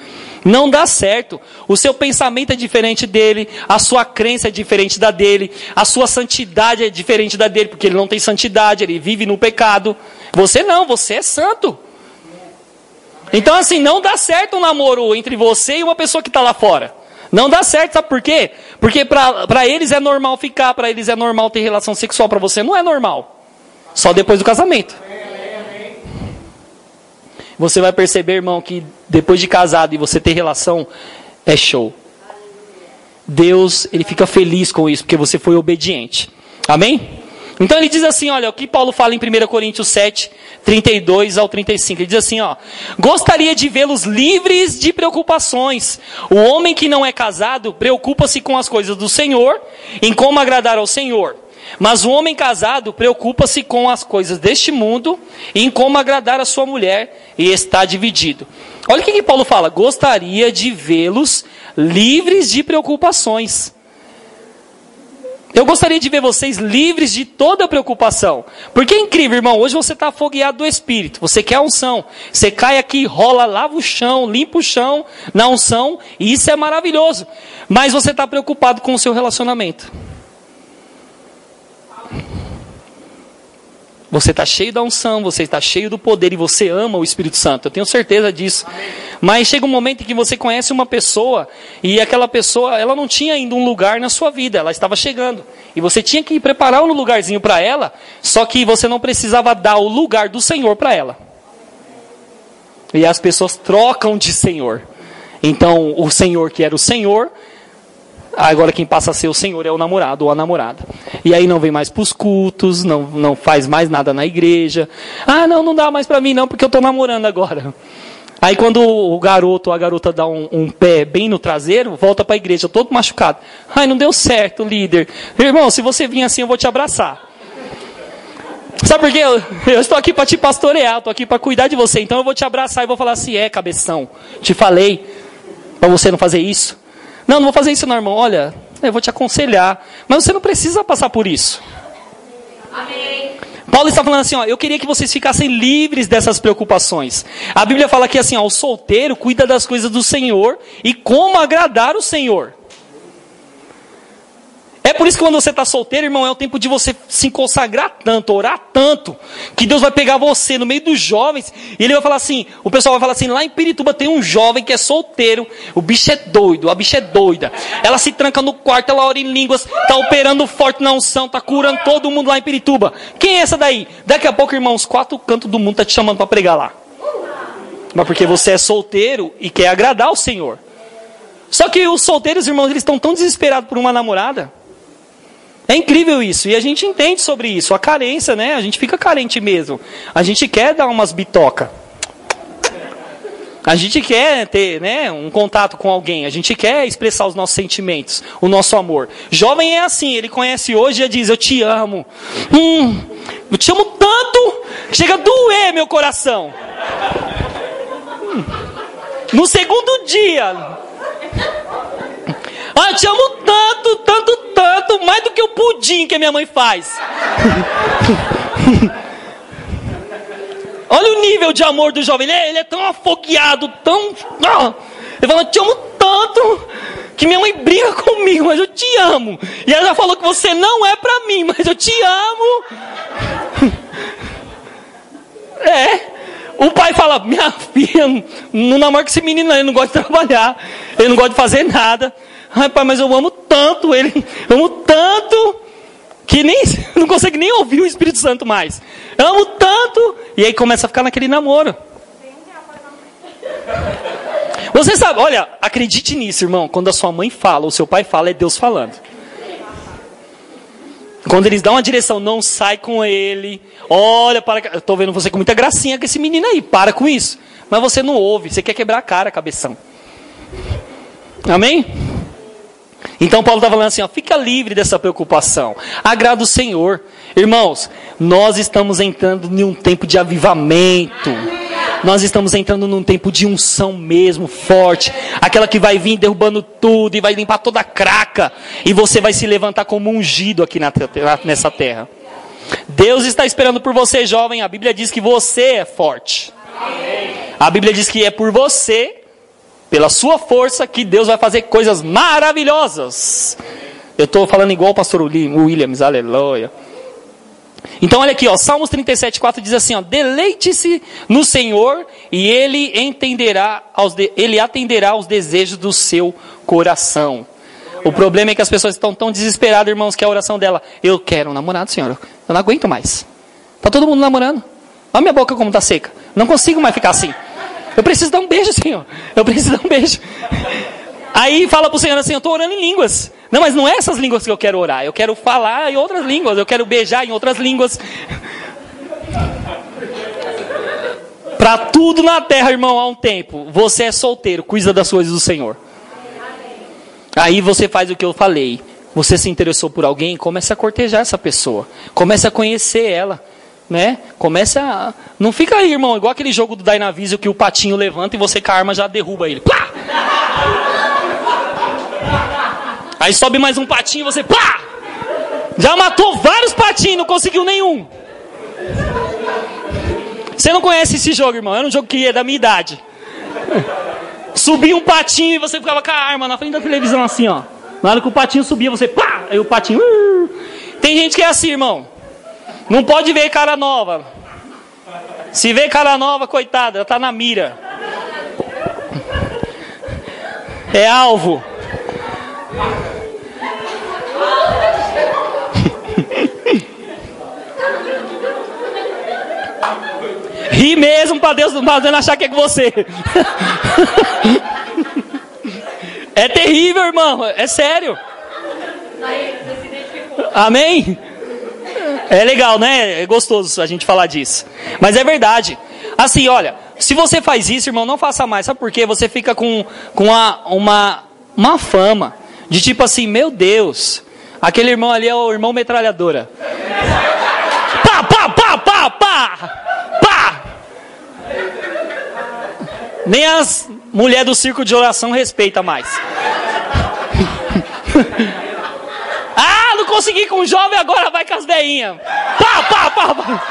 não dá certo. O seu pensamento é diferente dele, a sua crença é diferente da dele, a sua santidade é diferente da dele, porque ele não tem santidade, ele vive no pecado. Você não, você é santo. Então, assim, não dá certo um namoro entre você e uma pessoa que está lá fora. Não dá certo, sabe por quê? Porque para eles é normal ficar, para eles é normal ter relação sexual, para você não é normal. Só depois do casamento. Você vai perceber, irmão, que depois de casado e você ter relação, é show. Deus, ele fica feliz com isso, porque você foi obediente. Amém? Então ele diz assim, olha, o que Paulo fala em 1 Coríntios 7, 32 ao 35. Ele diz assim, ó: "Gostaria de vê-los livres de preocupações. O homem que não é casado preocupa-se com as coisas do Senhor, em como agradar ao Senhor. Mas o homem casado preocupa-se com as coisas deste mundo e em como agradar a sua mulher e está dividido." Olha o que, que Paulo fala: "Gostaria de vê-los livres de preocupações." Eu gostaria de ver vocês livres de toda preocupação. Porque é incrível, irmão. Hoje você está afogueado do Espírito. Você quer unção. Você cai aqui, rola, lava o chão, limpa o chão na unção. E isso é maravilhoso. Mas você está preocupado com o seu relacionamento. Você está cheio da unção, você está cheio do poder e você ama o Espírito Santo. Eu tenho certeza disso. Amém. Mas chega um momento em que você conhece uma pessoa e aquela pessoa, ela não tinha ainda um lugar na sua vida, ela estava chegando. E você tinha que preparar um lugarzinho para ela, só que você não precisava dar o lugar do Senhor para ela. E as pessoas trocam de Senhor. Então, o Senhor que era o Senhor, Agora quem passa a ser o Senhor é o namorado ou a namorada. E aí não vem mais para os cultos, não, não faz mais nada na igreja. Ah, não, não dá mais para mim não, porque eu estou namorando agora. Aí quando o garoto ou a garota dá um, um pé bem no traseiro, volta para a igreja todo machucado. Ai, não deu certo, líder. Irmão, se você vir assim, eu vou te abraçar. Sabe por quê? Eu, eu estou aqui para te pastorear, estou aqui para cuidar de você. Então eu vou te abraçar e vou falar assim: é, cabeção, te falei para você não fazer isso. Não, não vou fazer isso não, irmão. Olha, eu vou te aconselhar. Mas você não precisa passar por isso. Amém. Paulo está falando assim, ó, eu queria que vocês ficassem livres dessas preocupações. A Bíblia fala aqui assim, ó, o solteiro cuida das coisas do Senhor e como agradar o Senhor. É por isso que quando você está solteiro, irmão, é o tempo de você se consagrar tanto, orar tanto, que Deus vai pegar você no meio dos jovens e ele vai falar assim: o pessoal vai falar assim, lá em Pirituba tem um jovem que é solteiro, o bicho é doido, a bicha é doida. Ela se tranca no quarto, ela ora em línguas, está operando forte na unção, está curando todo mundo lá em Pirituba. Quem é essa daí? Daqui a pouco, irmão, os quatro cantos do mundo tá te chamando para pregar lá. Mas porque você é solteiro e quer agradar o Senhor. Só que os solteiros, irmãos, eles estão tão desesperados por uma namorada é incrível isso, e a gente entende sobre isso, a carência, né? A gente fica carente mesmo. A gente quer dar umas bitoca. A gente quer ter né, um contato com alguém, a gente quer expressar os nossos sentimentos, o nosso amor. Jovem é assim, ele conhece hoje e diz: Eu te amo. Hum, eu te amo tanto chega a doer meu coração. Hum. No segundo dia, ah, eu te amo tanto, tanto, tanto, mais do que o pudim que a minha mãe faz. Olha o nível de amor do jovem. Ele é, ele é tão afogueado, tão. Ele fala, eu te amo tanto que minha mãe briga comigo, mas eu te amo. E ela já falou que você não é pra mim, mas eu te amo. É. O pai fala, minha filha, não namora com esse menino, ele não gosta de trabalhar, ele não gosta de fazer nada. Pai, mas eu amo tanto ele, amo tanto, que nem não consegue nem ouvir o Espírito Santo mais. Eu amo tanto, e aí começa a ficar naquele namoro. Você sabe, olha, acredite nisso, irmão. Quando a sua mãe fala, ou seu pai fala, é Deus falando. Quando eles dão uma direção, não sai com ele. Olha, para. Eu tô vendo você com muita gracinha com esse menino aí, para com isso. Mas você não ouve, você quer quebrar a cara, cabeção. Amém? Então Paulo está falando assim, ó, fica livre dessa preocupação. Agrada o Senhor. Irmãos, nós estamos entrando em um tempo de avivamento. Nós estamos entrando num tempo de unção mesmo, forte. Aquela que vai vir derrubando tudo e vai limpar toda a craca. E você vai se levantar como ungido aqui na, nessa terra. Deus está esperando por você, jovem. A Bíblia diz que você é forte. A Bíblia diz que é por você pela sua força, que Deus vai fazer coisas maravilhosas. Eu estou falando igual o pastor Williams, aleluia. Então olha aqui, ó, Salmos 37, 4 diz assim, ó, deleite-se no Senhor e ele entenderá, aos de, ele atenderá aos desejos do seu coração. O problema é que as pessoas estão tão desesperadas, irmãos, que a oração dela, eu quero um namorado, Senhor, eu não aguento mais. Tá todo mundo namorando. Olha minha boca como tá seca. Não consigo mais ficar assim. Eu preciso dar um beijo, Senhor. Eu preciso dar um beijo. Aí fala para o Senhor assim: Eu estou orando em línguas. Não, mas não é essas línguas que eu quero orar. Eu quero falar em outras línguas. Eu quero beijar em outras línguas. Para tudo na terra, irmão, há um tempo. Você é solteiro, cuida das coisas do Senhor. Aí você faz o que eu falei. Você se interessou por alguém, comece a cortejar essa pessoa. Comece a conhecer ela. Né? Comece a. Não fica aí, irmão, igual aquele jogo do Dynavision que o patinho levanta e você com a arma já derruba ele. Plá! Aí sobe mais um patinho e você, pá! Já matou vários patinhos, não conseguiu nenhum. Você não conhece esse jogo, irmão? Era um jogo que é da minha idade. Subia um patinho e você ficava com a arma na frente da televisão assim, ó. Na hora que o patinho subia, você pá! Aí o patinho. Uh! Tem gente que é assim, irmão. Não pode ver cara nova. Se vê cara nova, coitada, ela tá na mira. É alvo. Ri mesmo para Deus, para Deus achar que é com você. é terrível, irmão. É sério. Amém? É legal, né? É gostoso a gente falar disso. Mas é verdade. Assim, olha, se você faz isso, irmão, não faça mais. Sabe por quê? Você fica com, com uma, uma, uma fama de tipo assim, meu Deus, aquele irmão ali é o irmão metralhadora. Pá, pá, pá, pá, pá! Nem as mulheres do circo de oração respeita mais. consegui com o jovem, agora vai com as veinhas. Pá, pá, pá, pá.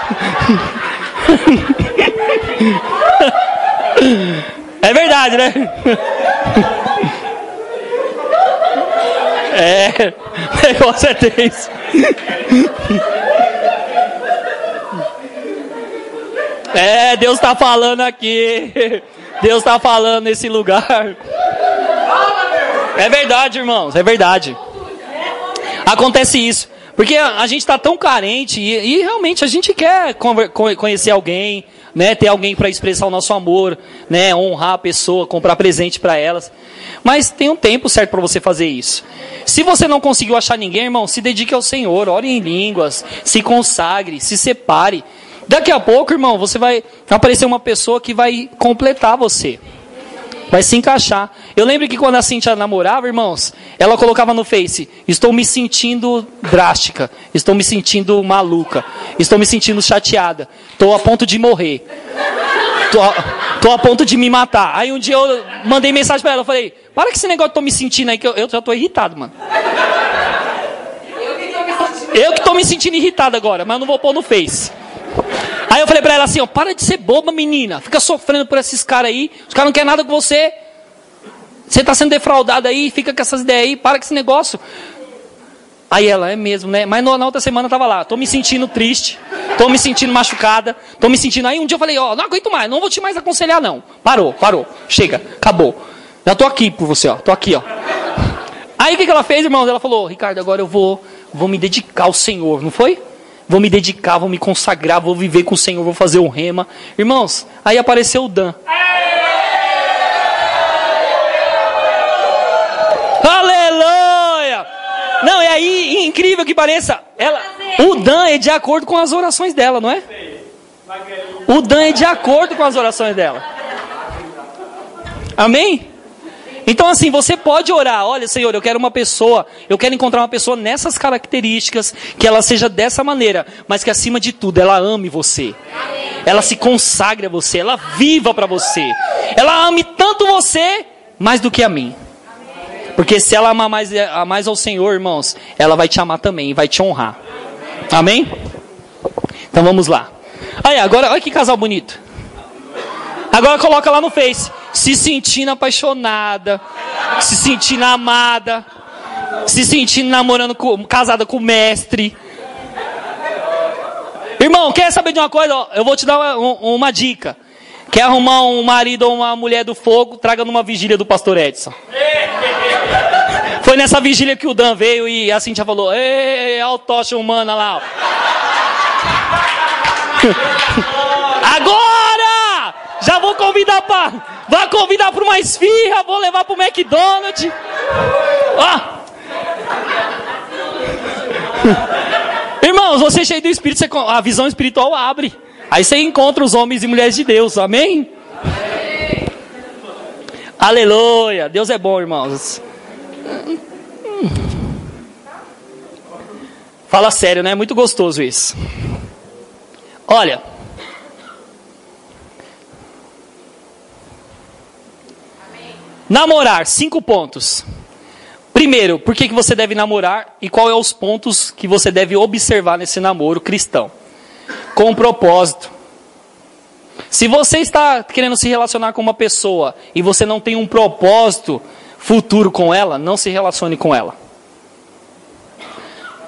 É verdade, né? É, é tenso. É, Deus está falando aqui. Deus está falando nesse lugar. É verdade, irmãos, é verdade. Acontece isso. Porque a, gente está tão carente e, e, realmente a gente quer conhecer alguém, né, ter alguém para expressar o nosso amor, né, honrar a pessoa, comprar presente para elas. Mas tem um tempo certo para você fazer isso. Se você não conseguiu achar ninguém, irmão, se dedique ao Senhor, ore em línguas, se consagre, se separe. Daqui a pouco, irmão, você vai aparecer uma pessoa que vai completar você. Vai se encaixar. Eu lembro que quando a Cintia namorava, irmãos, ela colocava no Face: Estou me sentindo drástica. Estou me sentindo maluca. Estou me sentindo chateada. Estou a ponto de morrer. Estou a, tô a ponto de me matar. Aí um dia eu mandei mensagem para ela. Falei: Para com esse negócio que estou me sentindo aí, que eu, eu já estou irritado, mano. Eu que estou me sentindo irritado agora, mas não vou pôr no Face. Aí eu falei pra ela assim, ó, para de ser boba, menina. Fica sofrendo por esses caras aí. Os caras não querem nada com você. Você tá sendo defraudado aí, fica com essas ideias aí, para com esse negócio. Aí ela, é mesmo, né? Mas na outra semana eu tava lá, tô me sentindo triste, tô me sentindo machucada, tô me sentindo. Aí um dia eu falei, ó, não aguento mais, não vou te mais aconselhar, não. Parou, parou, chega, acabou. Já tô aqui por você, ó, tô aqui, ó. Aí o que, que ela fez, irmãos? Ela falou, Ricardo, agora eu vou, vou me dedicar ao Senhor, não foi? Vou me dedicar, vou me consagrar, vou viver com o Senhor, vou fazer o rema. Irmãos, aí apareceu o Dan. Aleluia! Não, é aí, incrível que pareça, ela, o Dan é de acordo com as orações dela, não é? O Dan é de acordo com as orações dela. Amém? Então, assim, você pode orar: olha, Senhor, eu quero uma pessoa, eu quero encontrar uma pessoa nessas características, que ela seja dessa maneira, mas que acima de tudo ela ame você, ela se consagre a você, ela viva para você, ela ame tanto você mais do que a mim. Porque se ela amar mais, mais ao Senhor, irmãos, ela vai te amar também, vai te honrar. Amém? Então vamos lá. Aí, agora, olha que casal bonito. Agora coloca lá no Face se sentindo apaixonada, se sentindo amada, se sentindo namorando, com, casada com o mestre. Irmão, quer saber de uma coisa? Eu vou te dar uma, uma dica. Quer arrumar um marido ou uma mulher do fogo? Traga numa vigília do pastor Edson. Foi nessa vigília que o Dan veio e a Cintia falou: Ei, olha o tocha humana lá. Já vou convidar para. Vai convidar para uma esfirra, vou levar para o McDonald's. Ó. Irmãos, você cheio do Espírito, a visão espiritual abre. Aí você encontra os homens e mulheres de Deus, amém? amém. Aleluia, Deus é bom, irmãos. Fala sério, né? É muito gostoso isso. Olha. Namorar, cinco pontos. Primeiro, por que, que você deve namorar e qual é os pontos que você deve observar nesse namoro cristão? Com um propósito. Se você está querendo se relacionar com uma pessoa e você não tem um propósito futuro com ela, não se relacione com ela.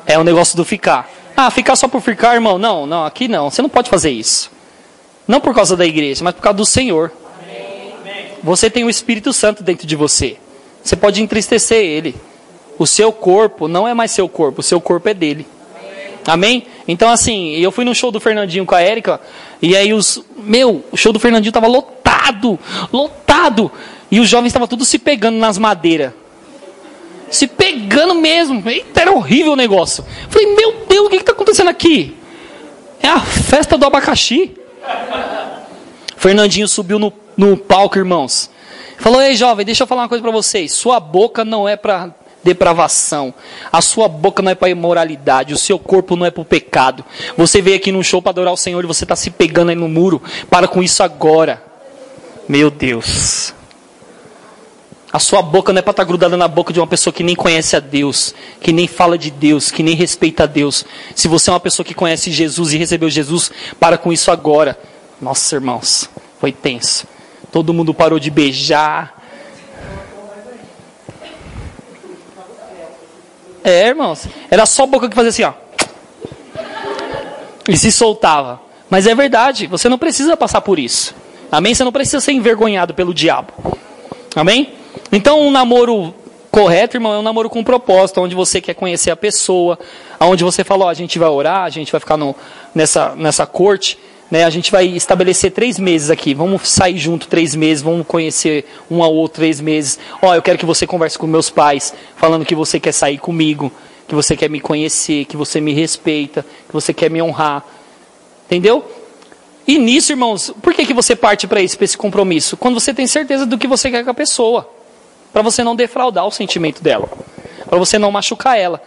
É o negócio do ficar. Ah, ficar só por ficar, irmão? Não, não, aqui não. Você não pode fazer isso. Não por causa da igreja, mas por causa do Senhor. Você tem o Espírito Santo dentro de você. Você pode entristecer ele. O seu corpo não é mais seu corpo, o seu corpo é dele. Amém? Então, assim, eu fui no show do Fernandinho com a Érica, e aí os. Meu, o show do Fernandinho estava lotado, lotado. E os jovens estavam tudo se pegando nas madeiras. Se pegando mesmo. Eita, era horrível o negócio. Falei, meu Deus, o que está acontecendo aqui? É a festa do abacaxi. Fernandinho subiu no, no palco, irmãos. Falou: Ei, jovem, deixa eu falar uma coisa para vocês. Sua boca não é para depravação. A sua boca não é para imoralidade. O seu corpo não é para pecado. Você veio aqui num show para adorar o Senhor e você está se pegando aí no muro. Para com isso agora. Meu Deus. A sua boca não é para estar tá grudada na boca de uma pessoa que nem conhece a Deus, que nem fala de Deus, que nem respeita a Deus. Se você é uma pessoa que conhece Jesus e recebeu Jesus, para com isso agora. Nossa, irmãos, foi tenso. Todo mundo parou de beijar. É, irmãos. Era só a boca que fazia assim, ó. E se soltava. Mas é verdade, você não precisa passar por isso. Amém? Você não precisa ser envergonhado pelo diabo. Amém? Então, um namoro correto, irmão, é um namoro com propósito, onde você quer conhecer a pessoa, onde você fala, ó, a gente vai orar, a gente vai ficar no, nessa, nessa corte né, a gente vai estabelecer três meses aqui. Vamos sair junto três meses, vamos conhecer um ao outro três meses. Ó, oh, eu quero que você converse com meus pais, falando que você quer sair comigo, que você quer me conhecer, que você me respeita, que você quer me honrar. Entendeu? E nisso, irmãos, por que, que você parte para esse, esse compromisso? Quando você tem certeza do que você quer com a pessoa. Para você não defraudar o sentimento dela. Para você não machucar ela.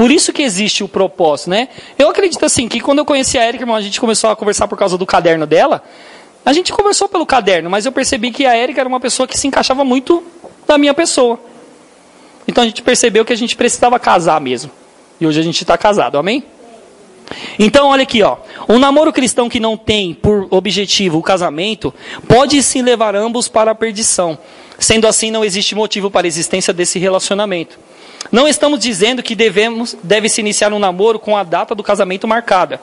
Por isso que existe o propósito, né? Eu acredito assim, que quando eu conheci a Erika, irmão, a gente começou a conversar por causa do caderno dela. A gente conversou pelo caderno, mas eu percebi que a Erika era uma pessoa que se encaixava muito da minha pessoa. Então a gente percebeu que a gente precisava casar mesmo. E hoje a gente está casado, amém? Então, olha aqui, ó. Um namoro cristão que não tem por objetivo o casamento pode sim levar ambos para a perdição. Sendo assim, não existe motivo para a existência desse relacionamento. Não estamos dizendo que devemos, deve-se iniciar um namoro com a data do casamento marcada.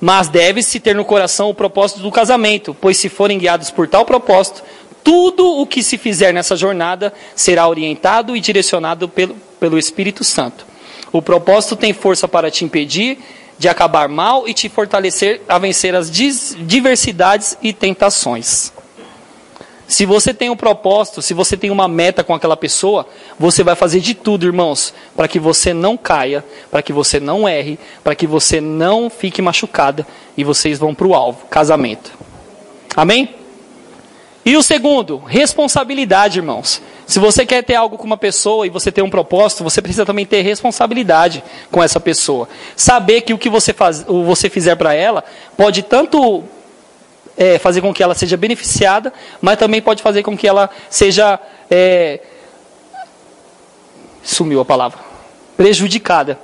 Mas deve-se ter no coração o propósito do casamento, pois se forem guiados por tal propósito, tudo o que se fizer nessa jornada será orientado e direcionado pelo, pelo Espírito Santo. O propósito tem força para te impedir de acabar mal e te fortalecer a vencer as diversidades e tentações. Se você tem um propósito, se você tem uma meta com aquela pessoa, você vai fazer de tudo, irmãos, para que você não caia, para que você não erre, para que você não fique machucada e vocês vão para o alvo, casamento. Amém? E o segundo, responsabilidade, irmãos. Se você quer ter algo com uma pessoa e você tem um propósito, você precisa também ter responsabilidade com essa pessoa. Saber que o que você, faz, você fizer para ela pode tanto é, fazer com que ela seja beneficiada, mas também pode fazer com que ela seja. É, sumiu a palavra. Prejudicada.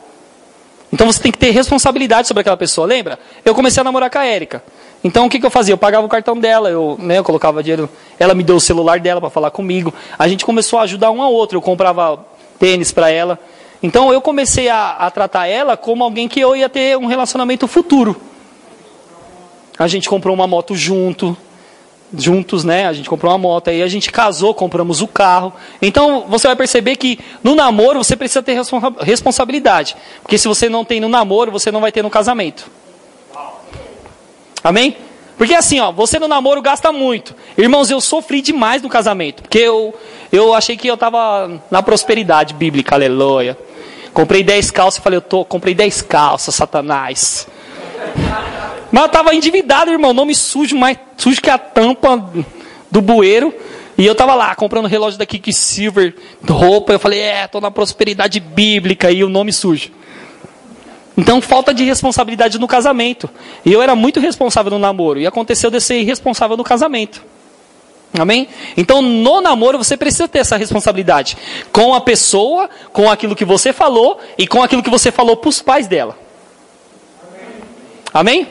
Então você tem que ter responsabilidade sobre aquela pessoa. Lembra? Eu comecei a namorar com a Érica. Então o que, que eu fazia? Eu pagava o cartão dela, eu, né, eu colocava dinheiro. Ela me deu o celular dela para falar comigo. A gente começou a ajudar um ao outro. Eu comprava tênis para ela. Então eu comecei a, a tratar ela como alguém que eu ia ter um relacionamento futuro. A gente comprou uma moto junto, juntos, né? A gente comprou uma moto, aí a gente casou, compramos o carro. Então você vai perceber que no namoro você precisa ter responsabilidade, porque se você não tem no namoro, você não vai ter no casamento. Amém? Porque assim, ó, você no namoro gasta muito. Irmãos, eu sofri demais no casamento, porque eu eu achei que eu estava na prosperidade bíblica, aleluia. Comprei 10 calças e falei, eu tô, comprei 10 calças, Satanás. Mas eu estava endividado, irmão, nome sujo, mais sujo que a tampa do bueiro. E eu estava lá comprando relógio da Silver, roupa. Eu falei, é, tô na prosperidade bíblica e o nome sujo. Então, falta de responsabilidade no casamento. E eu era muito responsável no namoro. E aconteceu de ser irresponsável no casamento. Amém? Então, no namoro, você precisa ter essa responsabilidade. Com a pessoa, com aquilo que você falou e com aquilo que você falou para os pais dela. Amém?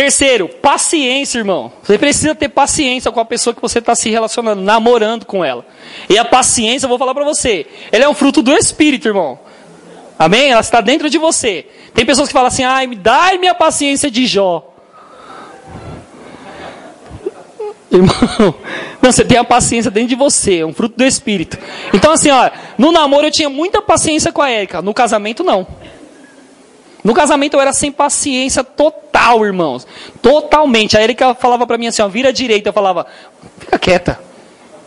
Terceiro, paciência, irmão. Você precisa ter paciência com a pessoa que você está se relacionando, namorando com ela. E a paciência, eu vou falar para você, ela é um fruto do Espírito, irmão. Amém? Ela está dentro de você. Tem pessoas que falam assim, ai, me dá minha paciência de Jó. Irmão, não, você tem a paciência dentro de você, é um fruto do Espírito. Então, assim, ó, no namoro eu tinha muita paciência com a Érica, no casamento não. No casamento eu era sem paciência total, irmãos. Totalmente. A Erika falava para mim assim, ó, vira à direita. Eu falava, fica quieta.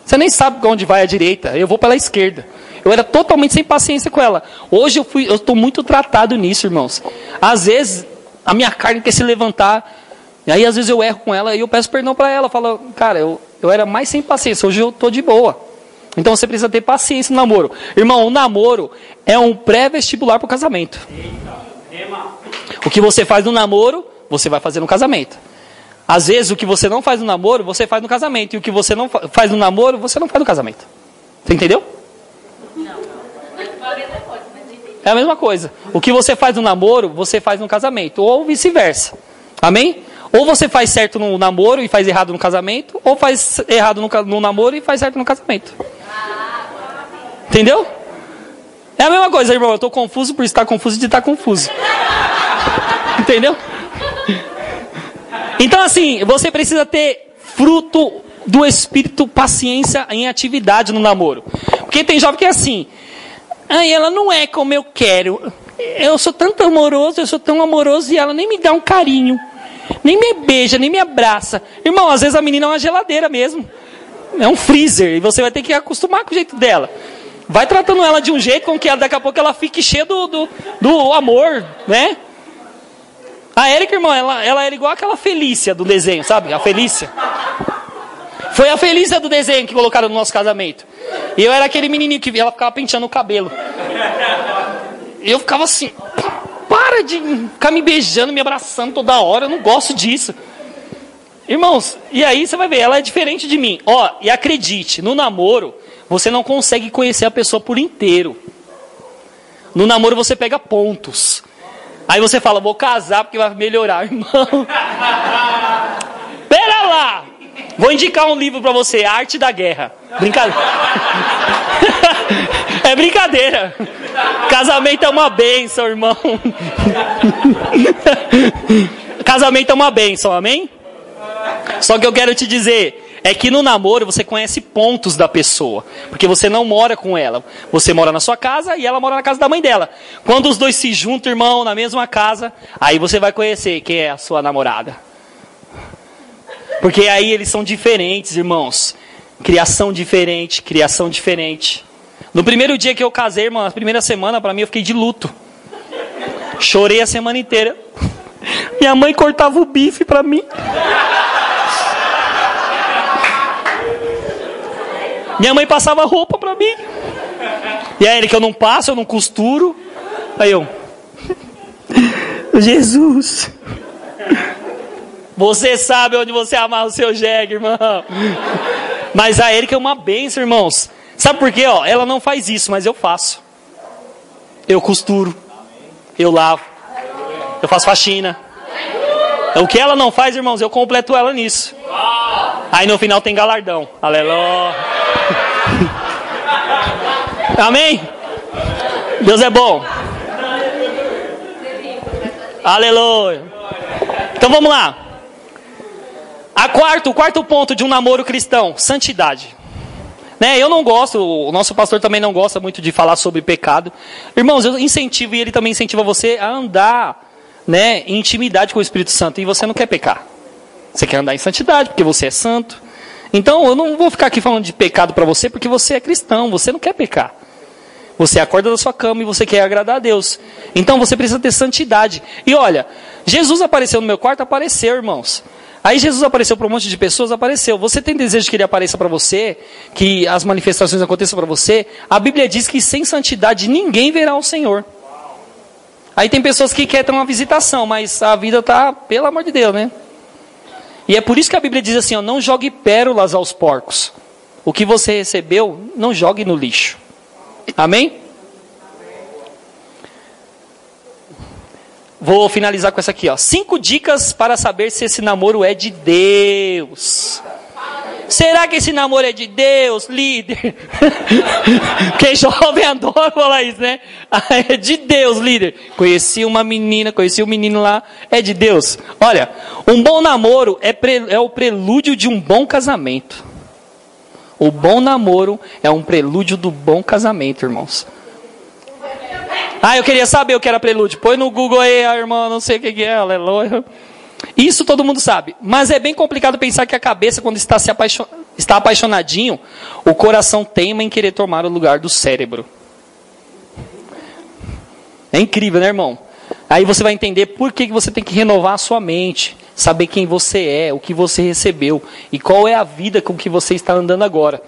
Você nem sabe onde vai a direita. Eu vou pela esquerda. Eu era totalmente sem paciência com ela. Hoje eu fui, eu estou muito tratado nisso, irmãos. Às vezes a minha carne quer se levantar. E aí às vezes eu erro com ela e eu peço perdão para ela. Eu falo, cara, eu, eu era mais sem paciência. Hoje eu estou de boa. Então você precisa ter paciência no namoro. Irmão, o namoro é um pré-vestibular para o casamento. O que você faz no namoro, você vai fazer no casamento. Às vezes, o que você não faz no namoro, você faz no casamento. E o que você não faz no namoro, você não faz no casamento. Você entendeu? É a mesma coisa. O que você faz no namoro, você faz no casamento. Ou vice-versa. Amém? Ou você faz certo no namoro e faz errado no casamento, ou faz errado no, no namoro e faz certo no casamento. Entendeu? É a mesma coisa, irmão. Eu estou confuso por estar confuso de estar confuso. Entendeu? Então, assim, você precisa ter fruto do espírito, paciência em atividade no namoro. Porque tem jovem que é assim. Ai, ela não é como eu quero. Eu sou tanto amoroso, eu sou tão amoroso e ela nem me dá um carinho. Nem me beija, nem me abraça. Irmão, às vezes a menina é uma geladeira mesmo. É um freezer. E você vai ter que acostumar com o jeito dela. Vai tratando ela de um jeito com que daqui a pouco ela fique cheia do, do, do amor, né? A Erika, irmão, ela, ela era igual aquela Felícia do desenho, sabe? A Felícia. Foi a Felícia do desenho que colocaram no nosso casamento. E eu era aquele menininho que ela ficava penteando o cabelo. E eu ficava assim, para de ficar me beijando, me abraçando toda hora, eu não gosto disso. Irmãos, e aí você vai ver, ela é diferente de mim. Ó, e acredite, no namoro, você não consegue conhecer a pessoa por inteiro. No namoro você pega pontos. Aí você fala, vou casar porque vai melhorar, irmão. Pera lá! Vou indicar um livro para você, Arte da Guerra. Brincadeira. é brincadeira. Casamento é uma benção, irmão. Casamento é uma benção, amém? Só que eu quero te dizer, é que no namoro você conhece pontos da pessoa, porque você não mora com ela. Você mora na sua casa e ela mora na casa da mãe dela. Quando os dois se juntam, irmão, na mesma casa, aí você vai conhecer quem é a sua namorada. Porque aí eles são diferentes, irmãos. Criação diferente, criação diferente. No primeiro dia que eu casei, irmão, na primeira semana, para mim, eu fiquei de luto. Chorei a semana inteira. Minha mãe cortava o bife para mim. Minha mãe passava roupa para mim. E aí ele que eu não passo, eu não costuro. Aí eu. Jesus. Você sabe onde você amarra o seu jegue, irmão. Mas a Erika é uma benção, irmãos. Sabe por quê? Ó, ela não faz isso, mas eu faço. Eu costuro. Eu lavo. Eu faço faxina. O que ela não faz, irmãos, eu completo ela nisso. Aí no final tem galardão. Aleluia. Amém? Deus é bom. Aleluia. Então vamos lá. A quarto, o quarto ponto de um namoro cristão, santidade. Né, eu não gosto, o nosso pastor também não gosta muito de falar sobre pecado. Irmãos, eu incentivo e ele também incentiva você a andar né, em intimidade com o Espírito Santo e você não quer pecar. Você quer andar em santidade porque você é santo. Então eu não vou ficar aqui falando de pecado para você porque você é cristão, você não quer pecar. Você acorda da sua cama e você quer agradar a Deus. Então você precisa ter santidade. E olha, Jesus apareceu no meu quarto, apareceu, irmãos. Aí Jesus apareceu para um monte de pessoas, apareceu. Você tem desejo que ele apareça para você, que as manifestações aconteçam para você? A Bíblia diz que sem santidade ninguém verá o Senhor. Aí tem pessoas que querem ter uma visitação, mas a vida tá, pelo amor de Deus, né? E é por isso que a Bíblia diz assim: ó, não jogue pérolas aos porcos. O que você recebeu, não jogue no lixo. Amém? Vou finalizar com essa aqui, ó. Cinco dicas para saber se esse namoro é de Deus. Será que esse namoro é de Deus, líder? Quem jovem adora falar isso, né? É de Deus, líder. Conheci uma menina, conheci um menino lá, é de Deus. Olha, um bom namoro é, pre, é o prelúdio de um bom casamento. O bom namoro é um prelúdio do bom casamento, irmãos. Ah, eu queria saber o que era prelúdio. Põe no Google aí, a irmã, não sei o que é, aleluia. Isso todo mundo sabe. Mas é bem complicado pensar que a cabeça, quando está, se apaixon... está apaixonadinho, o coração teima em querer tomar o lugar do cérebro. É incrível, né, irmão? Aí você vai entender por que você tem que renovar a sua mente, saber quem você é, o que você recebeu e qual é a vida com que você está andando agora.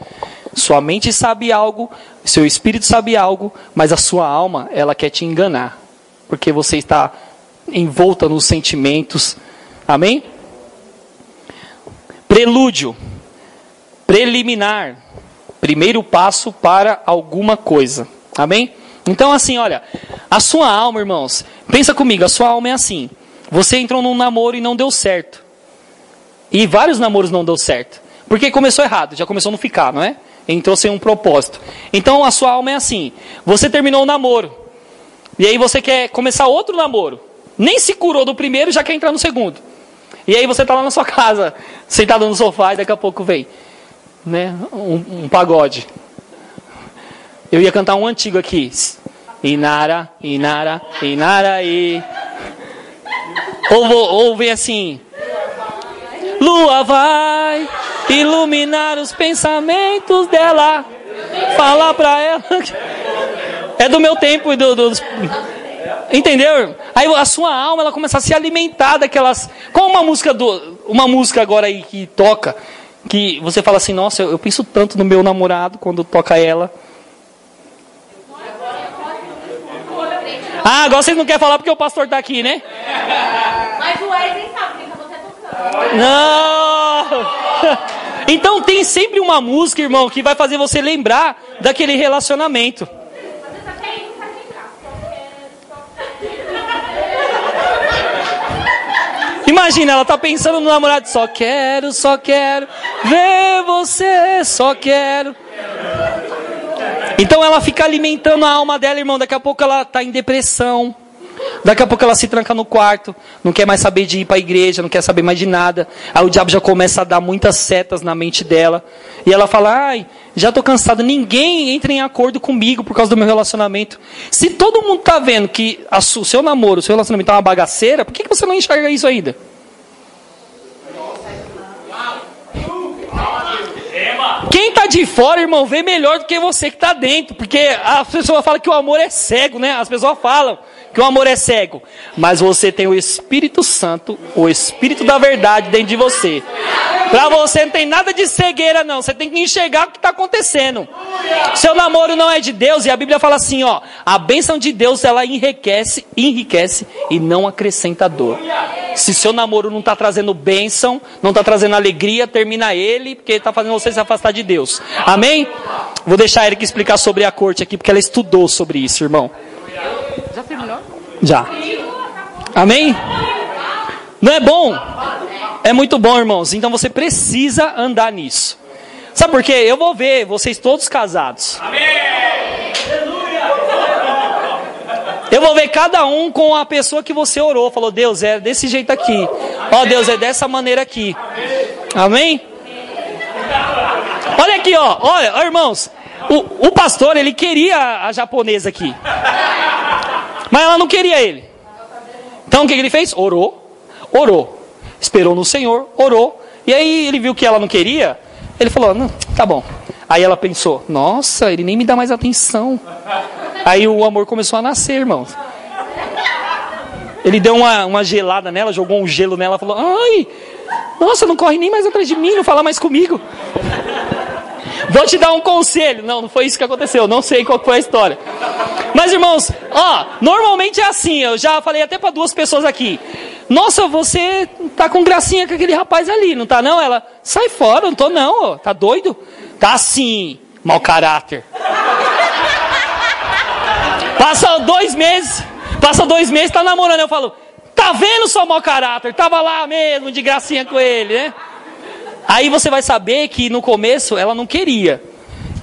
Sua mente sabe algo, seu espírito sabe algo, mas a sua alma, ela quer te enganar, porque você está envolta nos sentimentos, Amém? Prelúdio, preliminar, primeiro passo para alguma coisa. Amém? Então, assim, olha, a sua alma, irmãos, pensa comigo, a sua alma é assim. Você entrou num namoro e não deu certo. E vários namoros não deu certo. Porque começou errado, já começou a não ficar, não é? Entrou sem um propósito. Então a sua alma é assim. Você terminou o namoro. E aí você quer começar outro namoro. Nem se curou do primeiro, já quer entrar no segundo. E aí você está lá na sua casa, sentado no sofá, e daqui a pouco vem né, um, um pagode. Eu ia cantar um antigo aqui. Inara, Inara, Inara e. Ou, ou vem assim. Lua vai iluminar os pensamentos dela. Falar pra ela. É do meu tempo e do, dos. Entendeu? Aí a sua alma ela começa a se alimentar daquelas. Qual uma música do, uma música agora aí que toca que você fala assim, nossa, eu, eu penso tanto no meu namorado quando toca ela. Ah, agora vocês não querem falar porque o pastor está aqui, né? Mas o Wesley sabe que você tocando. Não! Então tem sempre uma música, irmão, que vai fazer você lembrar daquele relacionamento. Imagina, ela tá pensando no namorado, só quero, só quero ver você, só quero. Então ela fica alimentando a alma dela, irmão. Daqui a pouco ela tá em depressão. Daqui a pouco ela se tranca no quarto, não quer mais saber de ir para a igreja, não quer saber mais de nada. Aí o diabo já começa a dar muitas setas na mente dela. E ela fala: "Ai, já estou cansada, ninguém entra em acordo comigo por causa do meu relacionamento". Se todo mundo tá vendo que o seu namoro, o seu relacionamento é uma bagaceira, por que, que você não enxerga isso ainda? Quem está de fora, irmão, vê melhor do que você que está dentro, porque as pessoas falam que o amor é cego, né? As pessoas falam que o amor é cego, mas você tem o Espírito Santo, o Espírito da verdade dentro de você. Para você não tem nada de cegueira, não. Você tem que enxergar o que está acontecendo. Seu namoro não é de Deus, e a Bíblia fala assim: ó, a bênção de Deus ela enriquece, enriquece e não acrescenta dor. Se seu namoro não está trazendo bênção, não está trazendo alegria, termina ele, porque está fazendo você se afastar de Deus. Amém? Vou deixar a Erika explicar sobre a corte aqui, porque ela estudou sobre isso, irmão. Já. Amém? Não é bom? É muito bom, irmãos. Então você precisa andar nisso. Sabe por quê? Eu vou ver vocês todos casados. Eu vou ver cada um com a pessoa que você orou. Falou, Deus, é desse jeito aqui. Ó, oh, Deus, é dessa maneira aqui. Amém? Olha aqui, ó. Olha, irmãos. O, o pastor, ele queria a japonesa aqui. Mas ela não queria ele. Então o que ele fez? Orou. Orou. Esperou no Senhor, orou. E aí ele viu que ela não queria. Ele falou: não, tá bom. Aí ela pensou: nossa, ele nem me dá mais atenção. Aí o amor começou a nascer, irmãos. Ele deu uma, uma gelada nela, jogou um gelo nela, falou: ai, nossa, não corre nem mais atrás de mim, não fala mais comigo. Vou te dar um conselho. Não, não foi isso que aconteceu. Não sei qual foi a história. Mas irmãos, ó, normalmente é assim. Eu já falei até para duas pessoas aqui. Nossa, você tá com gracinha com aquele rapaz ali, não tá não? Ela, sai fora, não tô não, tá doido? Tá assim, mau caráter. Passa dois meses, passa dois meses, tá namorando. Eu falo, tá vendo só mau caráter? Tava lá mesmo, de gracinha com ele, né? Aí você vai saber que no começo ela não queria.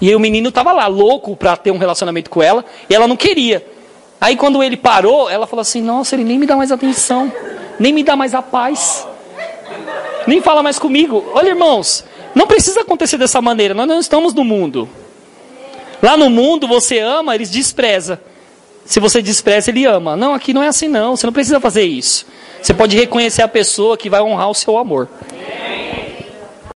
E o menino estava lá, louco para ter um relacionamento com ela, e ela não queria. Aí quando ele parou, ela falou assim: Nossa, ele nem me dá mais atenção, nem me dá mais a paz, nem fala mais comigo. Olha, irmãos, não precisa acontecer dessa maneira, nós não estamos no mundo. Lá no mundo você ama, eles despreza. Se você despreza, ele ama. Não, aqui não é assim não, você não precisa fazer isso. Você pode reconhecer a pessoa que vai honrar o seu amor.